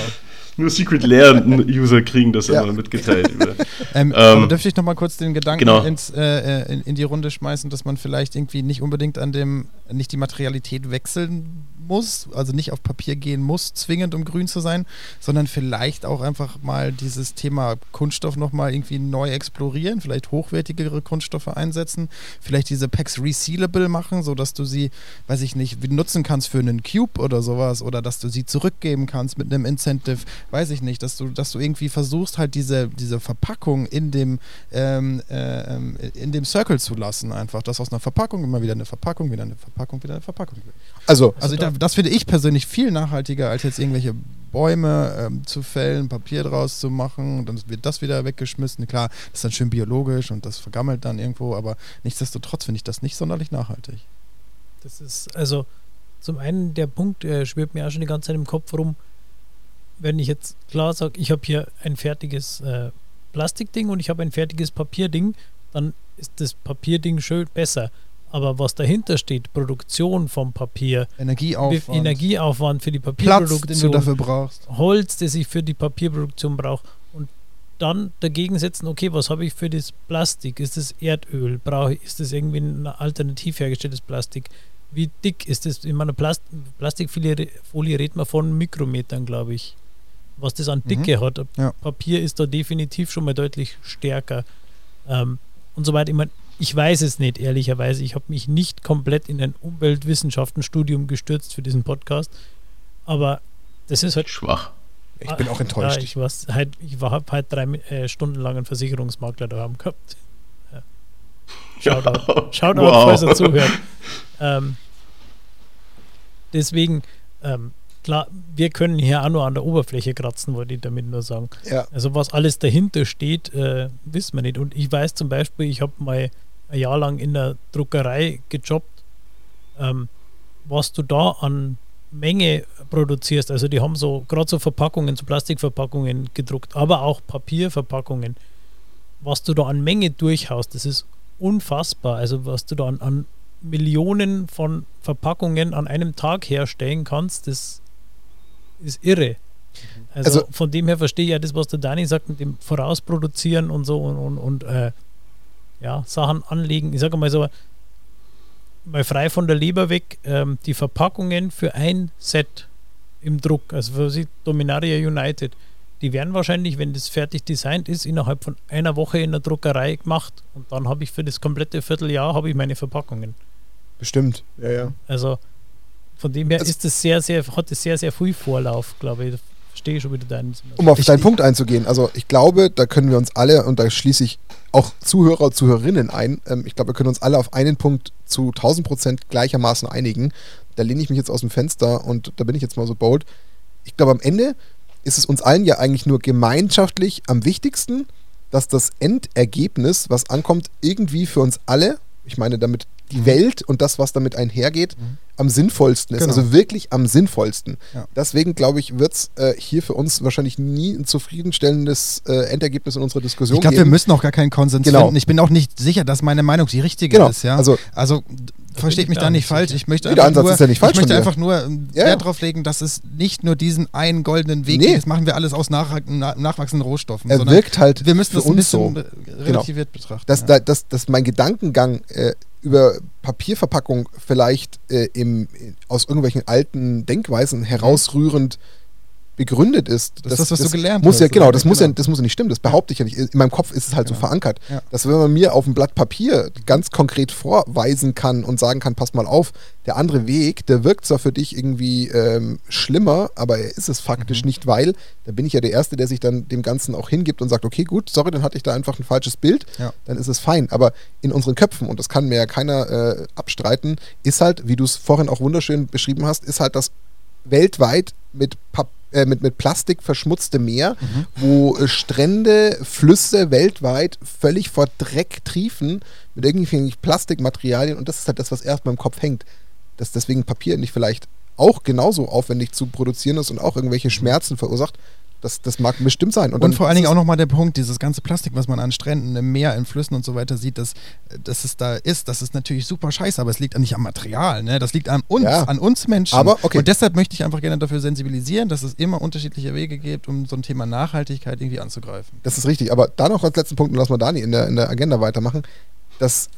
Speaker 4: Nur Secret Lair-User kriegen das ja. immer mitgeteilt.
Speaker 3: ähm, ähm, aber dürfte ich noch mal kurz den Gedanken genau. ins, äh, in, in, die Runde schmeißen, dass man vielleicht irgendwie nicht unbedingt an dem, nicht die Materialität wechseln muss, also nicht auf Papier gehen muss, zwingend um grün zu sein, sondern vielleicht auch einfach mal dieses Thema Kunststoff nochmal irgendwie neu explorieren, vielleicht hochwertigere Kunststoffe einsetzen, vielleicht diese Packs resealable machen, sodass du sie, weiß ich nicht, nutzen kannst für einen Cube oder sowas oder dass du sie zurückgeben kannst mit einem Incentive, weiß ich nicht, dass du, dass du irgendwie versuchst halt diese, diese Verpackung in dem, ähm, äh, in dem Circle zu lassen, einfach, dass aus einer Verpackung immer wieder eine Verpackung, wieder eine Verpackung, wieder eine Verpackung.
Speaker 1: Also,
Speaker 3: also da, das finde ich persönlich viel nachhaltiger, als jetzt irgendwelche Bäume ähm, zu fällen, Papier draus zu machen, dann wird das wieder weggeschmissen. Klar, das ist dann schön biologisch und das vergammelt dann irgendwo, aber nichtsdestotrotz finde ich das nicht sonderlich nachhaltig.
Speaker 2: Das ist, also zum einen der Punkt, äh, schwirrt mir auch schon die ganze Zeit im Kopf rum, wenn ich jetzt klar sage, ich habe hier ein fertiges äh, Plastikding und ich habe ein fertiges Papierding, dann ist das Papierding schön besser. Aber was dahinter steht, Produktion vom Papier,
Speaker 3: Energieaufwand,
Speaker 2: Energieaufwand für die Papierproduktion,
Speaker 3: Platz, den du dafür brauchst,
Speaker 2: Holz, das ich für die Papierproduktion brauche und dann dagegen setzen, okay, was habe ich für das Plastik? Ist das Erdöl? Brauche ich, ist das irgendwie ein alternativ hergestelltes Plastik? Wie dick ist das? In meiner Plast Plastikfolie Folie redet man von Mikrometern, glaube ich. Was das an Dicke mhm. hat. Ja. Papier ist da definitiv schon mal deutlich stärker. Ähm, und so weiter. Ich meine, ich weiß es nicht, ehrlicherweise. Ich habe mich nicht komplett in ein Umweltwissenschaftenstudium gestürzt für diesen Podcast. Aber das ist halt.
Speaker 4: Schwach.
Speaker 1: Ich bin auch enttäuscht.
Speaker 2: Ja, ich, halt, ich war halt drei äh, Stunden lang einen Versicherungsmakler da haben gehabt. Ja. Shoutout, ja. Shoutout wow. falls er zuhört. Ähm, deswegen, ähm, klar, wir können hier auch nur an der Oberfläche kratzen, wollte ich damit nur sagen.
Speaker 1: Ja.
Speaker 2: Also was alles dahinter steht, äh, wissen wir nicht. Und ich weiß zum Beispiel, ich habe mal ein Jahr lang in der Druckerei gejobbt, ähm, was du da an Menge produzierst. Also die haben so gerade so Verpackungen, so Plastikverpackungen gedruckt, aber auch Papierverpackungen. Was du da an Menge durchhaust, das ist unfassbar. Also was du da an, an Millionen von Verpackungen an einem Tag herstellen kannst, das ist irre. Also,
Speaker 1: Also-
Speaker 2: von dem her verstehe ich ja das, was der Dani sagt, mit dem Vorausproduzieren und so und, und, und äh, ja, Sachen anlegen. Ich sage mal so, mal frei von der Leber weg, ähm, die Verpackungen für ein Set im Druck, also für sie Dominaria United, die werden wahrscheinlich, wenn das fertig designt ist, innerhalb von einer Woche in der Druckerei gemacht und dann habe ich für das komplette Vierteljahr habe ich meine Verpackungen.
Speaker 1: Bestimmt. Ja, ja.
Speaker 2: Also von dem her
Speaker 1: Also-
Speaker 2: ist es sehr, sehr, hat es sehr, sehr viel Vorlauf, glaube ich. Verstehe ich schon wieder deinen.
Speaker 1: Um auf
Speaker 3: Ich-
Speaker 1: deinen
Speaker 3: ich-
Speaker 1: Punkt einzugehen, also ich glaube, da können wir uns alle, und da schließe ich auch Zuhörer und Zuhörerinnen ein, ähm, ich glaube, wir können uns alle auf einen Punkt zu 1000 Prozent gleichermaßen einigen. Da lehne ich mich jetzt aus dem Fenster und da bin ich jetzt mal so bold. Ich glaube, am Ende ist es uns allen ja eigentlich nur gemeinschaftlich am wichtigsten, dass das Endergebnis, was ankommt, irgendwie für uns alle, ich meine damit die Welt und das, was damit einhergeht, am sinnvollsten ist.
Speaker 3: Genau.
Speaker 1: Also wirklich am sinnvollsten.
Speaker 3: Ja.
Speaker 1: Deswegen glaube ich, wird es äh, hier für uns wahrscheinlich nie ein zufriedenstellendes äh, Endergebnis in unserer Diskussion
Speaker 3: Ich glaube, wir
Speaker 1: geben.
Speaker 3: müssen auch gar keinen Konsens
Speaker 1: Genau.
Speaker 3: finden. Ich bin auch nicht sicher, dass meine Meinung die richtige
Speaker 1: Genau.
Speaker 3: ist. Ja?
Speaker 1: Also-
Speaker 3: also versteht
Speaker 2: ich
Speaker 3: mich da nicht falsch. Ich möchte
Speaker 1: Nee, der Ansatz
Speaker 3: nur,
Speaker 1: ist ja nicht falsch
Speaker 3: ich möchte einfach nur ähm,
Speaker 1: Ja,
Speaker 3: Wert
Speaker 1: ja.
Speaker 3: darauf legen, dass es nicht nur diesen einen goldenen Weg
Speaker 1: Nee.
Speaker 3: gibt. Das machen wir alles aus nach, na, nachwachsenden Rohstoffen.
Speaker 1: er
Speaker 3: sondern
Speaker 1: wirkt halt
Speaker 3: wir müssen
Speaker 1: für
Speaker 3: das ein
Speaker 1: uns so.
Speaker 3: bisschen äh, relativiert betrachten.
Speaker 1: dass,
Speaker 3: ja.
Speaker 1: da, dass, dass mein Gedankengang äh, über Papierverpackung vielleicht äh, im, aus irgendwelchen alten Denkweisen herausrührend begründet ist.
Speaker 3: Das ist das, was du gelernt
Speaker 1: muss
Speaker 3: hast,
Speaker 1: Ja, genau, das muss ja,
Speaker 3: Genau.
Speaker 1: das muss ja nicht stimmen. Das behaupte ich ja nicht. In meinem Kopf ist es halt so
Speaker 3: Genau.
Speaker 1: verankert,
Speaker 3: Ja.
Speaker 1: dass wenn man mir auf ein Blatt Papier ganz konkret vorweisen kann und sagen kann, pass mal auf, der andere Weg, der wirkt zwar für dich irgendwie ähm, schlimmer, aber er ist es
Speaker 3: Mhm.
Speaker 1: faktisch nicht, weil dann bin ich ja der Erste, der sich dann dem Ganzen auch hingibt und sagt, okay, gut, sorry, dann hatte ich da einfach ein falsches Bild,
Speaker 3: Ja.
Speaker 1: dann ist es fein. Aber in unseren Köpfen, und das kann mir ja keiner äh, abstreiten, ist halt, wie du es vorhin auch wunderschön beschrieben hast, ist halt das weltweit mit, Pap äh, mit, mit Plastik verschmutzte Meer,
Speaker 3: Mhm.
Speaker 1: wo äh, Strände, Flüsse weltweit völlig vor Dreck triefen mit irgendwelchen Plastikmaterialien und das ist halt das, was erst mal im Kopf hängt. Dass deswegen Papier nicht vielleicht auch genauso aufwendig zu produzieren ist und auch irgendwelche Schmerzen verursacht. Das, das mag bestimmt sein.
Speaker 3: Und,
Speaker 1: dann
Speaker 3: vor allen Dingen auch nochmal der Punkt, dieses ganze Plastik, was man an Stränden, im Meer, in Flüssen und so weiter sieht, dass, dass es da ist, das ist natürlich super scheiße, aber es liegt nicht am Material, ne? das liegt an uns,
Speaker 1: Ja.
Speaker 3: an uns Menschen.
Speaker 1: Aber, okay.
Speaker 3: Und deshalb möchte ich einfach gerne dafür sensibilisieren, dass es immer unterschiedliche Wege gibt, um so ein Thema Nachhaltigkeit irgendwie anzugreifen.
Speaker 1: Das ist richtig. Aber da noch als letzten Punkt, und lass mal Dani in der, in der Agenda weitermachen. Das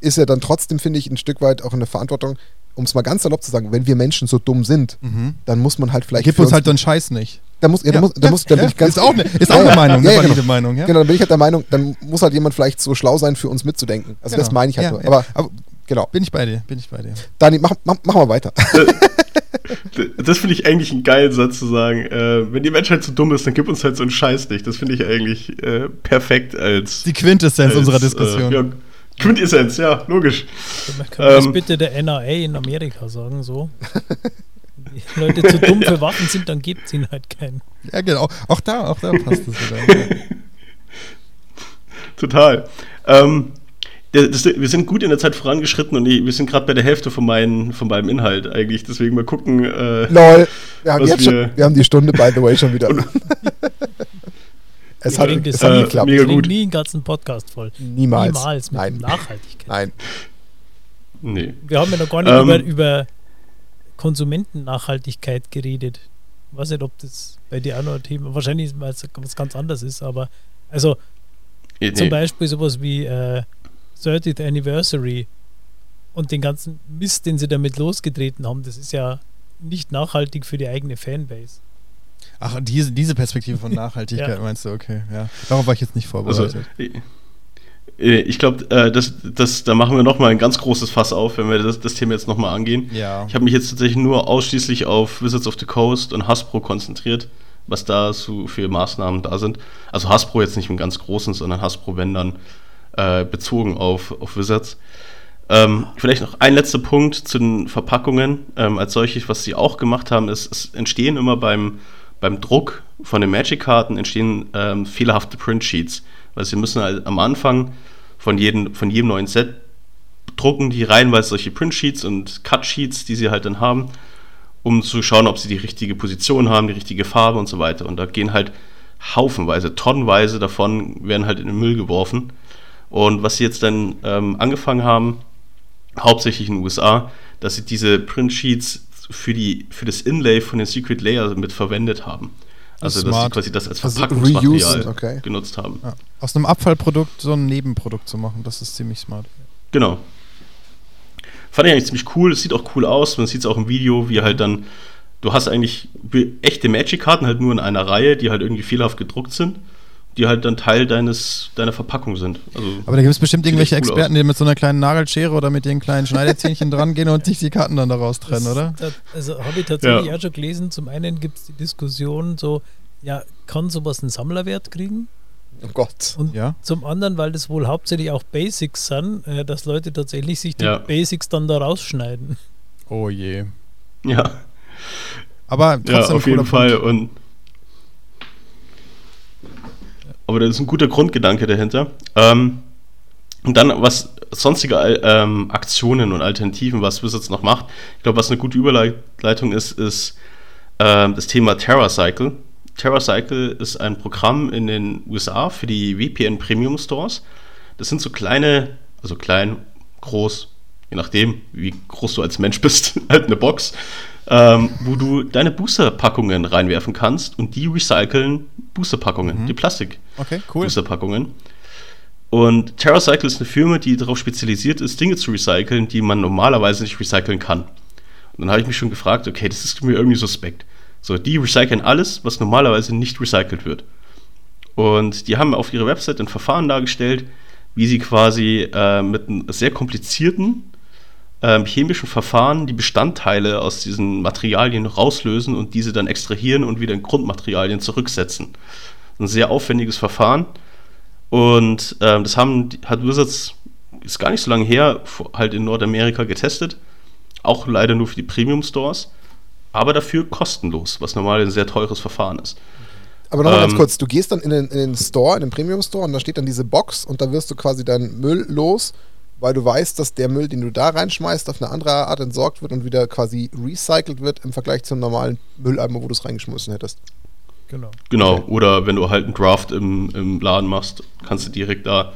Speaker 1: ist ja dann trotzdem, finde ich, ein Stück weit auch eine Verantwortung, um es mal ganz salopp zu sagen, wenn wir Menschen so dumm sind, dann muss man halt vielleicht.
Speaker 3: Gib
Speaker 1: für
Speaker 3: uns halt so einen Scheiß nicht.
Speaker 1: Da muss, ja, da muss, da muss, da bin ich ganz,
Speaker 3: ist auch eine, ist auch eine. Meinung,
Speaker 1: Ja,
Speaker 3: valide
Speaker 1: genau.
Speaker 3: Meinung. Ja?
Speaker 1: Genau, dann bin ich halt der Meinung, dann muss halt jemand vielleicht so schlau sein, für uns mitzudenken. Also das
Speaker 3: Genau.
Speaker 1: meine ich halt
Speaker 3: Ja,
Speaker 1: nur.
Speaker 3: ja.
Speaker 1: Aber,
Speaker 3: Aber
Speaker 1: genau.
Speaker 3: bin ich bei dir, bin ich bei dir.
Speaker 1: Dani, mach, mach, mach mal weiter.
Speaker 4: Das finde ich eigentlich einen geilen Satz zu sagen. Äh, wenn die Menschheit so dumm ist, dann gib uns halt so einen Scheiß nicht. Das finde ich eigentlich äh, perfekt als.
Speaker 3: Die Quintessenz
Speaker 4: als,
Speaker 3: unserer Diskussion.
Speaker 4: Äh, ja, Quintessenz, ja, logisch.
Speaker 2: Man das
Speaker 4: Ähm.
Speaker 2: bitte der NRA in Amerika sagen, so? Leute zu dumm für Waffen sind, dann gibt es ihnen halt keinen.
Speaker 3: Ja, genau. Auch da, auch da passt es wieder.
Speaker 4: Total. Ähm, das, wir sind gut in der Zeit vorangeschritten und ich, wir sind gerade bei der Hälfte von, meinen, von meinem Inhalt eigentlich. Deswegen mal gucken. Äh,
Speaker 1: Lol. Wir haben jetzt
Speaker 4: wir-
Speaker 1: schon, wir haben die Stunde, by the way, schon wieder. es hat,
Speaker 2: kriegen das
Speaker 1: es hat
Speaker 4: äh,
Speaker 1: geklappt.
Speaker 4: mega gut.
Speaker 2: nie einen ganzen Podcast voll.
Speaker 1: Niemals.
Speaker 2: Niemals mit
Speaker 1: Nein.
Speaker 2: Nachhaltigkeit.
Speaker 1: Nein.
Speaker 4: nee.
Speaker 2: Wir haben ja noch gar nicht
Speaker 4: Ähm.
Speaker 2: über, über Konsumentennachhaltigkeit geredet. Ich weiß nicht, ob das bei dir auch noch ein Thema, wahrscheinlich weil es was ganz anderes ist, aber also
Speaker 4: Nee.
Speaker 2: zum Beispiel sowas wie äh, 30th Anniversary und den ganzen Mist, den sie damit losgetreten haben, das ist ja nicht nachhaltig für die eigene Fanbase.
Speaker 3: Ach, diese, diese Perspektive von Nachhaltigkeit
Speaker 2: Ja.
Speaker 3: meinst du, okay, ja. Darauf war ich jetzt nicht
Speaker 4: Also,
Speaker 3: vorbereitet.
Speaker 4: äh, ich glaube, äh, das, das, da machen wir nochmal ein ganz großes Fass auf, wenn wir das, das Thema jetzt nochmal angehen.
Speaker 3: ja.
Speaker 4: Ich habe mich jetzt tatsächlich nur ausschließlich auf Wizards of the Coast und Hasbro konzentriert, was da so für Maßnahmen da sind. Also Hasbro jetzt nicht im ganz großen, sondern Hasbro, wenn dann äh, bezogen auf, auf Wizards. Ähm, vielleicht noch ein letzter Punkt zu den Verpackungen ähm, als solches, was sie auch gemacht haben, ist, es entstehen immer beim, beim Druck von den Magic-Karten entstehen ähm, fehlerhafte Print-Sheets, weil sie müssen halt am Anfang von jedem, von jedem neuen Set drucken die reihenweise solche Print-Sheets und Cut-Sheets, die sie halt dann haben, um zu schauen, ob sie die richtige Position haben, die richtige Farbe und so weiter. Und da gehen halt haufenweise, tonnenweise davon werden halt in den Müll geworfen. Und was sie jetzt dann ähm, angefangen haben, hauptsächlich in den USA, dass sie diese Printsheets für, die, für das Inlay von den Secret Layer mit verwendet haben. Also, dass sie
Speaker 3: Smart.
Speaker 4: quasi das als
Speaker 1: Also
Speaker 4: Verpackungsmaterial
Speaker 1: reusen, okay.
Speaker 4: genutzt haben.
Speaker 3: Ja. Aus einem Abfallprodukt so ein Nebenprodukt zu machen, das ist ziemlich smart.
Speaker 4: Genau. Fand ich eigentlich ziemlich cool. Es sieht auch cool aus. Man sieht es auch im Video, wie halt dann. Du hast eigentlich echte Magic-Karten halt nur in einer Reihe, die halt irgendwie fehlerhaft gedruckt sind, die halt dann Teil deines, deiner Verpackung sind. Also,
Speaker 3: Aber da gibt es bestimmt irgendwelche
Speaker 4: cool
Speaker 3: Experten, die mit so einer kleinen Nagelschere oder mit ihren kleinen Schneidezähnchen dran gehen und sich die Karten dann daraus trennen,
Speaker 2: Das-
Speaker 3: oder?
Speaker 2: da- Also habe ich tatsächlich
Speaker 4: Ja.
Speaker 2: auch schon gelesen. Zum einen gibt es die Diskussion so, ja, kann sowas einen Sammlerwert kriegen?
Speaker 1: Oh Gott.
Speaker 2: Und
Speaker 3: Ja.
Speaker 2: zum anderen, weil das wohl hauptsächlich auch Basics sind, äh, dass Leute tatsächlich sich die
Speaker 4: Ja.
Speaker 2: Basics dann da rausschneiden.
Speaker 3: Oh je.
Speaker 4: ja,
Speaker 3: Aber
Speaker 4: ja
Speaker 3: trotzdem
Speaker 4: auf jeden
Speaker 3: cooler
Speaker 4: Fall.
Speaker 3: Punkt.
Speaker 4: Und aber das ist ein guter Grundgedanke dahinter. Ähm, und dann, was sonstige ähm, Aktionen und Alternativen, was Wizards noch macht. Ich glaube, was eine gute Überleitung ist, ist ähm, das Thema TerraCycle. TerraCycle ist ein Programm in den USA für die VPN Premium Stores. Das sind so kleine, also klein, groß, je nachdem, wie groß du als Mensch bist, halt eine Box, ähm, wo du deine Booster-Packungen reinwerfen kannst und die recyceln Booster-Packungen, die Plastik.
Speaker 3: Okay, cool.
Speaker 4: Boosterpackungen. Und TerraCycle ist eine Firma, die darauf spezialisiert ist, Dinge zu recyceln, die man normalerweise nicht recyceln kann. Und dann habe ich mich schon gefragt, okay, das ist mir irgendwie suspekt. So, die recyceln alles, was normalerweise nicht recycelt wird. Und die haben auf ihrer Website ein Verfahren dargestellt, wie sie quasi äh, mit einem sehr komplizierten ähm, chemischen Verfahren die Bestandteile aus diesen Materialien rauslösen und diese dann extrahieren und wieder in Grundmaterialien zurücksetzen. Ein sehr aufwendiges Verfahren. Und ähm, das haben, hat Wizards, ist gar nicht so lange her, halt in Nordamerika getestet. Auch leider nur für die Premium-Stores. Aber dafür kostenlos, was normal ein sehr teures Verfahren ist.
Speaker 1: Aber nochmal ganz
Speaker 4: Ähm,
Speaker 1: kurz, du gehst dann in den, in den Store, in den Premium-Store und da steht dann diese Box und da wirst du quasi deinen Müll los, weil du weißt, dass der Müll, den du da reinschmeißt, auf eine andere Art entsorgt wird und wieder quasi recycelt wird im Vergleich zum normalen Mülleimer, wo du es reingeschmissen hättest.
Speaker 2: Genau.
Speaker 4: Genau, oder wenn du halt einen Draft im, im Laden machst, kannst du direkt da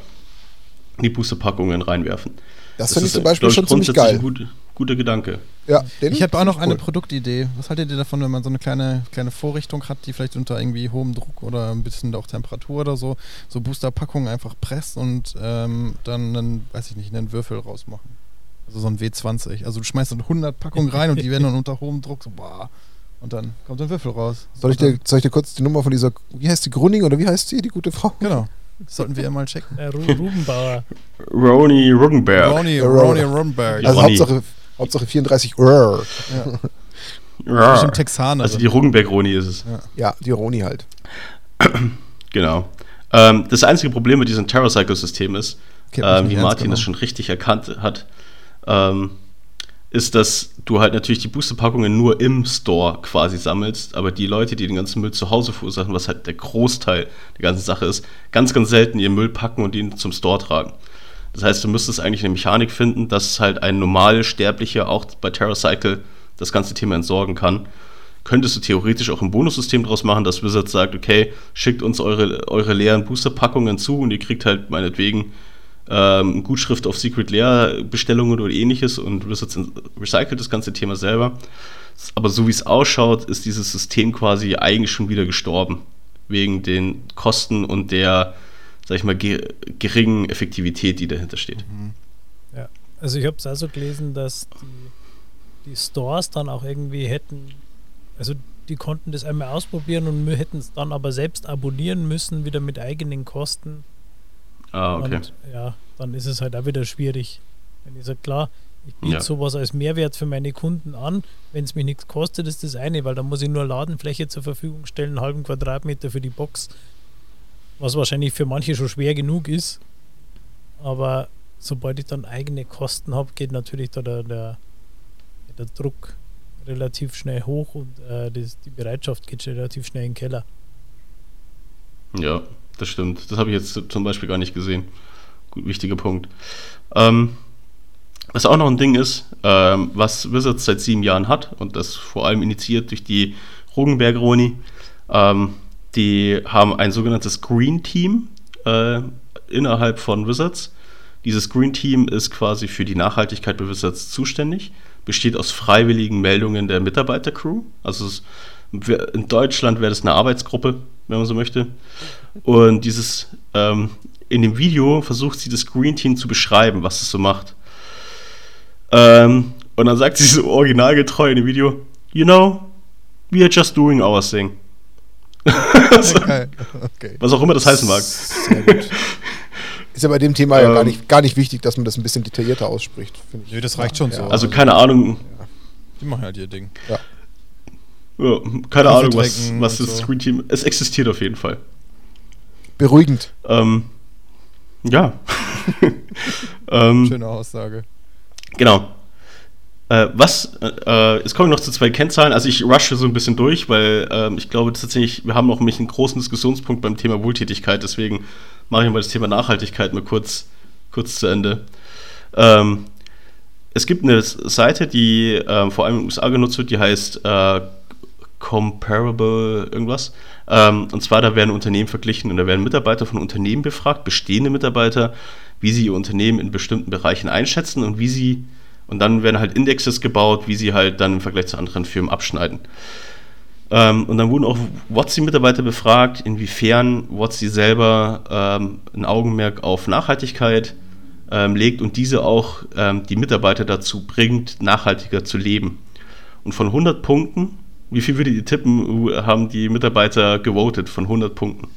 Speaker 4: die Boosterpackungen reinwerfen.
Speaker 1: Das, finde ich
Speaker 4: ist,
Speaker 1: zum Beispiel
Speaker 4: glaub ich,
Speaker 1: schon ziemlich geil.
Speaker 4: Ein gut, guter Gedanke.
Speaker 1: Ja, den
Speaker 3: Ich habe auch noch eine
Speaker 1: cool.
Speaker 3: Produktidee. Was haltet ihr davon, wenn man so eine kleine, kleine Vorrichtung hat, die vielleicht unter irgendwie hohem Druck oder ein bisschen auch Temperatur oder so, so Boosterpackungen einfach presst und ähm, dann einen, weiß ich nicht, einen Würfel rausmachen? Also so ein W20. Also du schmeißt dann 100 Packungen rein und die werden dann unter hohem Druck so, boah. Und dann kommt ein Würfel raus.
Speaker 1: Soll ich, dir, soll ich dir kurz die Nummer von dieser, wie heißt die, Grunning oder wie heißt sie, die gute Frau?
Speaker 3: Genau. Das sollten wir ja mal checken.
Speaker 2: Äh, Ru Rubenbauer.
Speaker 4: Roni Ruggenberg.
Speaker 3: Ronny,
Speaker 1: Ja,
Speaker 3: Ronny
Speaker 1: Ron-
Speaker 3: Rumberg.
Speaker 1: Also
Speaker 4: Ronny.
Speaker 1: Hauptsache, Hauptsache 34 Rrr.
Speaker 4: Ja.
Speaker 3: Bestimmt Texaner.
Speaker 4: Also die Ruggenberg-Roni ist es.
Speaker 1: Ja, die Roni halt.
Speaker 4: Genau. Ähm, das einzige Problem mit diesem TerraCycle-System ist,
Speaker 3: Okay,
Speaker 4: ähm, wie Martin das
Speaker 3: genommen.
Speaker 4: schon richtig erkannt hat, ähm, ist, dass du halt natürlich die Boosterpackungen nur im Store quasi sammelst, aber die Leute, die den ganzen Müll zu Hause verursachen, was halt der Großteil der ganzen Sache ist, ganz, ganz selten ihren Müll packen und ihn zum Store tragen. Das heißt, du müsstest eigentlich eine Mechanik finden, dass halt ein normal Sterblicher auch bei TerraCycle das ganze Thema entsorgen kann. Könntest du theoretisch auch ein Bonussystem draus machen, dass Wizard sagt, okay, schickt uns eure, eure leeren Boosterpackungen zu und ihr kriegt halt meinetwegen ähm, Gutschrift auf Secret Lair Bestellungen oder ähnliches und recycelt das ganze Thema selber. Aber so wie es ausschaut, ist dieses System quasi eigentlich schon wieder gestorben. Wegen den Kosten und der, sag ich mal, ge geringen Effektivität, die dahinter steht.
Speaker 2: Ja. Also ich habe es also gelesen, dass die, die Stores dann auch irgendwie hätten, also die konnten das einmal ausprobieren und hätten es dann aber selbst abonnieren müssen, wieder mit eigenen Kosten.
Speaker 4: Ah, okay.
Speaker 2: Und ja, dann ist es halt auch wieder schwierig. Wenn ich sage, klar, ich biete
Speaker 4: Ja.
Speaker 2: sowas als Mehrwert für meine Kunden an. Wenn es mich nichts kostet, ist das eine, weil dann muss ich nur Ladenfläche zur Verfügung stellen, einen halben Quadratmeter für die Box, was wahrscheinlich für manche schon schwer genug ist. Aber sobald ich dann eigene Kosten habe, geht natürlich da der, der, der Druck relativ schnell hoch und äh, das, die Bereitschaft geht relativ schnell in den Keller.
Speaker 4: Ja, das stimmt. Das habe ich jetzt zum Beispiel gar nicht gesehen. Gut, wichtiger Punkt. Ähm, was auch noch ein Ding ist, ähm, was Wizards seit sieben Jahren hat, und das vor allem initiiert durch die Rogenberg-Roni, ähm, die haben ein sogenanntes Green Team äh, innerhalb von Wizards. Dieses Green Team ist quasi für die Nachhaltigkeit bewusster zuständig, besteht aus freiwilligen Meldungen der Mitarbeitercrew. Also es, in Deutschland wäre das eine Arbeitsgruppe, wenn man so möchte. Und dieses ähm, in dem Video versucht sie das Green Team zu beschreiben, was es so macht. Ähm, und dann sagt sie so originalgetreu in dem Video, you know, we are just doing our thing. so, okay. Okay. Was auch immer das heißen mag. Sehr gut.
Speaker 1: Ist ja bei dem Thema ähm, ja gar ähm. nicht, gar nicht wichtig, dass man das ein bisschen detaillierter ausspricht.
Speaker 3: Ich. Nö, das reicht schon ja. so.
Speaker 4: Also keine Ahnung. Ja.
Speaker 3: Die machen halt ihr Ding.
Speaker 4: Ja. Ja keine Ahnung, was, was das so. Screen Team. Es existiert auf jeden Fall.
Speaker 1: Beruhigend.
Speaker 4: Ähm, ja. ähm,
Speaker 3: Schöne Aussage.
Speaker 4: Genau. Äh, was, äh, jetzt komme ich noch zu zwei Kennzahlen. Also ich rushe so ein bisschen durch, weil äh, ich glaube tatsächlich, wir haben noch einen großen Diskussionspunkt beim Thema Wohltätigkeit, deswegen mache ich mal das Thema Nachhaltigkeit mal kurz, kurz zu Ende. Ähm, es gibt eine Seite, die äh, vor allem in den USA genutzt wird, die heißt äh, Comparable irgendwas. Ähm, und zwar, da werden Unternehmen verglichen und da werden Mitarbeiter von Unternehmen befragt, bestehende Mitarbeiter, wie sie ihr Unternehmen in bestimmten Bereichen einschätzen und wie sie, und dann werden halt Indexes gebaut, wie sie halt dann im Vergleich zu anderen Firmen abschneiden. Ähm, und dann wurden auch WOTSI-Mitarbeiter befragt, inwiefern WOTSI selber ähm, ein Augenmerk auf Nachhaltigkeit ähm, legt und diese auch ähm, die Mitarbeiter dazu bringt, nachhaltiger zu leben. Und von 100 Punkten wie viel würdet ihr tippen, haben die Mitarbeiter gewotet von 100 Punkten?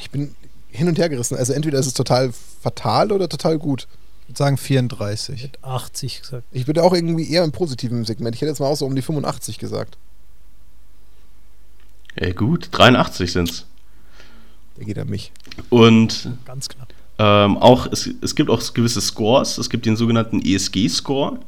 Speaker 1: Ich bin hin und her gerissen. Also entweder ist es total fatal oder total gut.
Speaker 3: Ich würde sagen 34. Ich
Speaker 2: hätte 80 gesagt.
Speaker 1: Ich würde auch irgendwie eher im positiven Segment. Ich hätte jetzt mal auch so um die 85 gesagt.
Speaker 4: Ja, gut, 83 sind es.
Speaker 1: Der geht an mich.
Speaker 4: Und
Speaker 2: ganz knapp.
Speaker 4: Ähm, auch, es, es gibt auch gewisse Scores. Es gibt den sogenannten ESG-Score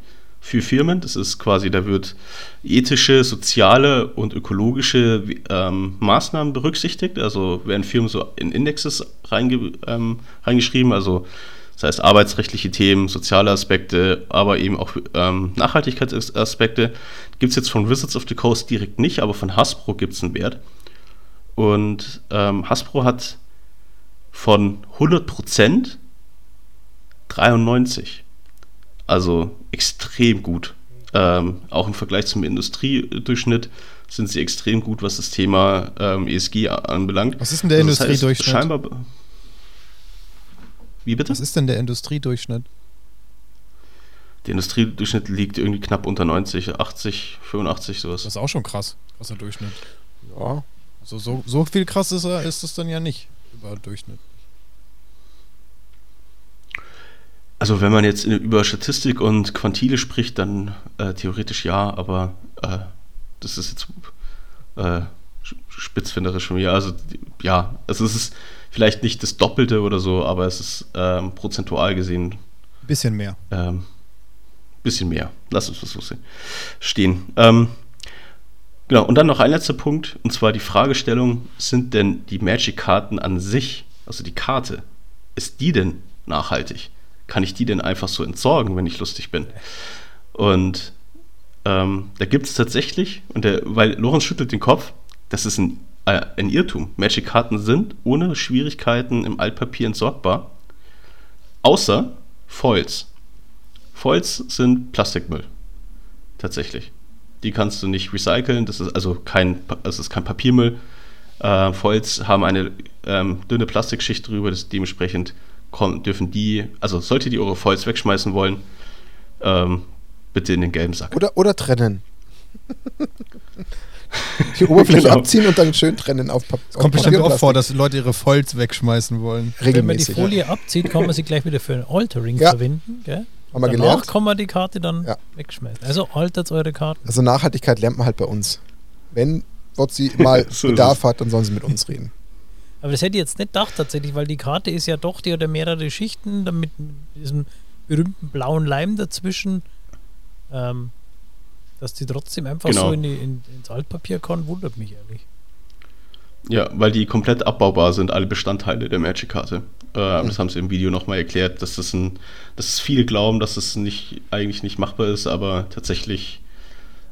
Speaker 4: für Firmen. Das ist quasi, da wird ethische, soziale und ökologische ähm, Maßnahmen berücksichtigt. Also werden Firmen so in Indexes reinge, ähm, reingeschrieben, also das heißt arbeitsrechtliche Themen, soziale Aspekte, aber eben auch ähm, Nachhaltigkeitsaspekte. Gibt es jetzt von Wizards of the Coast direkt nicht, aber von Hasbro gibt es einen Wert. Und ähm, Hasbro hat von 100% 93. Also extrem gut. Ähm, auch im Vergleich zum Industriedurchschnitt sind sie extrem gut, was das Thema ähm, ESG anbelangt.
Speaker 3: Was ist denn der also Industriedurchschnitt? Das heißt,
Speaker 4: scheinbar. Wie bitte?
Speaker 3: Was ist denn der Industriedurchschnitt?
Speaker 4: Der Industriedurchschnitt liegt irgendwie knapp unter 90, 80, 85, sowas.
Speaker 3: Das ist auch schon krass, krasser Durchschnitt. Ja. Also so, so viel krass ist er, ist es dann ja nicht über Durchschnitt.
Speaker 4: Also wenn man jetzt über Statistik und Quantile spricht, dann äh, theoretisch ja, aber äh, das ist jetzt äh, spitzfinderisch von mir. Also ja, also es ist vielleicht nicht das Doppelte oder so, aber es ist ähm, prozentual gesehen.
Speaker 3: Bisschen mehr.
Speaker 4: Ähm, bisschen mehr. Lass uns das so sehen. stehen. Ähm, genau, und dann noch ein letzter Punkt, und zwar die Fragestellung, sind denn die Magic-Karten an sich, also die Karte, ist die denn nachhaltig? Kann ich die denn einfach so entsorgen, wenn ich lustig bin? Und ähm, da gibt es tatsächlich, und der, weil Lorenz schüttelt den Kopf, das ist ein, äh, ein Irrtum. Magic-Karten sind ohne Schwierigkeiten im Altpapier entsorgbar, außer Foils. Foils sind Plastikmüll. Tatsächlich. Die kannst du nicht recyceln, das ist also kein, das ist kein Papiermüll. Äh, Foils haben eine ähm, dünne Plastikschicht drüber, das ist dementsprechend dürfen die, also solltet ihr eure Foils wegschmeißen wollen, ähm, bitte in den gelben Sack.
Speaker 1: Oder, oder trennen. die Oberfläche genau. abziehen und dann schön trennen auf Papier.
Speaker 3: Es kommt bestimmt auch vor, dass Leute ihre Foils wegschmeißen wollen.
Speaker 2: Regelmäßig, Wenn man die Folie ja. abzieht, kann man sie gleich wieder für ein Altering ja. verwenden. Gell? Haben wir Danach gelernt. kann man die Karte dann ja. wegschmeißen. Also altert eure Karten.
Speaker 1: Also Nachhaltigkeit lernt man halt bei uns. Wenn sie mal so Bedarf hat, dann sollen sie mit uns reden.
Speaker 2: Aber das hätte ich jetzt nicht gedacht tatsächlich, weil die Karte ist ja doch, die hat ja mehrere Schichten, damit mit diesem berühmten blauen Leim dazwischen, ähm, dass die trotzdem einfach genau. so in die, in, ins Altpapier kann, wundert mich ehrlich.
Speaker 4: Ja, weil die komplett abbaubar sind, alle Bestandteile der Magic-Karte. Äh, mhm. Das haben sie im Video nochmal erklärt, dass das ein, dass viele glauben, dass das nicht, eigentlich nicht machbar ist, aber tatsächlich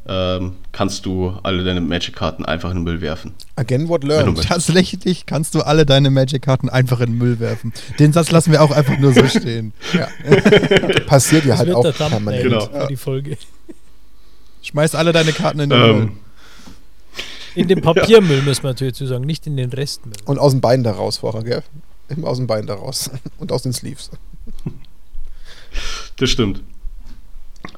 Speaker 4: ähm, kannst du alle deine Magic-Karten einfach in den Müll werfen.
Speaker 1: Again, what learned.
Speaker 3: Tatsächlich kannst du alle deine Magic-Karten einfach in den Müll werfen. Den Satz lassen wir auch einfach nur so stehen.
Speaker 1: Ja. Passiert ja halt auch permanent.
Speaker 4: Genau.
Speaker 2: die Folge.
Speaker 3: Schmeiß alle deine Karten in den Müll.
Speaker 4: Ähm,
Speaker 2: In den Papiermüll müssen wir natürlich zu sagen, nicht in den Restmüll.
Speaker 1: Und aus dem Bein da raus vorher, gell? Immer aus dem Bein da raus. Und aus den Sleeves.
Speaker 4: Das stimmt.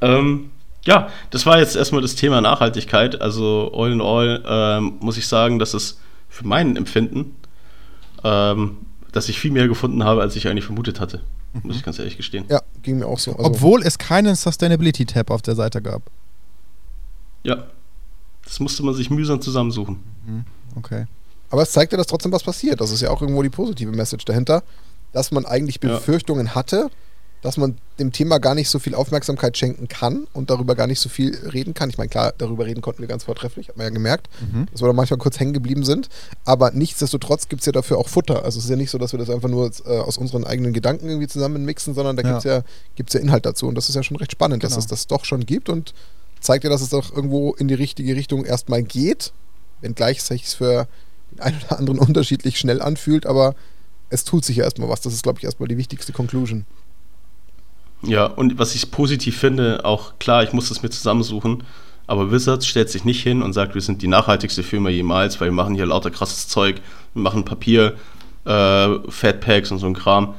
Speaker 4: Ähm, ja, das war jetzt erstmal das Thema Nachhaltigkeit. Also all in all ähm, muss ich sagen, dass es für mein Empfinden, ähm, dass ich viel mehr gefunden habe, als ich eigentlich vermutet hatte. Muss ich ganz ehrlich gestehen.
Speaker 1: Ja, ging mir auch so. Also,
Speaker 3: Obwohl es keinen Sustainability-Tab auf der Seite gab.
Speaker 4: Ja. Das musste man sich mühsam zusammensuchen.
Speaker 3: Okay.
Speaker 1: aber es zeigt ja, dass trotzdem was passiert. Das ist ja auch irgendwo die positive Message dahinter, dass man eigentlich
Speaker 4: Ja.
Speaker 1: Befürchtungen hatte, dass man dem Thema gar nicht so viel Aufmerksamkeit schenken kann und darüber gar nicht so viel reden kann. Ich meine, klar, darüber reden konnten wir ganz vortrefflich, hat man ja gemerkt,
Speaker 3: Mhm.
Speaker 1: dass wir da manchmal kurz hängen geblieben sind. Aber nichtsdestotrotz gibt es ja dafür auch Futter. Also es ist ja nicht so, dass wir das einfach nur äh, aus unseren eigenen Gedanken irgendwie zusammen mixen, sondern da
Speaker 3: Ja.
Speaker 1: gibt es ja, gibt's ja Inhalt dazu. Und das ist ja schon recht spannend, dass
Speaker 3: Genau.
Speaker 1: es das doch schon gibt und zeigt ja, dass es doch irgendwo in die richtige Richtung erstmal geht, wenngleich es sich für den einen oder anderen unterschiedlich schnell anfühlt, aber es tut sich ja erstmal was. Das ist, glaube ich, erstmal die wichtigste Conclusion.
Speaker 4: Ja, und was ich positiv finde, auch klar, ich muss das mir zusammensuchen, aber Wizards stellt sich nicht hin und sagt, wir sind die nachhaltigste Firma jemals, weil wir machen hier lauter krasses Zeug, wir machen Papier, äh, Fatpacks und so ein Kram,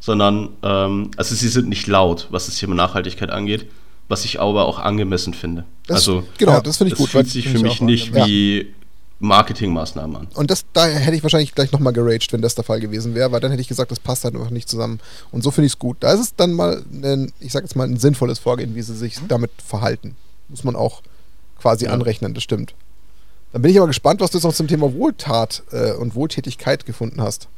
Speaker 4: sondern, ähm, also sie sind nicht laut, was das Thema Nachhaltigkeit angeht, was ich aber auch angemessen finde.
Speaker 1: Das,
Speaker 4: also,
Speaker 1: genau,
Speaker 3: ja,
Speaker 1: das finde ich
Speaker 4: das
Speaker 1: gut.
Speaker 4: fühlt
Speaker 1: Weil,
Speaker 4: sich für
Speaker 3: ich
Speaker 4: mich nicht
Speaker 1: angemessen.
Speaker 4: wie Marketingmaßnahmen an.
Speaker 1: und das, da hätte ich wahrscheinlich gleich nochmal geraged, wenn das der Fall gewesen wäre, weil dann hätte ich gesagt, das passt halt einfach nicht zusammen. Und so finde ich es gut. Da ist es dann mal, ein, ich sage jetzt mal, ein sinnvolles Vorgehen, wie sie sich damit verhalten. Muss man auch quasi
Speaker 4: Ja.
Speaker 1: anrechnen, das stimmt. Dann bin ich aber gespannt, was du jetzt noch zum Thema Wohltat äh, und Wohltätigkeit gefunden hast.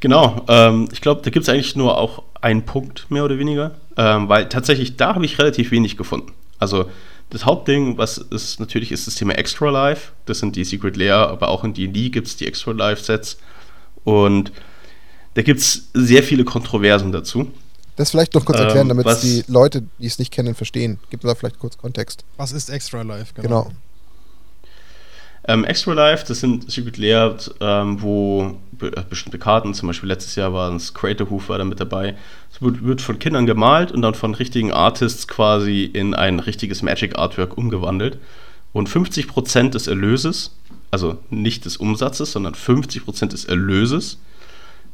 Speaker 4: Genau, ähm, ich glaube, da gibt es eigentlich nur auch einen Punkt, mehr oder weniger, ähm, weil tatsächlich da habe ich relativ wenig gefunden. Also das Hauptding, was ist natürlich, ist das Thema Extra Life. Das sind die Secret Layer, aber auch in D&D gibt es die Extra Life Sets. Und da gibt es sehr viele Kontroversen dazu.
Speaker 1: Das vielleicht noch kurz
Speaker 4: Ähm,
Speaker 1: erklären, damit
Speaker 4: was-
Speaker 1: die Leute, die es nicht kennen, verstehen. Gib mir da vielleicht kurz Kontext.
Speaker 3: Was ist Extra Life?
Speaker 1: Genau.
Speaker 4: Ähm, Extra Life, das sind Secret Layer, ähm, wo be äh, bestimmte Karten, zum Beispiel letztes Jahr war es Crater Hoof war da mit dabei. Es wird, wird von Kindern gemalt und dann von richtigen Artists quasi in ein richtiges Magic Artwork umgewandelt. Und 50% des Erlöses, also nicht des Umsatzes, sondern 50% des Erlöses,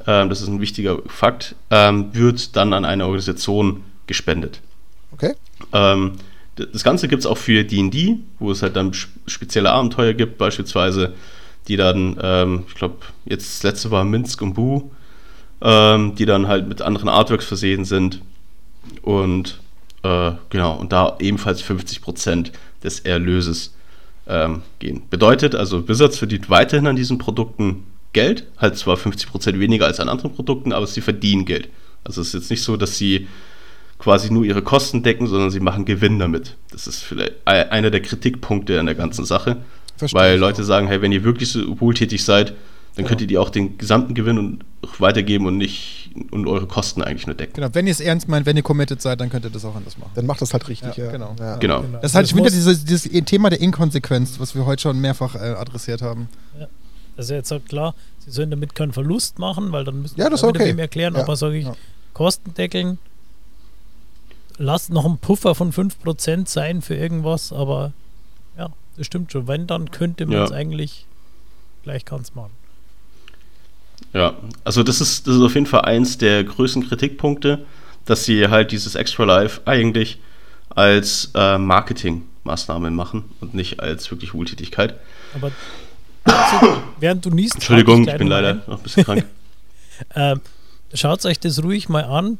Speaker 4: ähm, das ist ein wichtiger Fakt, ähm, wird dann an eine Organisation gespendet.
Speaker 1: Okay?
Speaker 4: Ähm, das Ganze gibt es auch für DD, wo es halt dann sp- spezielle Abenteuer gibt, beispielsweise, die dann, ähm, ich glaube, jetzt das letzte war Minsk und Bu, ähm, die dann halt mit anderen Artworks versehen sind. Und äh, genau, und da ebenfalls 50% des Erlöses ähm, gehen. Bedeutet also, Wizards verdient weiterhin an diesen Produkten Geld, halt zwar 50% weniger als an anderen Produkten, aber sie verdienen Geld. Also es ist jetzt nicht so, dass sie quasi nur ihre Kosten decken, sondern sie machen Gewinn damit. Das ist vielleicht einer der Kritikpunkte an der ganzen Sache.
Speaker 1: Verstehe
Speaker 4: weil Leute
Speaker 1: auch.
Speaker 4: sagen, hey, wenn ihr wirklich so wohltätig seid, dann
Speaker 1: Genau.
Speaker 4: könnt ihr die auch den gesamten Gewinn und weitergeben und nicht und eure Kosten eigentlich nur decken.
Speaker 3: Genau, wenn ihr es ernst meint, wenn ihr committed seid, dann könnt ihr das auch anders machen.
Speaker 1: Dann macht das halt richtig.
Speaker 3: Ja,
Speaker 1: Ja,
Speaker 3: genau.
Speaker 1: Ja.
Speaker 4: Genau.
Speaker 3: Das ist halt wieder dieses, dieses Thema der Inkonsequenz, was wir heute schon mehrfach äh, adressiert haben.
Speaker 2: Also jetzt sagt klar, sie sollen damit keinen Verlust machen, weil dann müssen
Speaker 1: Ja, das
Speaker 2: wieder
Speaker 1: okay.
Speaker 2: wem erklären,
Speaker 1: Ja.
Speaker 2: aber sage ich,
Speaker 3: Ja.
Speaker 2: Kosten deckeln, lasst noch ein Puffer von 5% sein für irgendwas, aber ja, das stimmt schon. Wenn, dann könnte man
Speaker 4: Ja.
Speaker 2: es eigentlich gleich ganz machen.
Speaker 4: Ja, also das ist, das ist auf jeden Fall eins der größten Kritikpunkte, dass sie halt dieses Extra Life eigentlich als äh, Marketingmaßnahme machen und nicht als wirklich Wohltätigkeit.
Speaker 2: Aber dazu, während du niest,
Speaker 4: Entschuldigung,
Speaker 2: hake
Speaker 4: ich bin leider
Speaker 2: ein.
Speaker 4: noch ein bisschen krank.
Speaker 2: Ähm, schaut euch das ruhig mal an.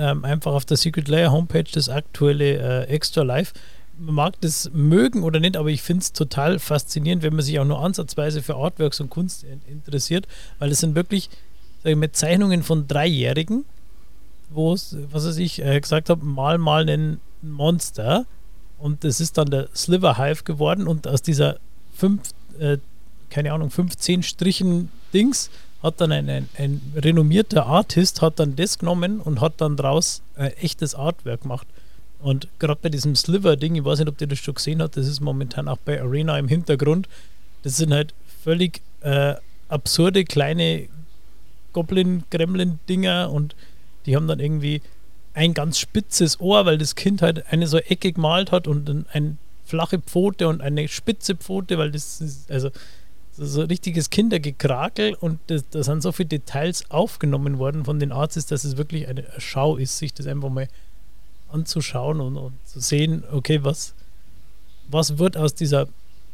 Speaker 2: Ähm, einfach auf der Secret Layer Homepage das aktuelle äh, Extra Life. Man mag das mögen oder nicht, aber ich finde es total faszinierend, wenn man sich auch nur ansatzweise für Artworks und Kunst in interessiert, weil es sind wirklich sag ich, mit Zeichnungen von Dreijährigen, wo es, was weiß ich, äh, gesagt habe, mal mal ein Monster und das ist dann der Sliver Hive geworden und aus dieser fünf, äh, keine Ahnung, 15 Strichen Dings hat dann ein, ein, ein renommierter Artist hat dann das genommen und hat dann draus äh, echtes Artwork gemacht. Und gerade bei diesem Sliver-Ding, ich weiß nicht, ob ihr das schon gesehen habt, das ist momentan auch bei Arena im Hintergrund. Das sind halt völlig äh, absurde kleine Goblin-Gremlin-Dinger und die haben dann irgendwie ein ganz spitzes Ohr, weil das Kind halt eine so Ecke gemalt hat und ein, eine flache Pfote und eine spitze Pfote, weil das ist also so richtiges Kindergekrakel und da sind so viele Details aufgenommen worden von den Arztes, dass es wirklich eine Schau ist, sich das einfach mal anzuschauen und, und zu sehen, okay, was, was wird aus dieser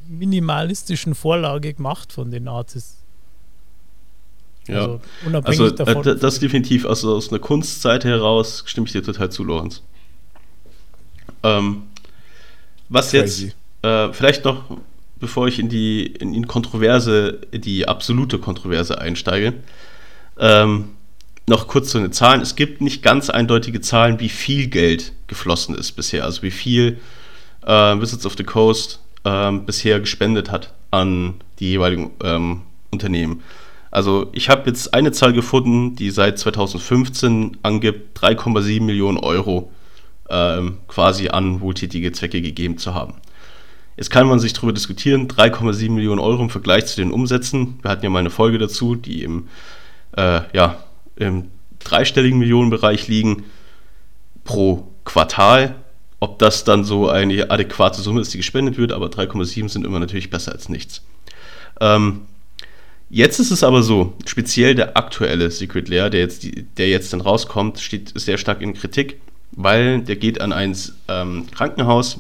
Speaker 2: minimalistischen Vorlage gemacht von den Artists.
Speaker 4: Ja, also, unabhängig also, davon. Äh, das definitiv, also aus einer Kunstseite heraus stimme ich dir total zu, Lorenz. Ähm, was Crazy. jetzt, äh, vielleicht noch, bevor ich in die in, in Kontroverse, die absolute Kontroverse einsteige, ähm, noch kurz zu den Zahlen. Es gibt nicht ganz eindeutige Zahlen, wie viel Geld geflossen ist bisher, also wie viel äh, Visits of the Coast äh, bisher gespendet hat an die jeweiligen ähm, Unternehmen. Also ich habe jetzt eine Zahl gefunden, die seit 2015 angibt, 3,7 Millionen Euro ähm, quasi an wohltätige Zwecke gegeben zu haben. Jetzt kann man sich darüber diskutieren, 3,7 Millionen Euro im Vergleich zu den Umsätzen. Wir hatten ja mal eine Folge dazu, die im, äh, ja, im dreistelligen Millionenbereich liegen pro Quartal. Ob das dann so eine adäquate Summe ist, die gespendet wird, aber 3,7 sind immer natürlich besser als nichts. Ähm, Jetzt ist es aber so, speziell der aktuelle Secret Lair, der jetzt, der jetzt dann rauskommt, steht sehr stark in Kritik, weil der geht an ein ähm, Krankenhaus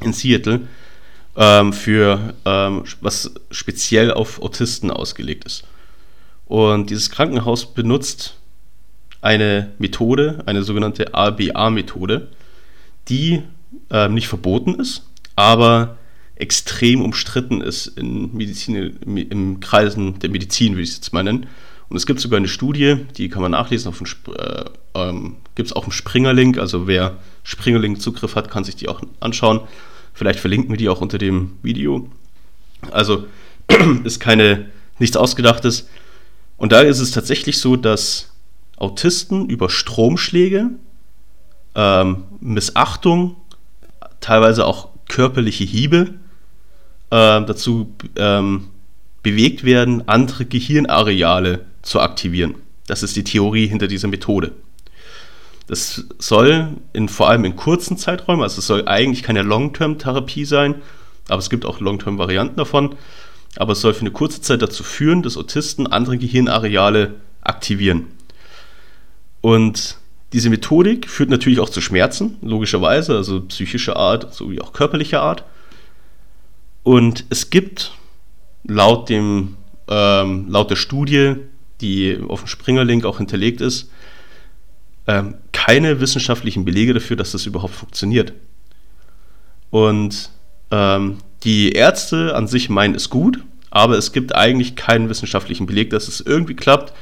Speaker 4: in Seattle ähm, für ähm, was speziell auf Autisten ausgelegt ist. Und dieses Krankenhaus benutzt eine Methode, eine sogenannte ABA-Methode, die ähm, nicht verboten ist, aber extrem umstritten ist in Medizin, im Kreisen der Medizin, würde ich es jetzt mal nennen. Und es gibt sogar eine Studie, die kann man nachlesen, äh, ähm, gibt es auch einen Springer-Link, also wer Springer-Link-Zugriff hat, kann sich die auch anschauen. Vielleicht verlinken wir die auch unter dem Video. Also ist keine, nichts Ausgedachtes. Und da ist es tatsächlich so, dass Autisten über Stromschläge, ähm, Missachtung, teilweise auch körperliche Hiebe äh, dazu ähm, bewegt werden, andere Gehirnareale zu aktivieren. Das ist die Theorie hinter dieser Methode. Das soll in, vor allem in kurzen Zeiträumen, also es soll eigentlich keine Long-Term-Therapie sein, aber es gibt auch Long-Term-Varianten davon, aber es soll für eine kurze Zeit dazu führen, dass Autisten andere Gehirnareale aktivieren. Und diese Methodik führt natürlich auch zu Schmerzen, logischerweise, also psychischer Art sowie auch körperlicher Art. Und es gibt laut, dem, ähm, laut der Studie, die auf dem Springer-Link auch hinterlegt ist, ähm, keine wissenschaftlichen Belege dafür, dass das überhaupt funktioniert. Und ähm, die Ärzte an sich meinen es gut, aber es gibt eigentlich keinen wissenschaftlichen Beleg, dass es irgendwie klappt.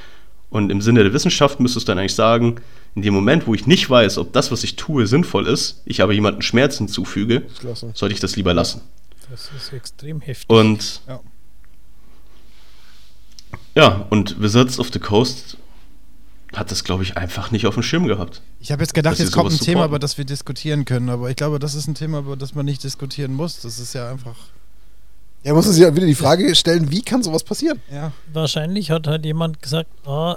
Speaker 4: Und im Sinne der Wissenschaft müsstest du dann eigentlich sagen, in dem Moment, wo ich nicht weiß, ob das, was ich tue, sinnvoll ist, ich aber jemandem Schmerz hinzufüge, sollte ich das lieber lassen.
Speaker 2: Das ist extrem heftig.
Speaker 4: Und ja, ja und Wizards of the Coast hat das, glaube ich, einfach nicht auf dem Schirm gehabt.
Speaker 3: Ich habe jetzt gedacht, jetzt kommt ein supporten. Thema, über das wir diskutieren können, aber ich glaube, das ist ein Thema, über das man nicht diskutieren muss. Das ist ja einfach.
Speaker 1: Ja, muss man sich ja wieder die Frage stellen, wie kann sowas passieren?
Speaker 2: Ja. Wahrscheinlich hat halt jemand gesagt, oh,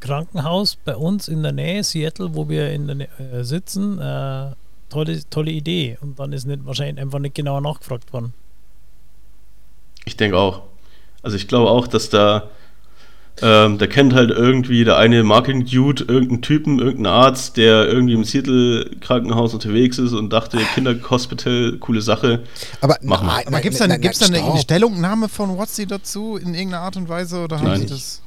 Speaker 2: Krankenhaus bei uns in der Nähe, Seattle, wo wir in der Nähe, äh, sitzen, äh, tolle, tolle Idee. Und dann ist nicht wahrscheinlich einfach nicht genauer nachgefragt worden.
Speaker 4: Ich denke auch. Also ich glaube auch, dass da ähm, da kennt halt irgendwie der eine Marketing-Dude irgendeinen Typen, irgendeinen Arzt, der irgendwie im Seattle-Krankenhaus unterwegs ist und dachte, Kinderhospital, coole Sache.
Speaker 3: Aber, Machen nein, aber gibt es da, eine, Stellungnahme von Watsi dazu in irgendeiner Art und Weise? Oder haben nein. Sie das?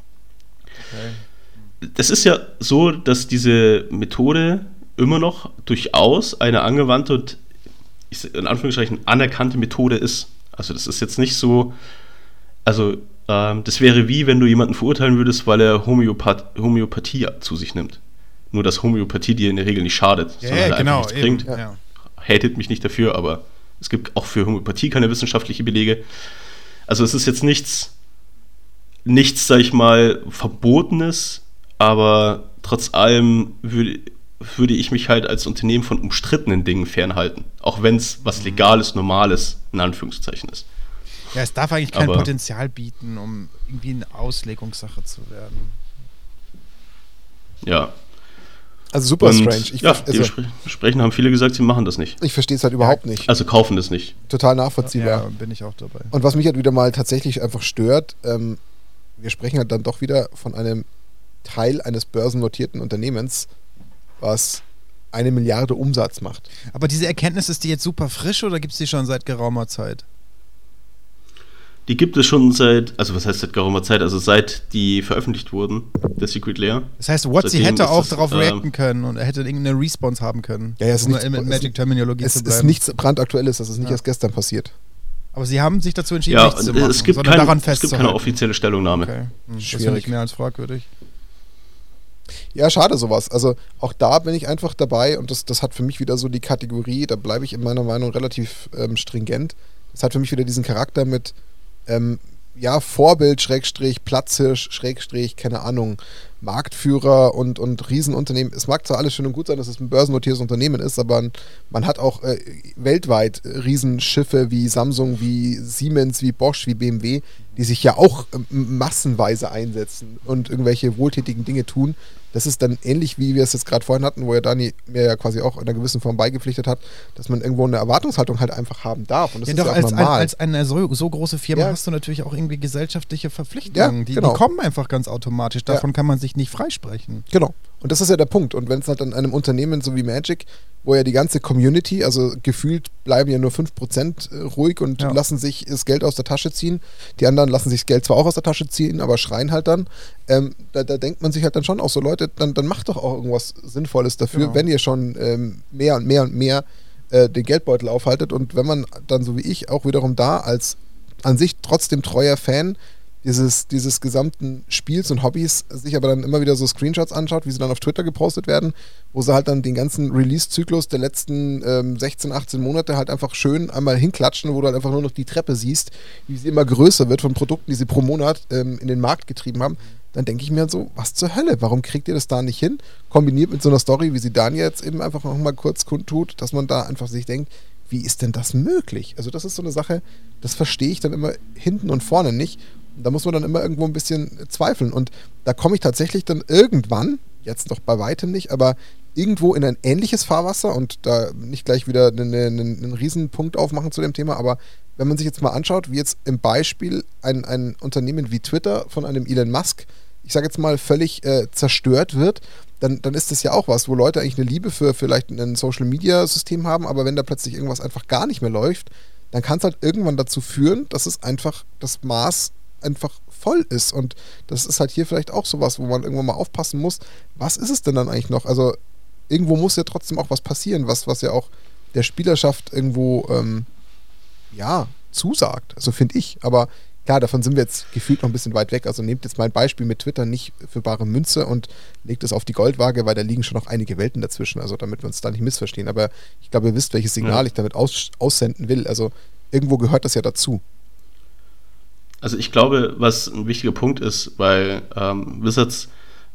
Speaker 4: Okay. Das ist ja so, dass diese Methode immer noch durchaus eine angewandte und in Anführungszeichen anerkannte Methode ist. Also das ist jetzt nicht so, also ähm, das wäre wie, wenn du jemanden verurteilen würdest, weil er Homöopath Homöopathie zu sich nimmt. Nur dass Homöopathie dir in der Regel nicht schadet,
Speaker 3: ja, sondern ja, genau,
Speaker 4: einfach nichts bringt. Ja. Hatet mich nicht dafür, aber es gibt auch für Homöopathie keine wissenschaftlichen Belege. Also es ist jetzt nichts, nichts, sag ich mal, Verbotenes, aber trotz allem würde, würde ich mich halt als Unternehmen von umstrittenen Dingen fernhalten. Auch wenn es was Legales, Normales, in Anführungszeichen ist.
Speaker 3: Ja, es darf eigentlich kein
Speaker 4: Aber-
Speaker 3: Potenzial bieten, um irgendwie eine Auslegungssache zu werden.
Speaker 4: Ja.
Speaker 1: Also super
Speaker 4: Und,
Speaker 1: strange. Ich,
Speaker 4: ja,
Speaker 1: ver- also,
Speaker 4: dementsprechend haben viele gesagt, sie machen das nicht.
Speaker 1: ich verstehe es halt überhaupt nicht.
Speaker 4: Also kaufen das nicht.
Speaker 1: Total nachvollziehbar.
Speaker 3: Ja, bin ich auch dabei.
Speaker 1: Und was mich halt wieder mal tatsächlich einfach stört, ähm, wir sprechen halt dann doch wieder von einem Teil eines börsennotierten Unternehmens, was eine Milliarde Umsatz macht.
Speaker 3: Aber diese Erkenntnis, ist die jetzt super frisch oder gibt es die schon seit geraumer Zeit?
Speaker 4: Die gibt es schon seit, also was heißt seit geraumer Zeit, also seit die veröffentlicht wurden, der Secret Lair.
Speaker 3: Das heißt, Watsi hätte auch
Speaker 4: das,
Speaker 3: darauf
Speaker 4: ähm,
Speaker 3: reacten können und er hätte irgendeine Response haben können.
Speaker 1: Ja, ja, es ist
Speaker 3: um
Speaker 1: nichts-
Speaker 3: in
Speaker 1: es-
Speaker 3: Magic-Terminologie
Speaker 1: Es
Speaker 3: zu
Speaker 1: ist
Speaker 3: bleiben.
Speaker 1: nichts brandaktuelles, das ist nicht
Speaker 3: Ja.
Speaker 1: erst gestern passiert.
Speaker 3: Aber sie haben sich dazu entschieden,
Speaker 4: Ja,
Speaker 3: nichts zu machen,
Speaker 4: es gibt,
Speaker 3: sondern
Speaker 4: kein,
Speaker 3: daran
Speaker 4: es gibt keine
Speaker 3: festzuhalten.
Speaker 4: offizielle Stellungnahme.
Speaker 3: Okay. Hm, Das finde
Speaker 1: Schwierig.
Speaker 3: ich mehr als fragwürdig.
Speaker 1: Ja, schade sowas. Also auch da bin ich einfach dabei und das, das hat für mich wieder so die Kategorie, da bleibe ich in meiner Meinung relativ ähm, stringent. Das hat für mich wieder diesen Charakter mit, ähm, ja, Vorbild, Schrägstrich, Platzhirsch, Schrägstrich, keine Ahnung, Marktführer und, und Riesenunternehmen. Es mag zwar alles schön und gut sein, dass es ein börsennotiertes Unternehmen ist, aber man hat auch äh, weltweit Riesenschiffe wie Samsung, wie Siemens, wie Bosch, wie BMW, die sich ja auch ähm, massenweise einsetzen und irgendwelche wohltätigen Dinge tun. Das ist dann ähnlich, wie wir es jetzt gerade vorhin hatten, wo ja Dani mir ja quasi auch in einer gewissen Form beigepflichtet hat, dass man irgendwo eine Erwartungshaltung halt einfach haben darf. Und das
Speaker 3: Ja,
Speaker 1: ist
Speaker 3: doch,
Speaker 1: ja auch
Speaker 3: als,
Speaker 1: normal.
Speaker 3: als eine so, so große Firma
Speaker 1: Ja.
Speaker 3: hast du natürlich auch irgendwie gesellschaftliche Verpflichtungen.
Speaker 1: Ja,
Speaker 3: die,
Speaker 1: genau.
Speaker 3: die kommen einfach ganz automatisch. Davon kann man sich nicht freisprechen.
Speaker 1: Genau. Und das ist ja der Punkt. Und wenn es halt an einem Unternehmen so wie Magic, wo ja die ganze Community, also gefühlt bleiben ja nur 5% äh, ruhig und
Speaker 3: Ja.
Speaker 1: lassen sich das Geld aus der Tasche ziehen. Die anderen lassen sich das Geld zwar auch aus der Tasche ziehen, aber schreien halt dann. Ähm, da, da denkt man sich halt dann schon auch so, Leute, dann, dann macht doch auch irgendwas Sinnvolles dafür,
Speaker 3: Genau.
Speaker 1: wenn ihr schon ähm, mehr und mehr und mehr äh, den Geldbeutel aufhaltet. Und wenn man dann so wie ich auch wiederum da als an sich trotzdem treuer Fan dieses, dieses gesamten Spiels und Hobbys sich aber dann immer wieder so Screenshots anschaut, wie sie dann auf Twitter gepostet werden, wo sie halt dann den ganzen Release-Zyklus der letzten ähm, 16, 18 Monate halt einfach schön einmal hinklatschen, wo du halt einfach nur noch die Treppe siehst, wie sie immer größer wird von Produkten, die sie pro Monat ähm, in den Markt getrieben haben, dann denke ich mir so, was zur Hölle, warum kriegt ihr das da nicht hin? Kombiniert mit so einer Story, wie sie Daniel jetzt eben einfach noch mal kurz kundtut, dass man da einfach sich denkt, wie ist denn das möglich? Also das ist so eine Sache, das verstehe ich dann immer hinten und vorne nicht. Da muss man dann immer irgendwo ein bisschen zweifeln. Und da komme ich tatsächlich dann irgendwann, jetzt noch bei weitem nicht, aber irgendwo in ein ähnliches Fahrwasser und da nicht gleich wieder einen, einen, einen Riesenpunkt aufmachen zu dem Thema, aber wenn man sich jetzt mal anschaut, wie jetzt im Beispiel ein, ein Unternehmen wie Twitter von einem Elon Musk, ich sage jetzt mal, völlig äh, zerstört wird, dann, dann ist das ja auch was, wo Leute eigentlich eine Liebe für vielleicht ein Social-Media-System haben, aber wenn da plötzlich irgendwas einfach gar nicht mehr läuft, dann kann es halt irgendwann dazu führen, dass es einfach das Maß einfach voll ist. Und das ist halt hier vielleicht auch sowas, wo man irgendwann mal aufpassen muss, was ist es denn dann eigentlich noch? Also irgendwo muss ja trotzdem auch was passieren, was, was ja auch der Spielerschaft irgendwo ähm, ja, zusagt. Also finde ich. Aber klar, davon sind wir jetzt gefühlt noch ein bisschen weit weg. Also nehmt jetzt mein Beispiel mit Twitter nicht für bare Münze und legt es auf die Goldwaage, weil da liegen schon noch einige Welten dazwischen. Also damit wir uns da nicht missverstehen. Aber ich glaube, ihr wisst, welches Signal
Speaker 4: Ja.
Speaker 1: ich damit aus, aussenden will. Also irgendwo gehört das ja dazu.
Speaker 4: Also ich glaube, was ein wichtiger Punkt ist, weil ähm, Wizards,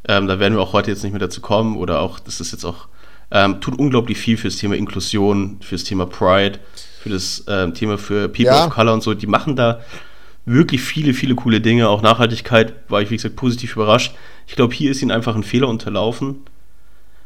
Speaker 4: ähm, da werden wir auch heute jetzt nicht mehr dazu kommen, oder auch, das ist jetzt auch, ähm, tut unglaublich viel fürs Thema Inklusion, fürs Thema Pride, für das ähm, Thema für People
Speaker 1: Ja.
Speaker 4: of Color und so. Die machen da wirklich viele, viele coole Dinge. Auch Nachhaltigkeit war ich, wie gesagt, positiv überrascht. Ich glaube, hier ist ihnen einfach ein Fehler unterlaufen,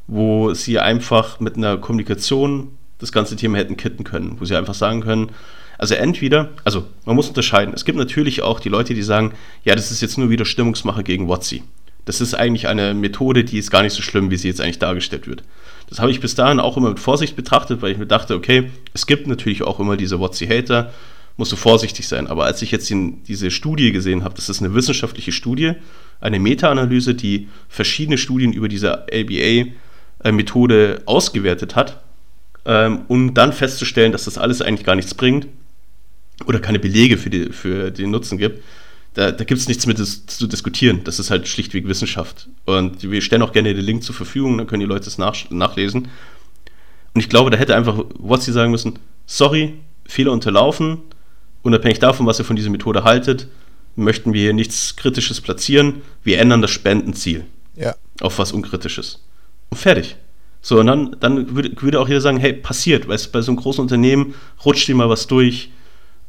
Speaker 4: wo sie einfach mit einer Kommunikation das ganze Thema hätten kitten können, wo sie einfach sagen können, also entweder, also man muss unterscheiden. Es gibt natürlich auch die Leute, die sagen, ja, das ist jetzt nur wieder Stimmungsmache gegen WotC. Das ist eigentlich eine Methode, die ist gar nicht so schlimm, wie sie jetzt eigentlich dargestellt wird. Das habe ich bis dahin auch immer mit Vorsicht betrachtet, weil ich mir dachte, okay, es gibt natürlich auch immer diese WotC-Hater, musst du vorsichtig sein. Aber als ich jetzt den, diese Studie gesehen habe, das ist eine wissenschaftliche Studie, eine Meta-Analyse, die verschiedene Studien über diese ABA-Methode ausgewertet hat, ähm, um dann festzustellen, dass das alles eigentlich gar nichts bringt oder keine Belege für, die, für den Nutzen gibt, da, da gibt es nichts mit zu diskutieren. Das ist halt schlichtweg Wissenschaft. Und wir stellen auch gerne den Link zur Verfügung, dann können die Leute es nach, nachlesen. Und ich glaube, da hätte einfach Wotzi sagen müssen, sorry, Fehler unterlaufen, unabhängig davon, was ihr von dieser Methode haltet, möchten wir hier nichts Kritisches platzieren, wir ändern das Spendenziel
Speaker 1: Ja.
Speaker 4: auf was Unkritisches. Und fertig. So, und dann, dann würde, würde auch jeder sagen, hey, passiert, weißt du, bei so einem großen Unternehmen rutscht dir mal was durch.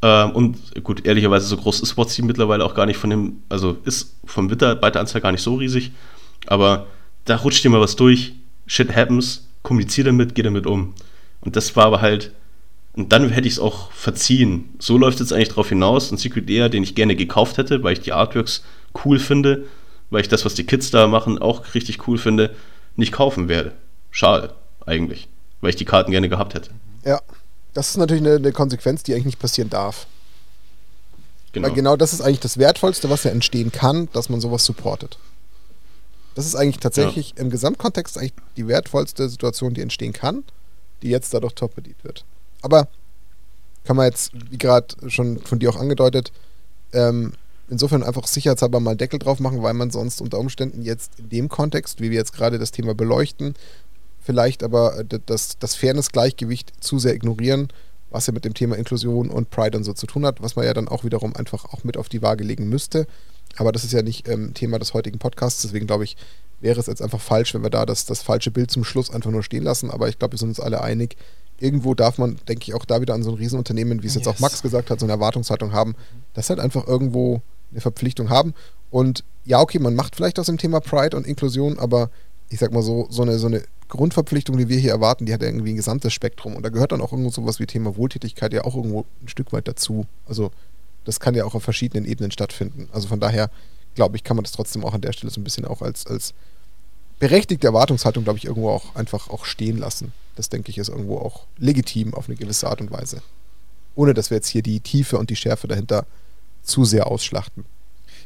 Speaker 4: Ähm, und gut, ehrlicherweise, so groß ist Spotsy mittlerweile auch gar nicht von dem, also ist vom Mitarbeiteranzahl gar nicht so riesig, aber da rutscht dir mal was durch, shit happens, kommunizier damit, geh damit um. Und das war aber halt, und dann hätte ich es auch verziehen. So läuft es eigentlich drauf hinaus. Ein Secret Lair, den ich gerne gekauft hätte, weil ich die Artworks cool finde, weil ich das, was die Kids da machen, auch richtig cool finde, nicht kaufen werde. Schade, eigentlich. Weil ich die Karten gerne gehabt hätte.
Speaker 1: Ja, das ist natürlich eine, eine Konsequenz, die eigentlich nicht passieren darf.
Speaker 4: Genau.
Speaker 1: Weil genau das ist eigentlich das Wertvollste, was ja entstehen kann, dass man sowas supportet. Das ist eigentlich tatsächlich im Gesamtkontext eigentlich die wertvollste Situation, die entstehen kann, die jetzt dadurch torpediert wird. Aber kann man jetzt, wie gerade schon von dir auch angedeutet, ähm, insofern einfach sicherheitshalber mal Deckel drauf machen, weil man sonst unter Umständen jetzt in dem Kontext, wie wir jetzt gerade das Thema beleuchten, vielleicht aber äh, das, das Fairness-Gleichgewicht zu sehr ignorieren, was ja mit dem Thema Inklusion und Pride und so zu tun hat, was man ja dann auch wiederum einfach auch mit auf die Waage legen müsste. Aber das ist ja nicht ähm, Thema des heutigen Podcasts, deswegen glaube ich, wäre es jetzt einfach falsch, wenn wir da das, das falsche Bild zum Schluss einfach nur stehen lassen. Aber ich glaube, wir sind uns alle einig, irgendwo darf man, denke ich, auch da wieder an so ein Riesenunternehmen, wie es jetzt
Speaker 2: Yes.
Speaker 1: auch Max gesagt hat, so eine Erwartungshaltung haben, dass halt einfach irgendwo eine Verpflichtung haben. Und ja, okay, man macht vielleicht aus dem Thema Pride und Inklusion, aber ich sag mal so, so eine, so eine Grundverpflichtung, die wir hier erwarten, die hat ja irgendwie ein gesamtes Spektrum. Und da gehört dann auch irgendwo sowas wie Thema Wohltätigkeit ja auch irgendwo ein Stück weit dazu. Also das kann ja auch auf verschiedenen Ebenen stattfinden. Also von daher, glaube ich, kann man das trotzdem auch an der Stelle so ein bisschen auch als, als berechtigte Erwartungshaltung, glaube ich, irgendwo auch einfach auch stehen lassen. Das denke ich ist irgendwo auch legitim auf eine gewisse Art und Weise. Ohne dass wir jetzt hier die Tiefe und die Schärfe dahinter zu sehr ausschlachten.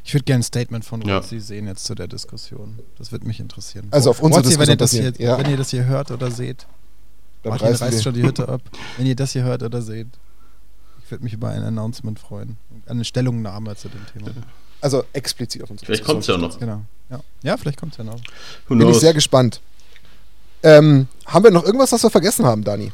Speaker 3: Ich würde gerne ein Statement von
Speaker 4: Ja.
Speaker 3: Rozi sehen jetzt zu der Diskussion. Das würde mich interessieren.
Speaker 1: Also auf unsere
Speaker 3: Rozi, wenn ihr, das
Speaker 1: Diskussion
Speaker 3: hier,
Speaker 1: ja.
Speaker 3: wenn ihr das hier hört oder seht,
Speaker 1: Dann
Speaker 3: Martin reißt
Speaker 1: wir-
Speaker 3: schon die Hütte ab. Wenn ihr das hier hört oder seht, ich würde mich über ein Announcement freuen. Eine Stellungnahme zu dem Thema.
Speaker 1: Also explizit auf unsere
Speaker 4: Vielleicht kommt's ja noch.
Speaker 3: Genau. Ja, ja vielleicht kommt es ja noch.
Speaker 4: Who
Speaker 1: Bin ich sehr gespannt. Ähm, haben wir noch irgendwas, was wir vergessen haben, Dani?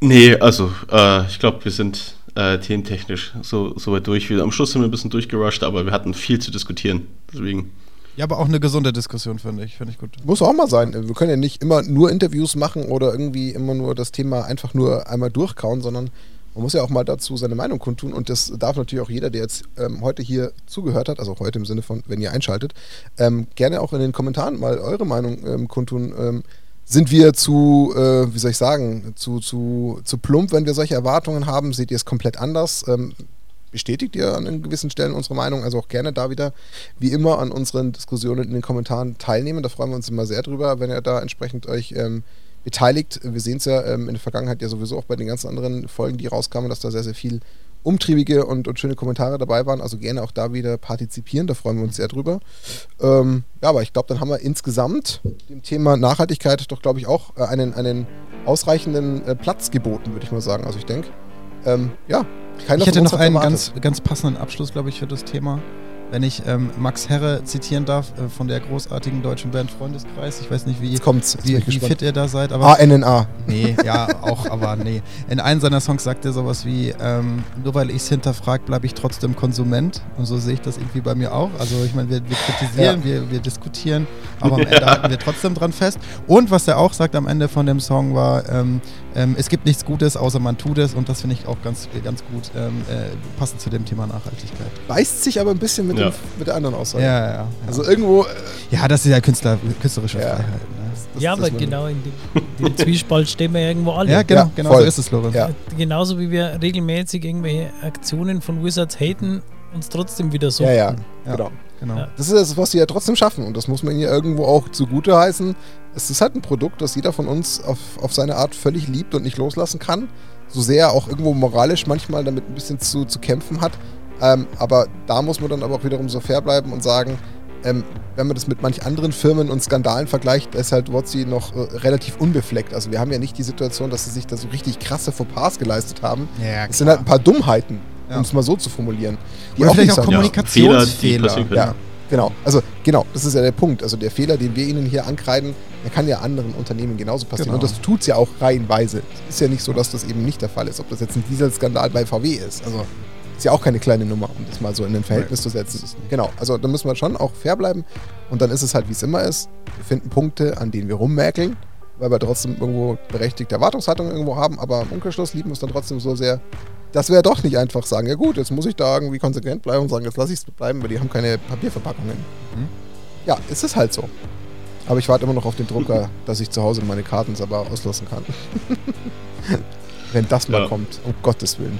Speaker 4: Nee, also, äh, ich glaube, wir sind äh, thementechnisch so, so weit durch. Wir, am Schluss sind wir ein bisschen durchgerusht, aber wir hatten viel zu diskutieren. Deswegen,
Speaker 3: Ja, aber auch eine gesunde Diskussion, finde ich. Finde ich gut.
Speaker 1: Muss auch mal sein. Wir können ja nicht immer nur Interviews machen oder irgendwie immer nur das Thema einfach nur einmal durchkauen, sondern man muss ja auch mal dazu seine Meinung kundtun und das darf natürlich auch jeder, der jetzt ähm, heute hier zugehört hat, also heute im Sinne von, wenn ihr einschaltet, ähm, gerne auch in den Kommentaren mal eure Meinung ähm, kundtun. Sind wir zu, äh, wie soll ich sagen, zu, zu, zu plump, wenn wir solche Erwartungen haben? Seht ihr es komplett anders? Ähm, bestätigt ihr an gewissen Stellen unsere Meinung? Also auch gerne da wieder, wie immer, an unseren Diskussionen in den Kommentaren teilnehmen. Da freuen wir uns immer sehr drüber, wenn ihr da entsprechend euch ähm, beteiligt. Wir sehen es ja ähm, in der Vergangenheit ja sowieso auch bei den ganzen anderen Folgen, die rauskamen, dass da sehr, sehr viel umtriebige und, und schöne Kommentare dabei waren. Also gerne auch da wieder partizipieren, da freuen wir uns sehr drüber. Ähm, ja, aber ich glaube, dann haben wir insgesamt dem Thema Nachhaltigkeit doch, glaube ich, auch äh, einen, einen ausreichenden äh, Platz geboten, würde ich mal sagen. Also ich denke, ähm, ja, keiner
Speaker 3: Ich hätte noch einen ganz, ganz passenden Abschluss, glaube ich, für das Thema. Wenn ich ähm, Max Herre zitieren darf äh, von der großartigen deutschen Band Freundeskreis. Ich weiß nicht, wie, wie, wie fit ihr da seid, aber
Speaker 1: ANNA.
Speaker 3: Nee, ja, auch, aber nee. In einem seiner Songs sagt er sowas wie, ähm, nur weil ich es hinterfrage, bleibe ich trotzdem Konsument. Und so sehe ich das irgendwie bei mir auch. Also ich meine, wir, wir kritisieren, wir, wir diskutieren, aber am Ende halten wir trotzdem dran fest. Und was er auch sagt am Ende von dem Song war, ähm, ähm, es gibt nichts Gutes, außer man tut es. Und das finde ich auch ganz, ganz gut ähm, äh, passend zu dem Thema Nachhaltigkeit.
Speaker 1: Beißt sich aber ein bisschen mit,
Speaker 4: Ja.
Speaker 1: dem, mit der anderen Aussage.
Speaker 3: Ja, ja, ja.
Speaker 1: Also irgendwo. Äh,
Speaker 3: ja, das ist ja Künstler, künstlerische
Speaker 1: Ja.
Speaker 3: Freiheit. Ne?
Speaker 1: das-
Speaker 2: ja,
Speaker 1: das
Speaker 2: aber genau in dem, dem Zwiespalt stehen wir ja irgendwo alle.
Speaker 3: Ja, genau,
Speaker 1: Ja,
Speaker 3: genau
Speaker 1: voll.
Speaker 3: so ist es, Lorenz.
Speaker 1: Ja.
Speaker 2: Genauso wie wir regelmäßig irgendwelche Aktionen von Wizards haten, uns trotzdem wieder so.
Speaker 1: Ja, ja,
Speaker 3: Ja.
Speaker 1: genau.
Speaker 3: Genau.
Speaker 2: Ja.
Speaker 1: Das ist das, was sie ja trotzdem schaffen und das muss man ihr irgendwo auch zugute heißen. Es ist halt ein Produkt, das jeder von uns auf, auf seine Art völlig liebt und nicht loslassen kann. So sehr er auch irgendwo moralisch manchmal damit ein bisschen zu, zu kämpfen hat. Ähm, aber da muss man dann aber auch wiederum so fair bleiben und sagen, ähm, wenn man das mit manch anderen Firmen und Skandalen vergleicht, ist halt Wotzi noch äh, relativ unbefleckt. Also wir haben ja nicht die Situation, dass sie sich da so richtig krasse Fauxpas geleistet haben.
Speaker 3: Ja,
Speaker 1: Es sind halt ein paar Dummheiten,
Speaker 3: Ja.
Speaker 1: um es mal so zu formulieren. Die
Speaker 3: Oder vielleicht
Speaker 1: nicht
Speaker 3: auch
Speaker 1: sein-
Speaker 4: Ja,
Speaker 3: Kommunikationsfehler.
Speaker 4: Fehler,
Speaker 3: ja.
Speaker 1: Genau, also genau, das ist ja der Punkt. Also der Fehler, den wir Ihnen hier ankreiden, der kann ja anderen Unternehmen genauso passieren.
Speaker 3: Genau.
Speaker 1: Und das tut es ja auch reihenweise. Es ist ja nicht so, dass das eben nicht der Fall ist. Ob das jetzt ein Dieselskandal bei VW ist. Also Ist ja auch keine kleine Nummer, um das mal so in ein Verhältnis zu setzen. Genau, also da müssen wir schon auch fair bleiben. Und dann ist es halt, wie es immer ist. Wir finden Punkte, an denen wir rummäkeln, weil wir trotzdem irgendwo berechtigte Erwartungshaltungen irgendwo haben. Aber im Umkehrschluss lieben wir es dann trotzdem so sehr, dass wir ja doch nicht einfach sagen, ja gut, jetzt muss ich da irgendwie konsequent bleiben und sagen, jetzt lasse ich es bleiben, weil die haben keine Papierverpackungen.
Speaker 3: Mhm.
Speaker 1: Ja, ist es halt so. Aber ich warte immer noch auf den Drucker, dass ich zu Hause meine Karten selber auslassen kann. Wenn das mal
Speaker 4: Ja.
Speaker 1: kommt, um Gottes Willen.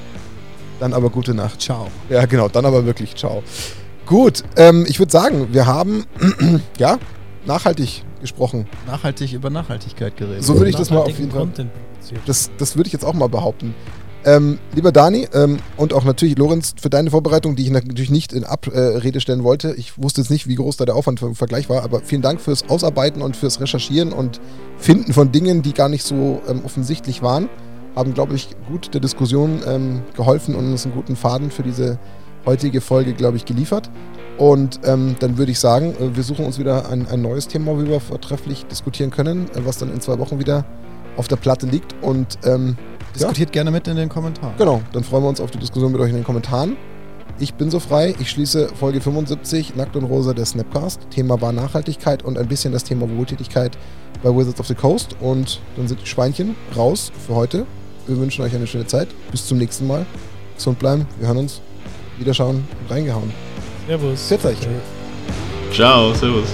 Speaker 1: Dann aber gute Nacht.
Speaker 3: Ciao.
Speaker 1: Ja, genau, dann aber wirklich ciao. Gut, ähm, ich würde sagen, wir haben ja nachhaltig gesprochen.
Speaker 3: Nachhaltig über Nachhaltigkeit geredet.
Speaker 1: So würde ich das mal auf jeden Fall. Das, das würde ich jetzt auch mal behaupten. Ähm, lieber Dani ähm, und auch natürlich Lorenz für deine Vorbereitung, die ich natürlich nicht in Abrede stellen wollte. Ich wusste jetzt nicht, wie groß da der Aufwand im Vergleich war, aber vielen Dank fürs Ausarbeiten und fürs Recherchieren und Finden von Dingen, die gar nicht so ähm, offensichtlich waren. Haben, glaube ich, gut der Diskussion ähm, geholfen und uns einen guten Faden für diese heutige Folge, glaube ich, geliefert. Und ähm, dann würde ich sagen, äh, wir suchen uns wieder ein, ein neues Thema, worüber wir vortrefflich diskutieren können, äh, was dann in zwei Wochen wieder auf der Platte liegt. Und ähm,
Speaker 3: Diskutiert gerne mit in den Kommentaren.
Speaker 1: Genau, dann freuen wir uns auf die Diskussion mit euch in den Kommentaren. Ich bin so frei, ich schließe Folge 75, Nackt und Rosa, der Snapcast. Thema war Nachhaltigkeit und ein bisschen das Thema Wohltätigkeit bei Wizards of the Coast. Und dann sind die Schweinchen raus für heute. Wir wünschen euch eine schöne Zeit. Bis zum nächsten Mal. Gesund bleiben, wir hören uns. Wiederschauen und reingehauen.
Speaker 2: Servus.
Speaker 1: Pfiat euch.
Speaker 4: Ciao, servus.